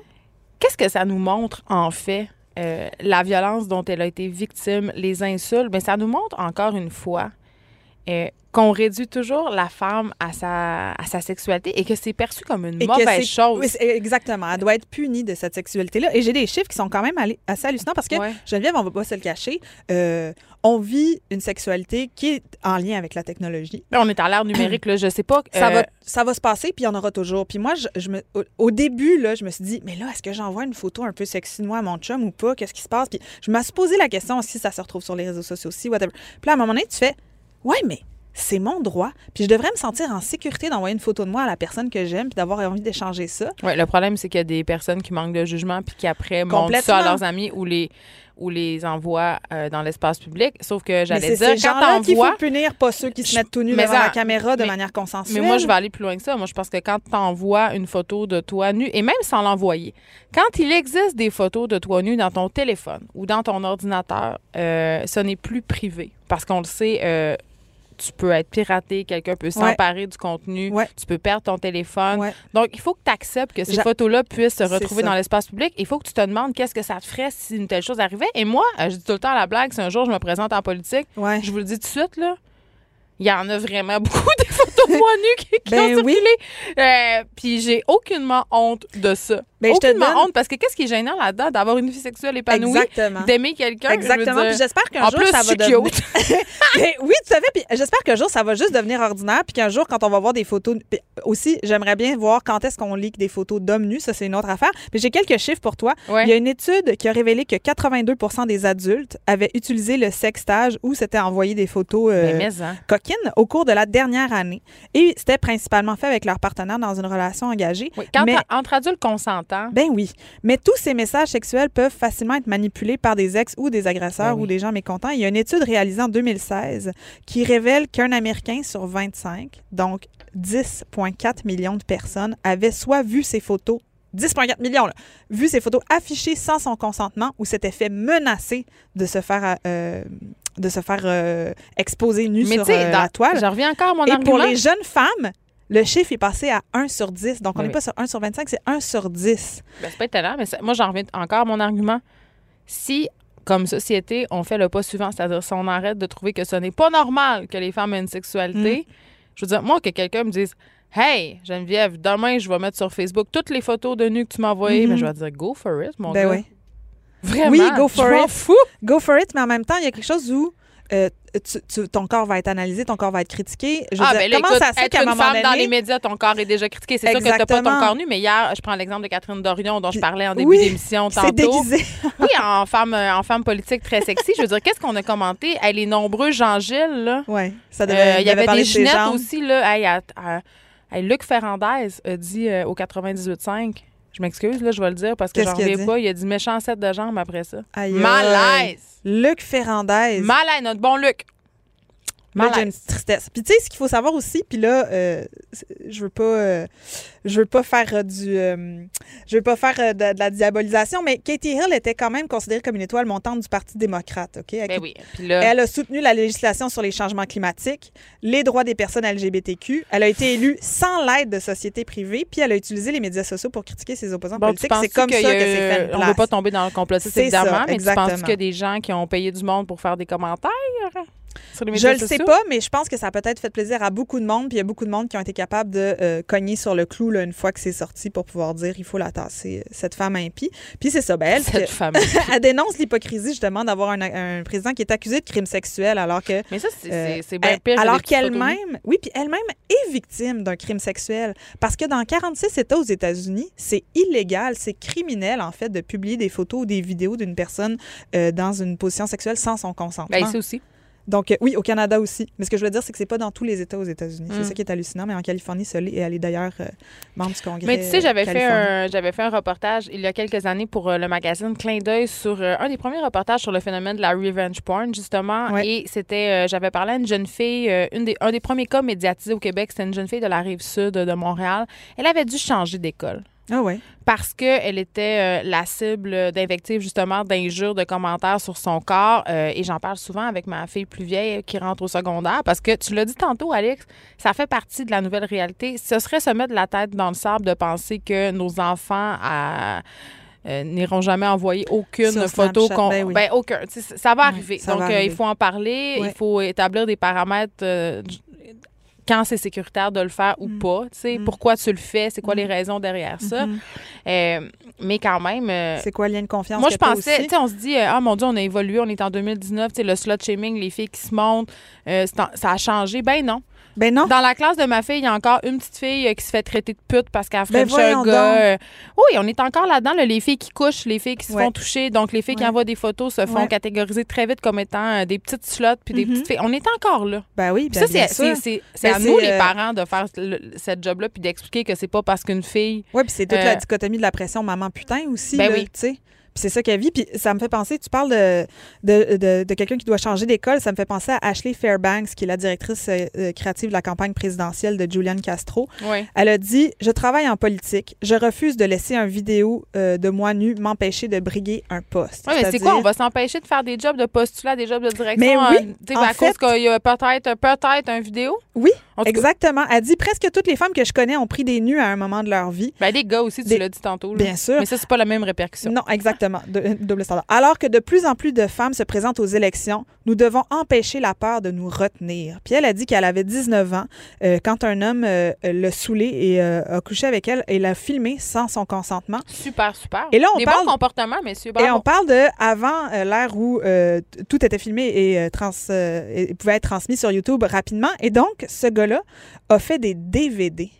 Qu'est-ce que ça nous montre, en fait, la violence dont elle a été victime, les insultes? Bien, ça nous montre encore une fois qu'on réduit toujours la femme à sa, à sa sexualité et que c'est perçu comme une mauvaise chose. Oui, exactement. Elle doit être punie de cette sexualité-là. Et j'ai des chiffres qui sont quand même assez hallucinants parce que, Geneviève, on va pas se le cacher, euh, on vit une sexualité qui est en lien avec la technologie. on est à l'ère numérique, là, je sais pas. Ça, va, euh, ça va se passer, puis il y en aura toujours. Puis moi, je, me, au, début, là, je me suis dit, mais là, est-ce que j'envoie une photo un peu sexy de moi à mon chum ou pas? Qu'est-ce qui se passe? Puis je me suis posé la question si ça se retrouve sur les réseaux sociaux aussi, whatever. Puis là, à un moment donné, tu fais, ouais, mais c'est mon droit. Puis je devrais me sentir en sécurité d'envoyer une photo de moi à la personne que j'aime puis d'avoir envie d'échanger ça. Oui, le problème, c'est qu'il y a des personnes qui manquent de jugement puis qui après montrent ça à leurs amis ou les ou les envoient euh, dans l'espace public. Sauf que j'allais dire, quand t'envoies... qu'il faut punir, pas ceux qui se mettent tout nus devant la caméra de manière consensuelle. Mais moi, je vais aller plus loin que ça. Moi, je pense que quand t'envoies une photo de toi nu, et même sans l'envoyer, quand il existe des photos de toi nu dans ton téléphone ou dans ton ordinateur, euh, ce n'est plus privé. Parce qu'on le sait, euh, tu peux être piraté, quelqu'un peut s'emparer du contenu, tu peux perdre ton téléphone. Donc, il faut que tu acceptes que ces photos-là puissent se retrouver dans l'espace public. Il faut que tu te demandes qu'est-ce que ça te ferait si une telle chose arrivait. Et moi, je dis tout le temps à la blague, si un jour je me présente en politique, je vous le dis tout de suite, là, il y en a vraiment beaucoup des photos de moi nues qui, ben ont circulé. Euh, puis j'ai aucunement honte de ça. Ben, aucunement je te honte parce que qu'est-ce qui est gênant là-dedans d'avoir une vie sexuelle épanouie, d'aimer quelqu'un. Exactement. Puis j'espère qu'un jour ça va devenir. ben, oui, tu savais. Puis j'espère qu'un jour ça va juste devenir ordinaire. Puis qu'un jour quand on va voir des photos, aussi j'aimerais bien voir quand est-ce qu'on lit des photos d'hommes nus. Ça c'est une autre affaire. Mais j'ai quelques chiffres pour toi. Il y a une étude qui a révélé que 82% des adultes avaient utilisé le sextage ou s'étaient envoyé des photos euh, hein. coquines au cours de la dernière année. Et c'était principalement fait avec leur partenaire dans une relation engagée. Oui, quand entre adultes consentants. Ben oui. Mais tous ces messages sexuels peuvent facilement être manipulés par des ex ou des agresseurs ben ou des gens mécontents. Il y a une étude réalisée en 2016 qui révèle qu'un Américain sur 25, donc 10,4 millions de personnes, avait soit vu ces photos 10,4 millions, là, vu ces photos affichées sans son consentement ou s'était fait menacer de se faire euh, de se faire euh, exposer nu sur euh, la toile. Je reviens encore à mon Et pour les jeunes femmes, le chiffre est passé à 1 sur 10. Donc, on n'est pas sur 1 sur 25, c'est 1 sur 10. Ben, c'est pas étonnant, mais moi, j'en reviens encore à mon argument. Si, comme société, on fait le pas suivant, c'est-à-dire si on arrête de trouver que ce n'est pas normal que les femmes aient une sexualité, mm. je veux dire, moi, que quelqu'un me dise Hey, Geneviève, demain, je vais mettre sur Facebook toutes les photos de nu que tu m'as envoyées, mais ben, je vais dire Go for it, mon ben gars. Oui. Vraiment? Oui, go for it. Fou. Go for it, mais en même temps, il y a quelque chose où euh, ton corps va être analysé, ton corps va être critiqué. Je ah, ben comment ça se fait qu'à un moment donné... dans les médias, ton corps est déjà critiqué. C'est sûr que tu n'as pas ton corps nu, mais hier, je prends l'exemple de Catherine Dorion dont je parlais en début d'émission tantôt. déguisé. oui, en femme, euh, en femme politique très sexy. Je veux dire, qu'est-ce qu'on a commenté? Elle, les nombreux Jean-Gilles, là. Oui, ça devait, euh, Il y avait des Ginettes aussi, là. Luc Ferrandez a dit au 98.5 je m'excuse, là, je vais le dire parce que j'en reviens pas. Il a dit méchant set de jambes après ça. Malaise! Luc Ferrandez. Malaise, notre bon Luc. Moi, j'ai une tristesse. Puis tu sais, ce qu'il faut savoir aussi, puis là, euh, je veux pas, euh, je veux pas faire euh, du, je veux pas faire de, la diabolisation, mais Katie Hill était quand même considérée comme une étoile montante du Parti démocrate, ok? Ben oui. Elle a soutenu la législation sur les changements climatiques, les droits des personnes LGBTQ. Elle a été élue sans l'aide de sociétés privées, puis elle a utilisé les médias sociaux pour critiquer ses opposants politiques. C'est comme ça que, c'est fait. On ne veut pas tomber dans le complotiste évidemment, mais tu penses qu'il y a des gens qui ont payé du monde pour faire des commentaires? je le sais pas, mais je pense que ça a peut-être fait plaisir à beaucoup de monde. Puis il y a beaucoup de monde qui ont été capables de euh, cogner sur le clou là, une fois que c'est sorti pour pouvoir dire il faut la tasser, euh, cette femme impie. Puis c'est ça, ben, elle, cette femme elle dénonce l'hypocrisie justement d'avoir un, président qui est accusé de crime sexuel alors que. Mais ça, c'est euh, bien pire. Alors qu'elle-même, oui, puis elle-même est victime d'un crime sexuel. Parce que dans 46 États aux États-Unis, c'est illégal, c'est criminel en fait de publier des photos ou des vidéos d'une personne dans une position sexuelle sans son consentement. Ben, ici aussi. Donc, euh, oui, au Canada aussi. Mais ce que je veux dire, c'est que c'est pas dans tous les États aux États-Unis. C'est mm. ça qui est hallucinant. Mais en Californie, ça et elle est d'ailleurs euh, membre du Congrès. Mais tu sais, j'avais fait, un, j'avais fait un reportage il y a quelques années pour euh, le magazine Clin d'œil sur un des premiers reportages sur le phénomène de la revenge porn, justement. Et c'était, j'avais parlé à une jeune fille, une des, un des premiers cas médiatisés au Québec, c'était une jeune fille de la rive sud de Montréal. Elle avait dû changer d'école. Ah ouais. Parce qu'elle était euh, la cible d'invectives, justement, d'injures, de commentaires sur son corps. Euh, et j'en parle souvent avec ma fille plus vieille qui rentre au secondaire. Parce que tu l'as dit tantôt, Alex, ça fait partie de la nouvelle réalité. Ce serait se mettre la tête dans le sable de penser que nos enfants à n'iront jamais envoyer aucune photo. Ben, ben, aucun. Ça va arriver. Donc, il faut en parler. Il faut établir des paramètres quand c'est sécuritaire de le faire ou mm. pas. Tu sais, mm. Pourquoi tu le fais? C'est quoi les mm. raisons derrière ça? Mm-hmm. Euh, mais quand même... Euh, c'est quoi le lien de confiance? Moi, je pensais... Tu sais, on se dit, euh, ah mon Dieu, on a évolué, on est en 2019, tu sais, le slut shaming, les filles qui se montent, ça a changé. Ben non. Ben non. Dans la classe de ma fille, il y a encore une petite fille euh, qui se fait traiter de pute parce qu'elle fait ben un gars. Euh, oui, on est encore là-dedans, les filles qui couchent, les filles qui se font toucher. Donc, les filles qui envoient des photos se font catégoriser très vite comme étant euh, des petites slots puis des mm-hmm. petites filles. On est encore là. Ben oui, ça, c'est ben à nous, les parents, de faire cette job-là puis d'expliquer que c'est pas parce qu'une fille. Oui, puis c'est toute la dichotomie de la pression maman putain aussi. Ben oui. Sais c'est ça qu'elle vit. Puis ça me fait penser, tu parles de, de, de, quelqu'un qui doit changer d'école, ça me fait penser à Ashley Fairbanks, qui est la directrice euh, euh, créative de la campagne présidentielle de Julian Castro. Elle a dit Je travaille en politique. Je refuse de laisser un vidéo euh, de moi nu m'empêcher de briguer un poste. Oui, mais c'est quoi? On va s'empêcher de faire des jobs de postulat, des jobs de direction mais oui, à cause qu'il y a peut-être peut-être un vidéo? Oui, exactement. Elle dit Presque toutes les femmes que je connais ont pris des nus à un moment de leur vie. Ben, des gars aussi, tu l'as dit tantôt. Bien sûr. Mais ça, c'est pas la même répercussion. Non, exactement. Exactement, double standard. Alors que de plus en plus de femmes se présentent aux élections, nous devons empêcher la peur de nous retenir. Puis elle a dit qu'elle avait 19 ans euh, quand un homme euh, l'a saoulée et euh, a couché avec elle et l'a filmé sans son consentement. Super, super. Et là, on Des parle... bons comportements, messieurs. Et on parle de avant l'ère où tout était filmé et, trans, et pouvait être transmis sur YouTube rapidement. Et donc, ce gars-là a fait des DVD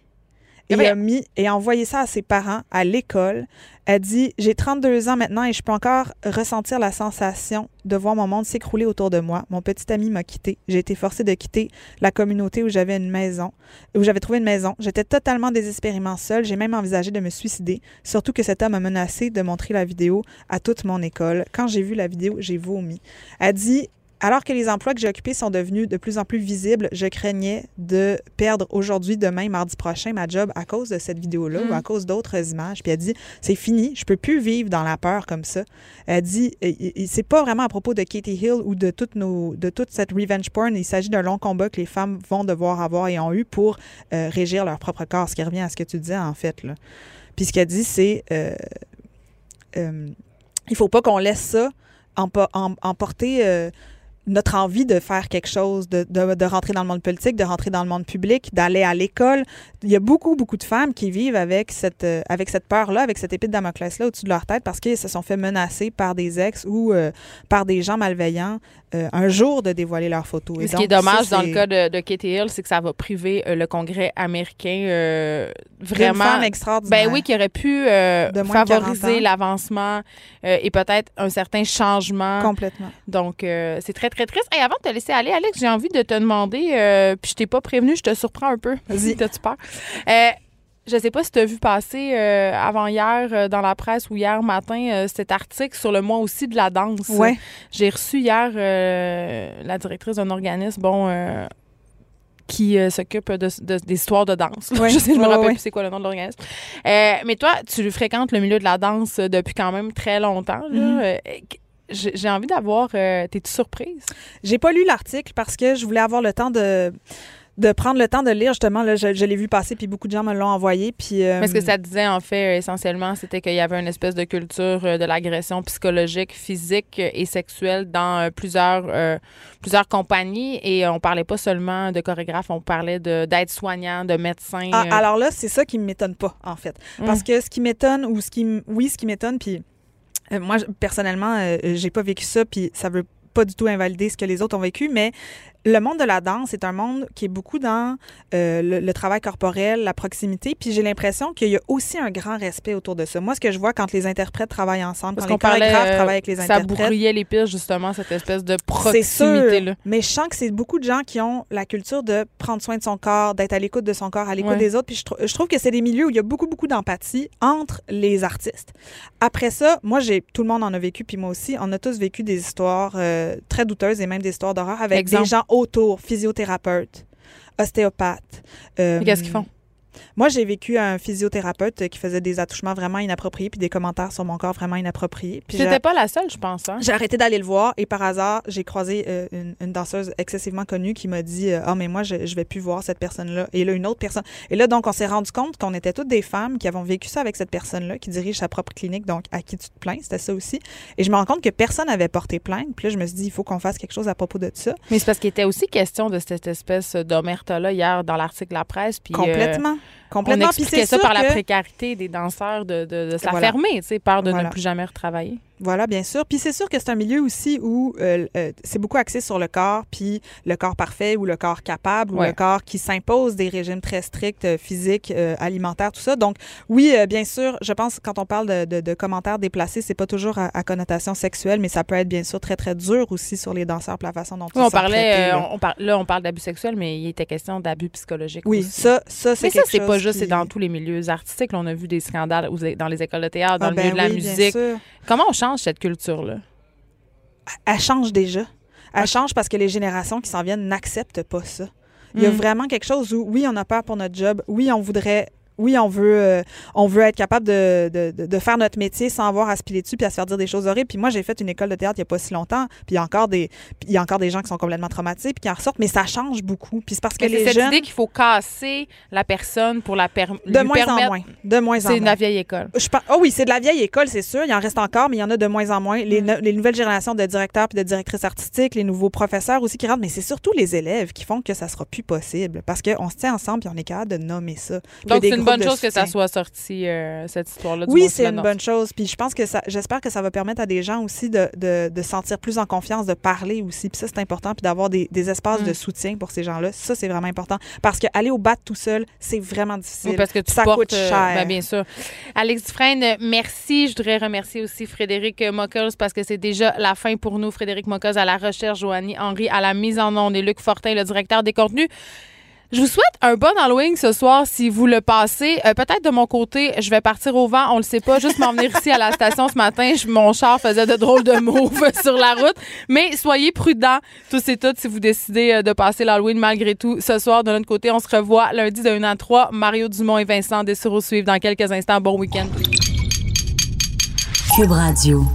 et eh a mis et a envoyé ça à ses parents à l'école. Elle dit J'ai 32 ans maintenant et je peux encore ressentir la sensation de voir mon monde s'écrouler autour de moi. Mon petit ami m'a quitté. J'ai été forcée de quitter la communauté où j'avais une maison, où j'avais trouvé une maison. J'étais totalement désespérément seule. J'ai même envisagé de me suicider. Surtout que cet homme a menacé de montrer la vidéo à toute mon école. Quand j'ai vu la vidéo, j'ai vomi. Elle dit alors que les emplois que j'ai occupés sont devenus de plus en plus visibles, je craignais de perdre aujourd'hui, demain, mardi prochain, ma job à cause de cette vidéo-là ou à mm. cause d'autres images. Puis elle dit, c'est fini, je peux plus vivre dans la peur comme ça. Elle dit, c'est pas vraiment à propos de Katie Hill ou de, toutes nos, de toute cette revenge porn. Il s'agit d'un long combat que les femmes vont devoir avoir et ont eu pour euh, régir leur propre corps, ce qui revient à ce que tu disais en fait. Là. Puis ce qu'elle dit, c'est, euh, euh, il faut pas qu'on laisse ça emporter euh, notre envie de faire quelque chose, de, de, de, rentrer dans le monde politique, de rentrer dans le monde public, d'aller à l'école. Il y a beaucoup, beaucoup de femmes qui vivent avec cette, euh, avec cette peur-là, avec cette épée de Damoclès-là au-dessus de leur tête parce qu'elles se sont fait menacer par des ex ou euh, par des gens malveillants euh, un jour de dévoiler leurs photos. Et ce qui est dommage dans le cas de, de Katie Hill, c'est que ça va priver le Congrès américain vraiment. Une femme extraordinaire. Ben oui, qui aurait pu favoriser l'avancement et peut-être un certain changement. Complètement. Donc, c'est très très triste. Et avant de te laisser aller, Alex, j'ai envie de te demander, euh, puis je t'ai pas prévenu, je te surprends un peu. Vas-y. T'as-tu peur? Euh, je sais pas si tu as vu passer euh, avant hier dans la presse ou hier matin cet article sur le mois aussi de la danse. Ouais. J'ai reçu hier la directrice d'un organisme, bon, qui s'occupe de, des histoires de danse. je sais, je me rappelle plus c'est quoi le nom de l'organisme. mais toi, tu fréquentes le milieu de la danse depuis quand même très longtemps. Là. Mm-hmm j'ai envie d'avoir. Euh, T'es-tu surprise? J'ai pas lu l'article parce que je voulais avoir le temps de de prendre le temps de lire justement là, je, l'ai vu passer puis beaucoup de gens me l'ont envoyé puis euh, Mais ce que ça disait en fait essentiellement c'était qu'il y avait une espèce de culture euh, de l'agression psychologique physique et sexuelle dans plusieurs plusieurs compagnies et on parlait pas seulement de chorégraphes on parlait de d'aide-soignants de médecins ah, alors là c'est ça qui m'étonne pas en fait parce hum. que ce qui m'étonne ou ce qui oui ce qui m'étonne puis euh, moi, personnellement, euh, j'ai pas vécu ça, puis ça veut pas du tout invalider ce que les autres ont vécu, mais le monde de la danse est un monde qui est beaucoup dans euh, le, travail corporel, la proximité. Puis j'ai l'impression qu'il y a aussi un grand respect autour de ça. Moi, ce que je vois quand les interprètes travaillent ensemble, quand les chorégraphes euh, travaillent avec les interprètes. Ça brouillait les pistes, justement, cette espèce de proximité-là. Mais je sens que c'est beaucoup de gens qui ont la culture de prendre soin de son corps, d'être à l'écoute de son corps, à l'écoute des autres. Puis je, je trouve que c'est des milieux où il y a beaucoup, beaucoup d'empathie entre les artistes. Après ça, moi, j'ai tout le monde en a vécu, puis moi aussi, on a tous vécu des histoires euh, très douteuses et même des histoires d'horreur avec des gens autour, physiothérapeute, ostéopathe. Euh, qu'est-ce qu'ils font? Moi, j'ai vécu un physiothérapeute qui faisait des attouchements vraiment inappropriés puis des commentaires sur mon corps vraiment inappropriés. Puis C'était pas la seule, je pense. Hein? J'ai arrêté d'aller le voir et par hasard, j'ai croisé euh, une, danseuse excessivement connue qui m'a dit Ah, oh, mais moi, je, je vais plus voir cette personne-là. Et là, une autre personne. Et là, donc, on s'est rendu compte qu'on était toutes des femmes qui avons vécu ça avec cette personne-là, qui dirige sa propre clinique, donc à qui tu te plains. C'était ça aussi. Et je me rends compte que personne n'avait porté plainte. Puis là, je me suis dit Il faut qu'on fasse quelque chose à propos de ça. Mais c'est parce qu'il était aussi question de cette espèce d'omerta-là hier dans l'article de la presse. Puis, euh, Uh-huh. Complètement. On expliquait ça par la précarité des danseurs de, de, se la fermer, tu sais, peur de ne plus jamais retravailler. Voilà, bien sûr. Puis c'est sûr que c'est un milieu aussi où euh, euh, c'est beaucoup axé sur le corps, puis le corps parfait ou le corps capable ou le corps qui s'impose des régimes très stricts, euh, physiques, alimentaires, tout ça. Donc oui, bien sûr, je pense que quand on parle de, de, de commentaires déplacés, c'est pas toujours à, connotation sexuelle, mais ça peut être bien sûr très très dur aussi sur les danseurs, pour la façon dont on parlait. on, là, on parle d'abus sexuels, mais il était question d'abus psychologiques. Oui, ça, ça c'est. Mais ça, c'est pas juste, c'est dans tous les milieux artistiques. on a vu des scandales dans les écoles de théâtre, dans ah, le milieu ben de la musique. Comment on change cette culture-là? Elle change déjà. Elle change parce que les générations qui s'en viennent n'acceptent pas ça. Il y a mm. vraiment quelque chose où, oui, on a peur pour notre job, oui, on voudrait oui, on veut, euh, on veut être capable de, de, de, faire notre métier sans avoir à se piler dessus puis à se faire dire des choses horribles. Puis moi, j'ai fait une école de théâtre il n'y a pas si longtemps, puis il y a encore des, il y a encore des gens qui sont complètement traumatisés puis qui en ressortent, mais ça change beaucoup. Puis c'est parce que les cette jeunes... idée qu'il faut casser la personne pour la permettre... De moins en moins. De moins en moins. C'est de la vieille école. Je Oh oui, c'est de la vieille école, c'est sûr. Il en reste encore, mais il y en a de moins en moins. Les, mm. les nouvelles générations de directeurs puis de directrices artistiques, les nouveaux professeurs aussi qui rentrent, mais c'est surtout les élèves qui font que ça sera plus possible parce qu'on se tient ensemble puis on est capable de nommer ça. Donc c'est une bonne chose que ça soit sorti euh, cette histoire-là. Oui, c'est une bonne chose. Puis je pense que ça, j'espère que ça va permettre à des gens aussi de, de, de sentir plus en confiance, de parler aussi. Puis ça, c'est important. Puis d'avoir des, des, espaces de mm. soutien pour ces gens-là. Ça, c'est vraiment important. Parce qu'aller au bat tout seul, c'est vraiment difficile. Oui, parce que tu ça coûte euh, cher. Ben, bien sûr. Alex Dufresne, merci. Je voudrais remercier aussi Frédéric Mockers parce que c'est déjà la fin pour nous. Frédéric Mockers à la recherche, Joanie Henry à la mise en onde et Luc Fortin, le directeur des contenus. Je vous souhaite un bon Halloween ce soir si vous le passez. Euh, peut-être de mon côté, je vais partir au vent, on le sait pas. Juste m'en venir ici à la station ce matin, mon char faisait de drôles de moves sur la route. Mais soyez prudents, tous et toutes, si vous décidez euh, de passer l'Halloween malgré tout. Ce soir, de notre côté, on se revoit lundi de 1 à 3. Mario Dumont et Vincent Dessureau suivent dans quelques instants. Bon week-end. Cube Radio.